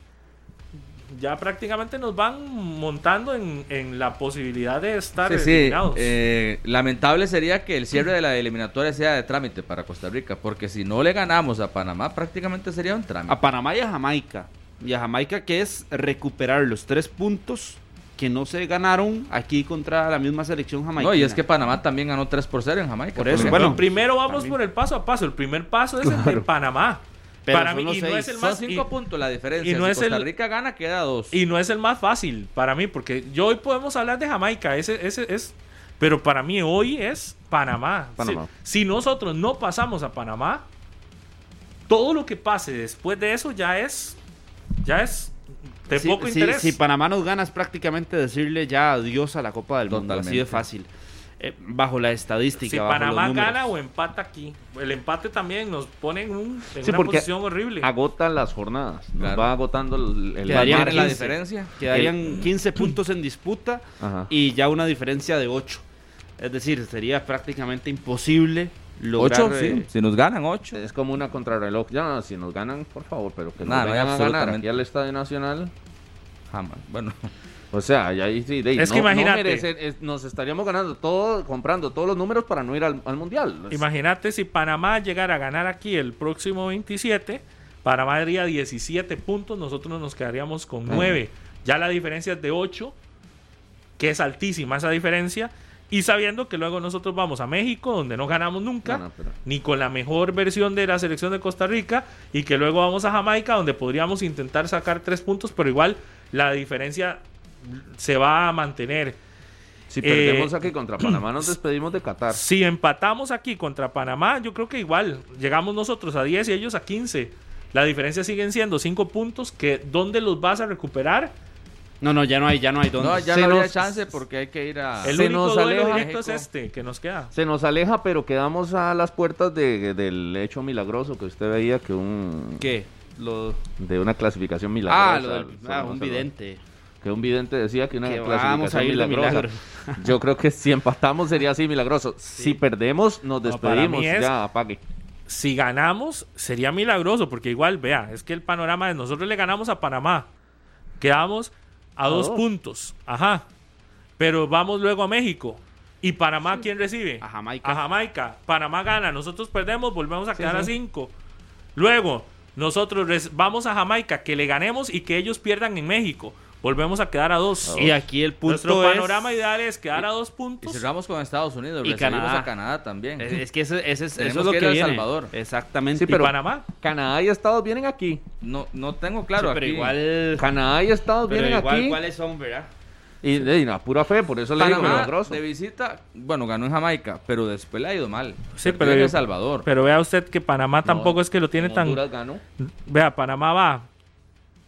ya prácticamente nos van montando en, en la posibilidad de estar Sí, sí, eliminados. eh, lamentable sería que el cierre de la eliminatoria sea de trámite para Costa Rica, porque si no le ganamos a Panamá, prácticamente sería un trámite. A Panamá y a Jamaica. Y a Jamaica que es recuperar los tres puntos que no se ganaron aquí contra la misma selección jamaica. No, y es que Panamá también ganó 3 por 0 en Jamaica. Por eso, ejemplo. bueno, primero vamos también. por el paso a paso. El primer paso es el de Panamá. Pero para son mí, y no es el son más 5 y- puntos la diferencia. y no si es Costa el- Rica gana, queda 2. Y no es el más fácil para mí, porque yo hoy podemos hablar de Jamaica, ese, ese es, pero para mí hoy es Panamá. Panamá. Si, si nosotros no pasamos a Panamá, todo lo que pase después de eso ya es, ya es de Si- poco interés. si Panamá nos gana es prácticamente decirle ya adiós a la Copa del Mundo, así Totalmente. de fácil. Eh, bajo la estadística. Si bajo Panamá los gana o empata aquí, el empate también nos pone en, un- en Sí, una posición horrible. Agotan las jornadas. nos Claro. Va agotando el, el Quedarían ¿Tiene la 15. diferencia? Quedarían 15 puntos en disputa Ajá. y ya una diferencia de 8. Es decir, sería prácticamente imposible lograr. 8, sí. eh, Si nos ganan 8. Es como una contrarreloj. Ya, si nos ganan, por favor, pero que nos Nah, no hay a ganar aquí al Estadio Nacional. Jamás. Bueno, O sea, ya ahí sí. de- Es que no- no imagínate. es- nos estaríamos ganando todo, comprando todos los números para no ir al, al Mundial. Imagínate si Panamá llegara a ganar aquí el próximo 27, Panamá haría 17 puntos, nosotros nos quedaríamos con 9. Ya la diferencia es de 8, que es altísima esa diferencia. Y sabiendo que luego nosotros vamos a México, donde no ganamos nunca, No, no, pero- ni con la mejor versión de la selección de Costa Rica, y que luego vamos a Jamaica, donde podríamos intentar sacar 3 puntos, pero igual la diferencia se va a mantener. Si Eh, perdemos aquí contra Panamá, nos despedimos de Qatar. Si empatamos aquí contra Panamá, yo creo que igual llegamos nosotros a 10 y ellos a 15. La diferencia siguen siendo 5 puntos que ¿dónde los vas a recuperar? No, no, ya no hay, ya no hay dónde. no, ya Se no había nos- chance porque hay que ir a. El Se único nos duelo aleja directo es este que nos queda. Se nos aleja, pero quedamos a las puertas de- del hecho milagroso que usted veía que un ¿Qué? Lo... de una clasificación milagrosa. Ah, lo del... Ah, un lo- vidente. Que un vidente decía que una Que clasificación vamos a ir de milagrosa. milagro. Yo creo que si empatamos sería así milagroso. Si perdemos, nos despedimos. Ya, apague. Si ganamos, sería milagroso, porque igual, vea, es que el panorama es nosotros le ganamos a Panamá. Quedamos a, dos, puntos. Ajá. Pero vamos luego a México. ¿Y Panamá quién recibe? A Jamaica. A Jamaica. Panamá gana, nosotros perdemos, volvemos a Sí, quedar a cinco. Luego, nosotros vamos a Jamaica, que le ganemos y que ellos pierdan en México. Volvemos a quedar a dos. Y aquí el punto Nuestro es... panorama ideal es quedar a dos Y puntos. cerramos con Estados Unidos. Y recibimos Canadá. a Canadá también. Es, es que ese, ese es, eso es lo que que, El. Salvador. Exactamente. Sí, ¿Y pero- Panamá? Canadá y Estados vienen aquí. No, no tengo claro Sí, pero aquí. igual... Canadá y Estados Pero vienen igual, aquí. ¿cuáles son, verdad? Y de y a pura fe, por eso le digo Panamá de visita, bueno, ganó en Jamaica, pero después le ha ido mal. Sí, pero en El Salvador. Pero vea usted que Panamá tampoco es que lo tiene En tan... Ganó. Vea, Panamá va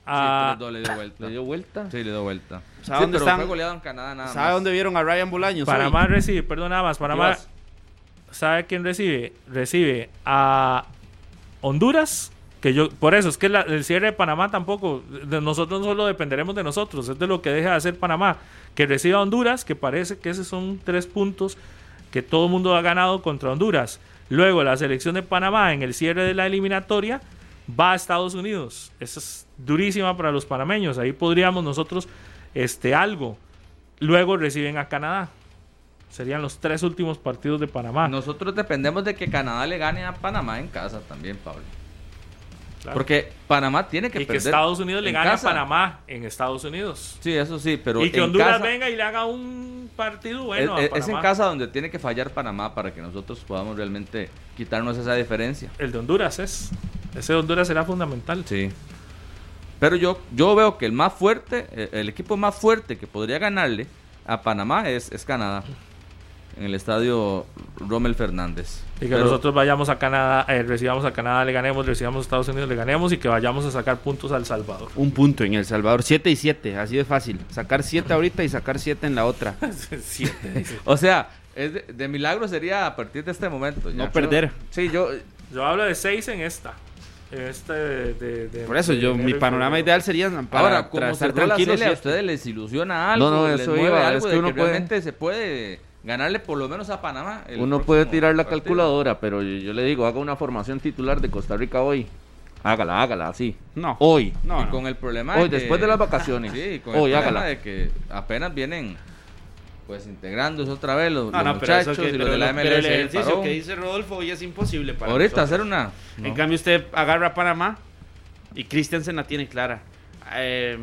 Sí, a... pero le dio vuelta. Le dio vuelta. Sí, le dio vuelta. ¿Sabe Sí, dónde están? fue goleado en Canadá nada ¿Sabe más. dónde vieron a Ryan Bolaños? hoy? Panamá recibe, perdón nada más, Panamá... ¿Sabe quién recibe? Recibe a Honduras, que yo, por eso es que la- el cierre de Panamá tampoco, de nosotros no solo dependeremos de nosotros, es de lo que deja de hacer Panamá, que recibe a Honduras, que parece que esos son tres puntos que todo el mundo ha ganado contra Honduras. Luego la selección de Panamá en el cierre de la eliminatoria va a Estados Unidos. Esa es durísima para los panameños. Ahí podríamos nosotros este algo. Luego reciben a Canadá. Serían los tres últimos partidos de Panamá. Nosotros dependemos de que Canadá le gane a Panamá en casa también, Pablo. Claro. Porque Panamá tiene que y que perder Estados Unidos le gane casa. a Panamá en Estados Unidos. Sí, eso sí, pero y que en Honduras casa- venga y le haga un partido bueno es, a es- es en casa donde tiene que fallar Panamá para que nosotros podamos realmente quitarnos esa diferencia. El de Honduras es. Ese de Honduras será fundamental. Sí. Pero yo, yo veo que el más fuerte, eh, el equipo más fuerte que podría ganarle a Panamá es, es Canadá. En el estadio Rommel Fernández. Y que Pero- nosotros vayamos a Canadá, eh, recibamos a Canadá, le ganemos, recibamos a Estados Unidos, le ganemos y que vayamos a sacar puntos al Salvador. Un punto en El Salvador, 7 y 7, así de fácil. Sacar 7 ahorita y sacar 7 en la otra. Siete. O sea, es de, de milagro sería a partir de este momento. ya. No perder. Sí, yo, Yo hablo de seis en esta. Este de, de- Por eso, de yo, mi panorama ideal sería para Ahora, como estar tranquilos. serie, a ustedes les ilusiona algo, No, no, les eso mueve iba, algo es que de uno que puede- realmente se puede ganarle por lo menos a Panamá. el uno puede tirar la partido. calculadora, pero yo, yo le digo, haga una formación titular de Costa Rica hoy. Hágala, hágala, así. No. Hoy. No, y no. con el problema Hoy, de después de las vacaciones. Sí, con Hoy, el problema hágala. de que apenas vienen pues integrándose otra vez los, No, los no, pero, eso muchachos que, y los de la MLS. pero el ejercicio que dice Rodolfo hoy es imposible para Ahorita nosotros. hacer una... En cambio, usted agarra a Panamá y Christiansen la tiene clara. Eh,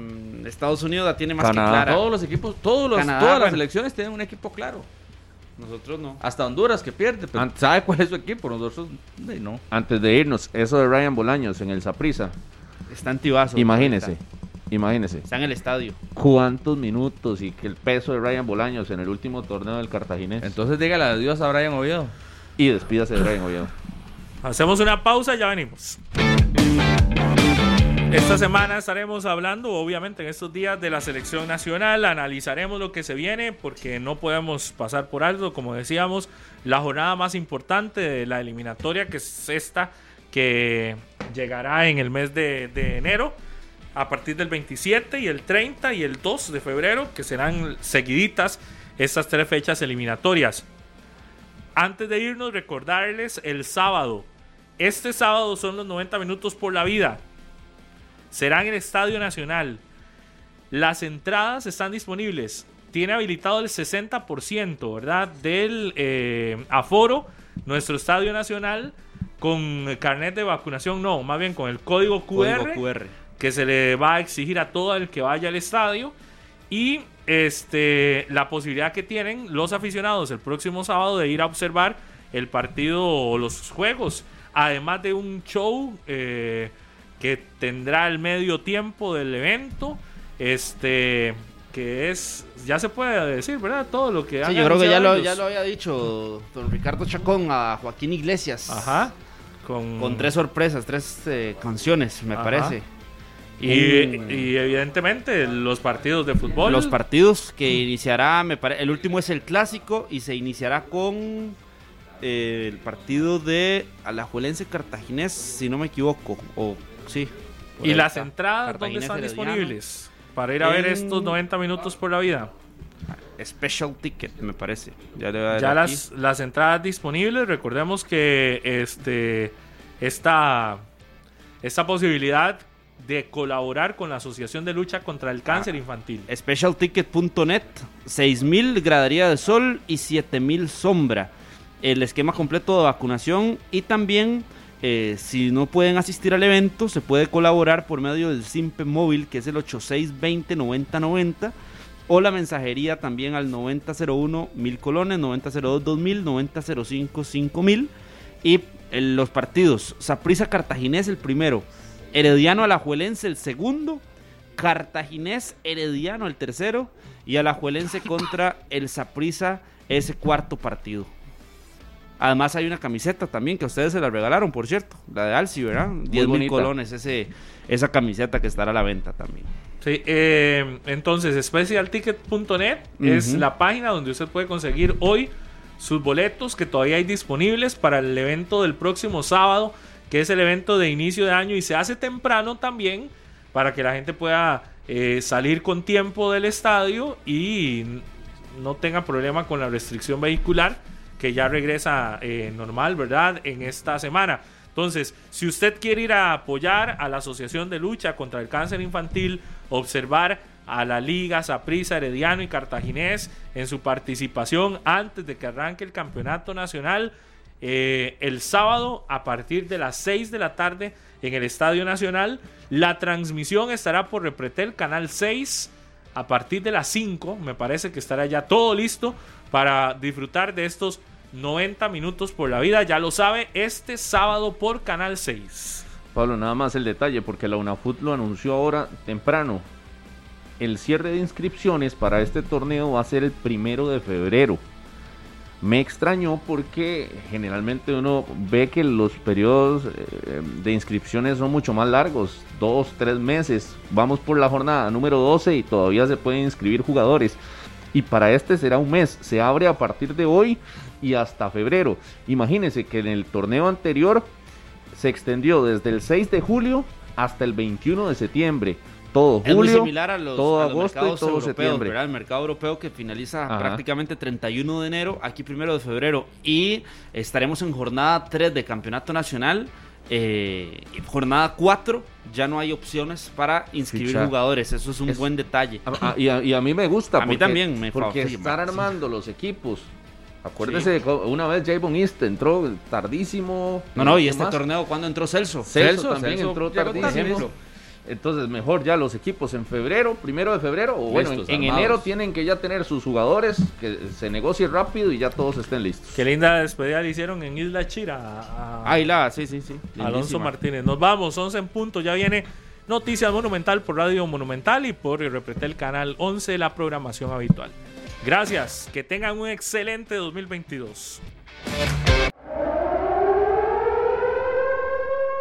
Estados Unidos la tiene más Canadá. que clara. Todos los equipos, todos los, Canadá, todas las bueno. selecciones tienen un equipo claro. Nosotros no. Hasta Honduras que pierde, pero Antes- sabe cuál es su equipo. Nosotros no. Antes de irnos, eso de Ryan Bolaños en el Saprisa. Está antivazo. Imagínese. Imagínese. Está en el estadio. ¿Cuántos minutos y que el peso de Ryan Bolaños en el último torneo del Cartaginés? Entonces dígale adiós a Brian Oviedo. y despídase de Ryan Oviedo. Hacemos una pausa y ya venimos. Esta semana estaremos hablando, obviamente, en estos días de la selección nacional. Analizaremos lo que se viene porque no podemos pasar por alto, como decíamos, la jornada más importante de la eliminatoria, que es esta, que llegará en el mes de, de enero, a partir del 27 y el 30 y el 2 de febrero, que serán seguiditas estas tres fechas eliminatorias. Antes de irnos, recordarles el sábado. Este sábado son los 90 minutos por la vida. Será en el Estadio Nacional. Las entradas están disponibles. Tiene habilitado el 60%, ¿verdad? Del eh, aforo, nuestro Estadio Nacional, con carnet de vacunación, no, más bien con el código QR, Código QR. Que se le va a exigir a todo el que vaya al estadio. Y este, la posibilidad que tienen los aficionados el próximo sábado de ir a observar el partido o los juegos. Además de un show eh, que tendrá el medio tiempo del evento. Este que es, ya se puede decir, ¿verdad? Todo lo que Sí, yo creo que ya lo, ya lo había dicho don Ricardo Chacón a Joaquín Iglesias. Ajá. Con, Con tres sorpresas, tres eh, canciones, me Ajá. parece. Y, Un- y evidentemente los partidos de fútbol. Los partidos que iniciará, me pare- el último es el clásico y se iniciará con eh, el partido de Alajuelense Cartaginés, si no me equivoco. O sí. ¿Y ahí las entradas dónde están Herediano. disponibles? Para ir a ver estos 90 minutos por la vida. Special ticket, me parece. Ya, Ya las, las entradas disponibles. Recordemos que este esta, esta posibilidad de colaborar con la Asociación de Lucha contra el Cáncer Infantil. Specialticket.net, 6000 gradería de sol y 7000 sombra. El esquema completo de vacunación y también, eh, si no pueden asistir al evento, se puede colaborar por medio del Simpe móvil, que es el 8620-9090, o la mensajería también al 9001 1000 colones, 9002 2000, 9005 5000. Y eh, los partidos: Saprisa Cartaginés el primero, Herediano Alajuelense el segundo, Cartaginés Herediano el tercero y Alajuelense contra el Saprisa ese cuarto partido. Además hay una camiseta también que a ustedes se la regalaron, por cierto, la de Alci, ¿verdad? 10 mil colones ese, esa camiseta que estará a la venta también. Sí, eh, entonces, specialticket.net es Ujú. la página donde usted puede conseguir hoy sus boletos que todavía hay disponibles para el evento del próximo sábado, que es el evento de inicio de año y se hace temprano también para que la gente pueda eh, salir con tiempo del estadio y no tenga problema con la restricción vehicular que ya regresa eh, normal, ¿verdad? En esta semana. Entonces, si usted quiere ir a apoyar a la Asociación de Lucha contra el Cáncer Infantil, observar a la Liga Saprissa, Herediano y Cartaginés en su participación antes de que arranque el campeonato nacional, eh, el sábado a partir de las 6 de la tarde en el Estadio Nacional. La transmisión estará por Repretel, Canal 6, a partir de las 5. Me parece que estará ya todo listo para disfrutar de estos 90 minutos por la vida. Ya lo sabe, este sábado por Canal 6. Pablo, nada más el detalle, porque la UNAFUT lo anunció ahora temprano. El cierre de inscripciones para este torneo va a ser el primero de febrero. Me extrañó porque generalmente uno ve que los periodos eh, de inscripciones son mucho más largos, dos, tres meses. Vamos por la jornada número 12 y todavía se pueden inscribir jugadores. Y para este será un mes, se abre a partir de hoy y hasta febrero. Imagínense que en el torneo anterior se extendió desde el 6 de julio hasta el 21 de septiembre todo julio, es muy similar a los, todo a los agosto y mercados todo europeos, septiembre. ¿verdad? El mercado europeo que finaliza Ajá. prácticamente 31 de enero, aquí primero de febrero. Y estaremos en jornada 3 de campeonato nacional. eh, jornada 4 ya no hay opciones para inscribir Fichar. jugadores. Eso es un Es- buen detalle. A- a- y, a, y a mí me gusta. A mí también me Porque fascina, estar sí. armando los equipos. Acuérdese, una vez Javon East entró tardísimo. No, no, y ¿qué este más? torneo, ¿cuándo entró Celso? Celso, Celso, también Celso entró llegó tardísimo. Entonces, mejor ya los equipos en febrero, primero de febrero, o bueno, en, Listos, en armados. enero tienen que ya tener sus jugadores, que se negocie rápido y ya todos estén listos. Qué linda despedida le hicieron en Isla Chira a, a Ahí la, sí, sí, sí. Alonso. Martínez. Nos vamos, 11 en punto. Ya viene Noticias Monumental por Radio Monumental y por Repretel Canal 11, la programación habitual. Gracias, que tengan un excelente 2022.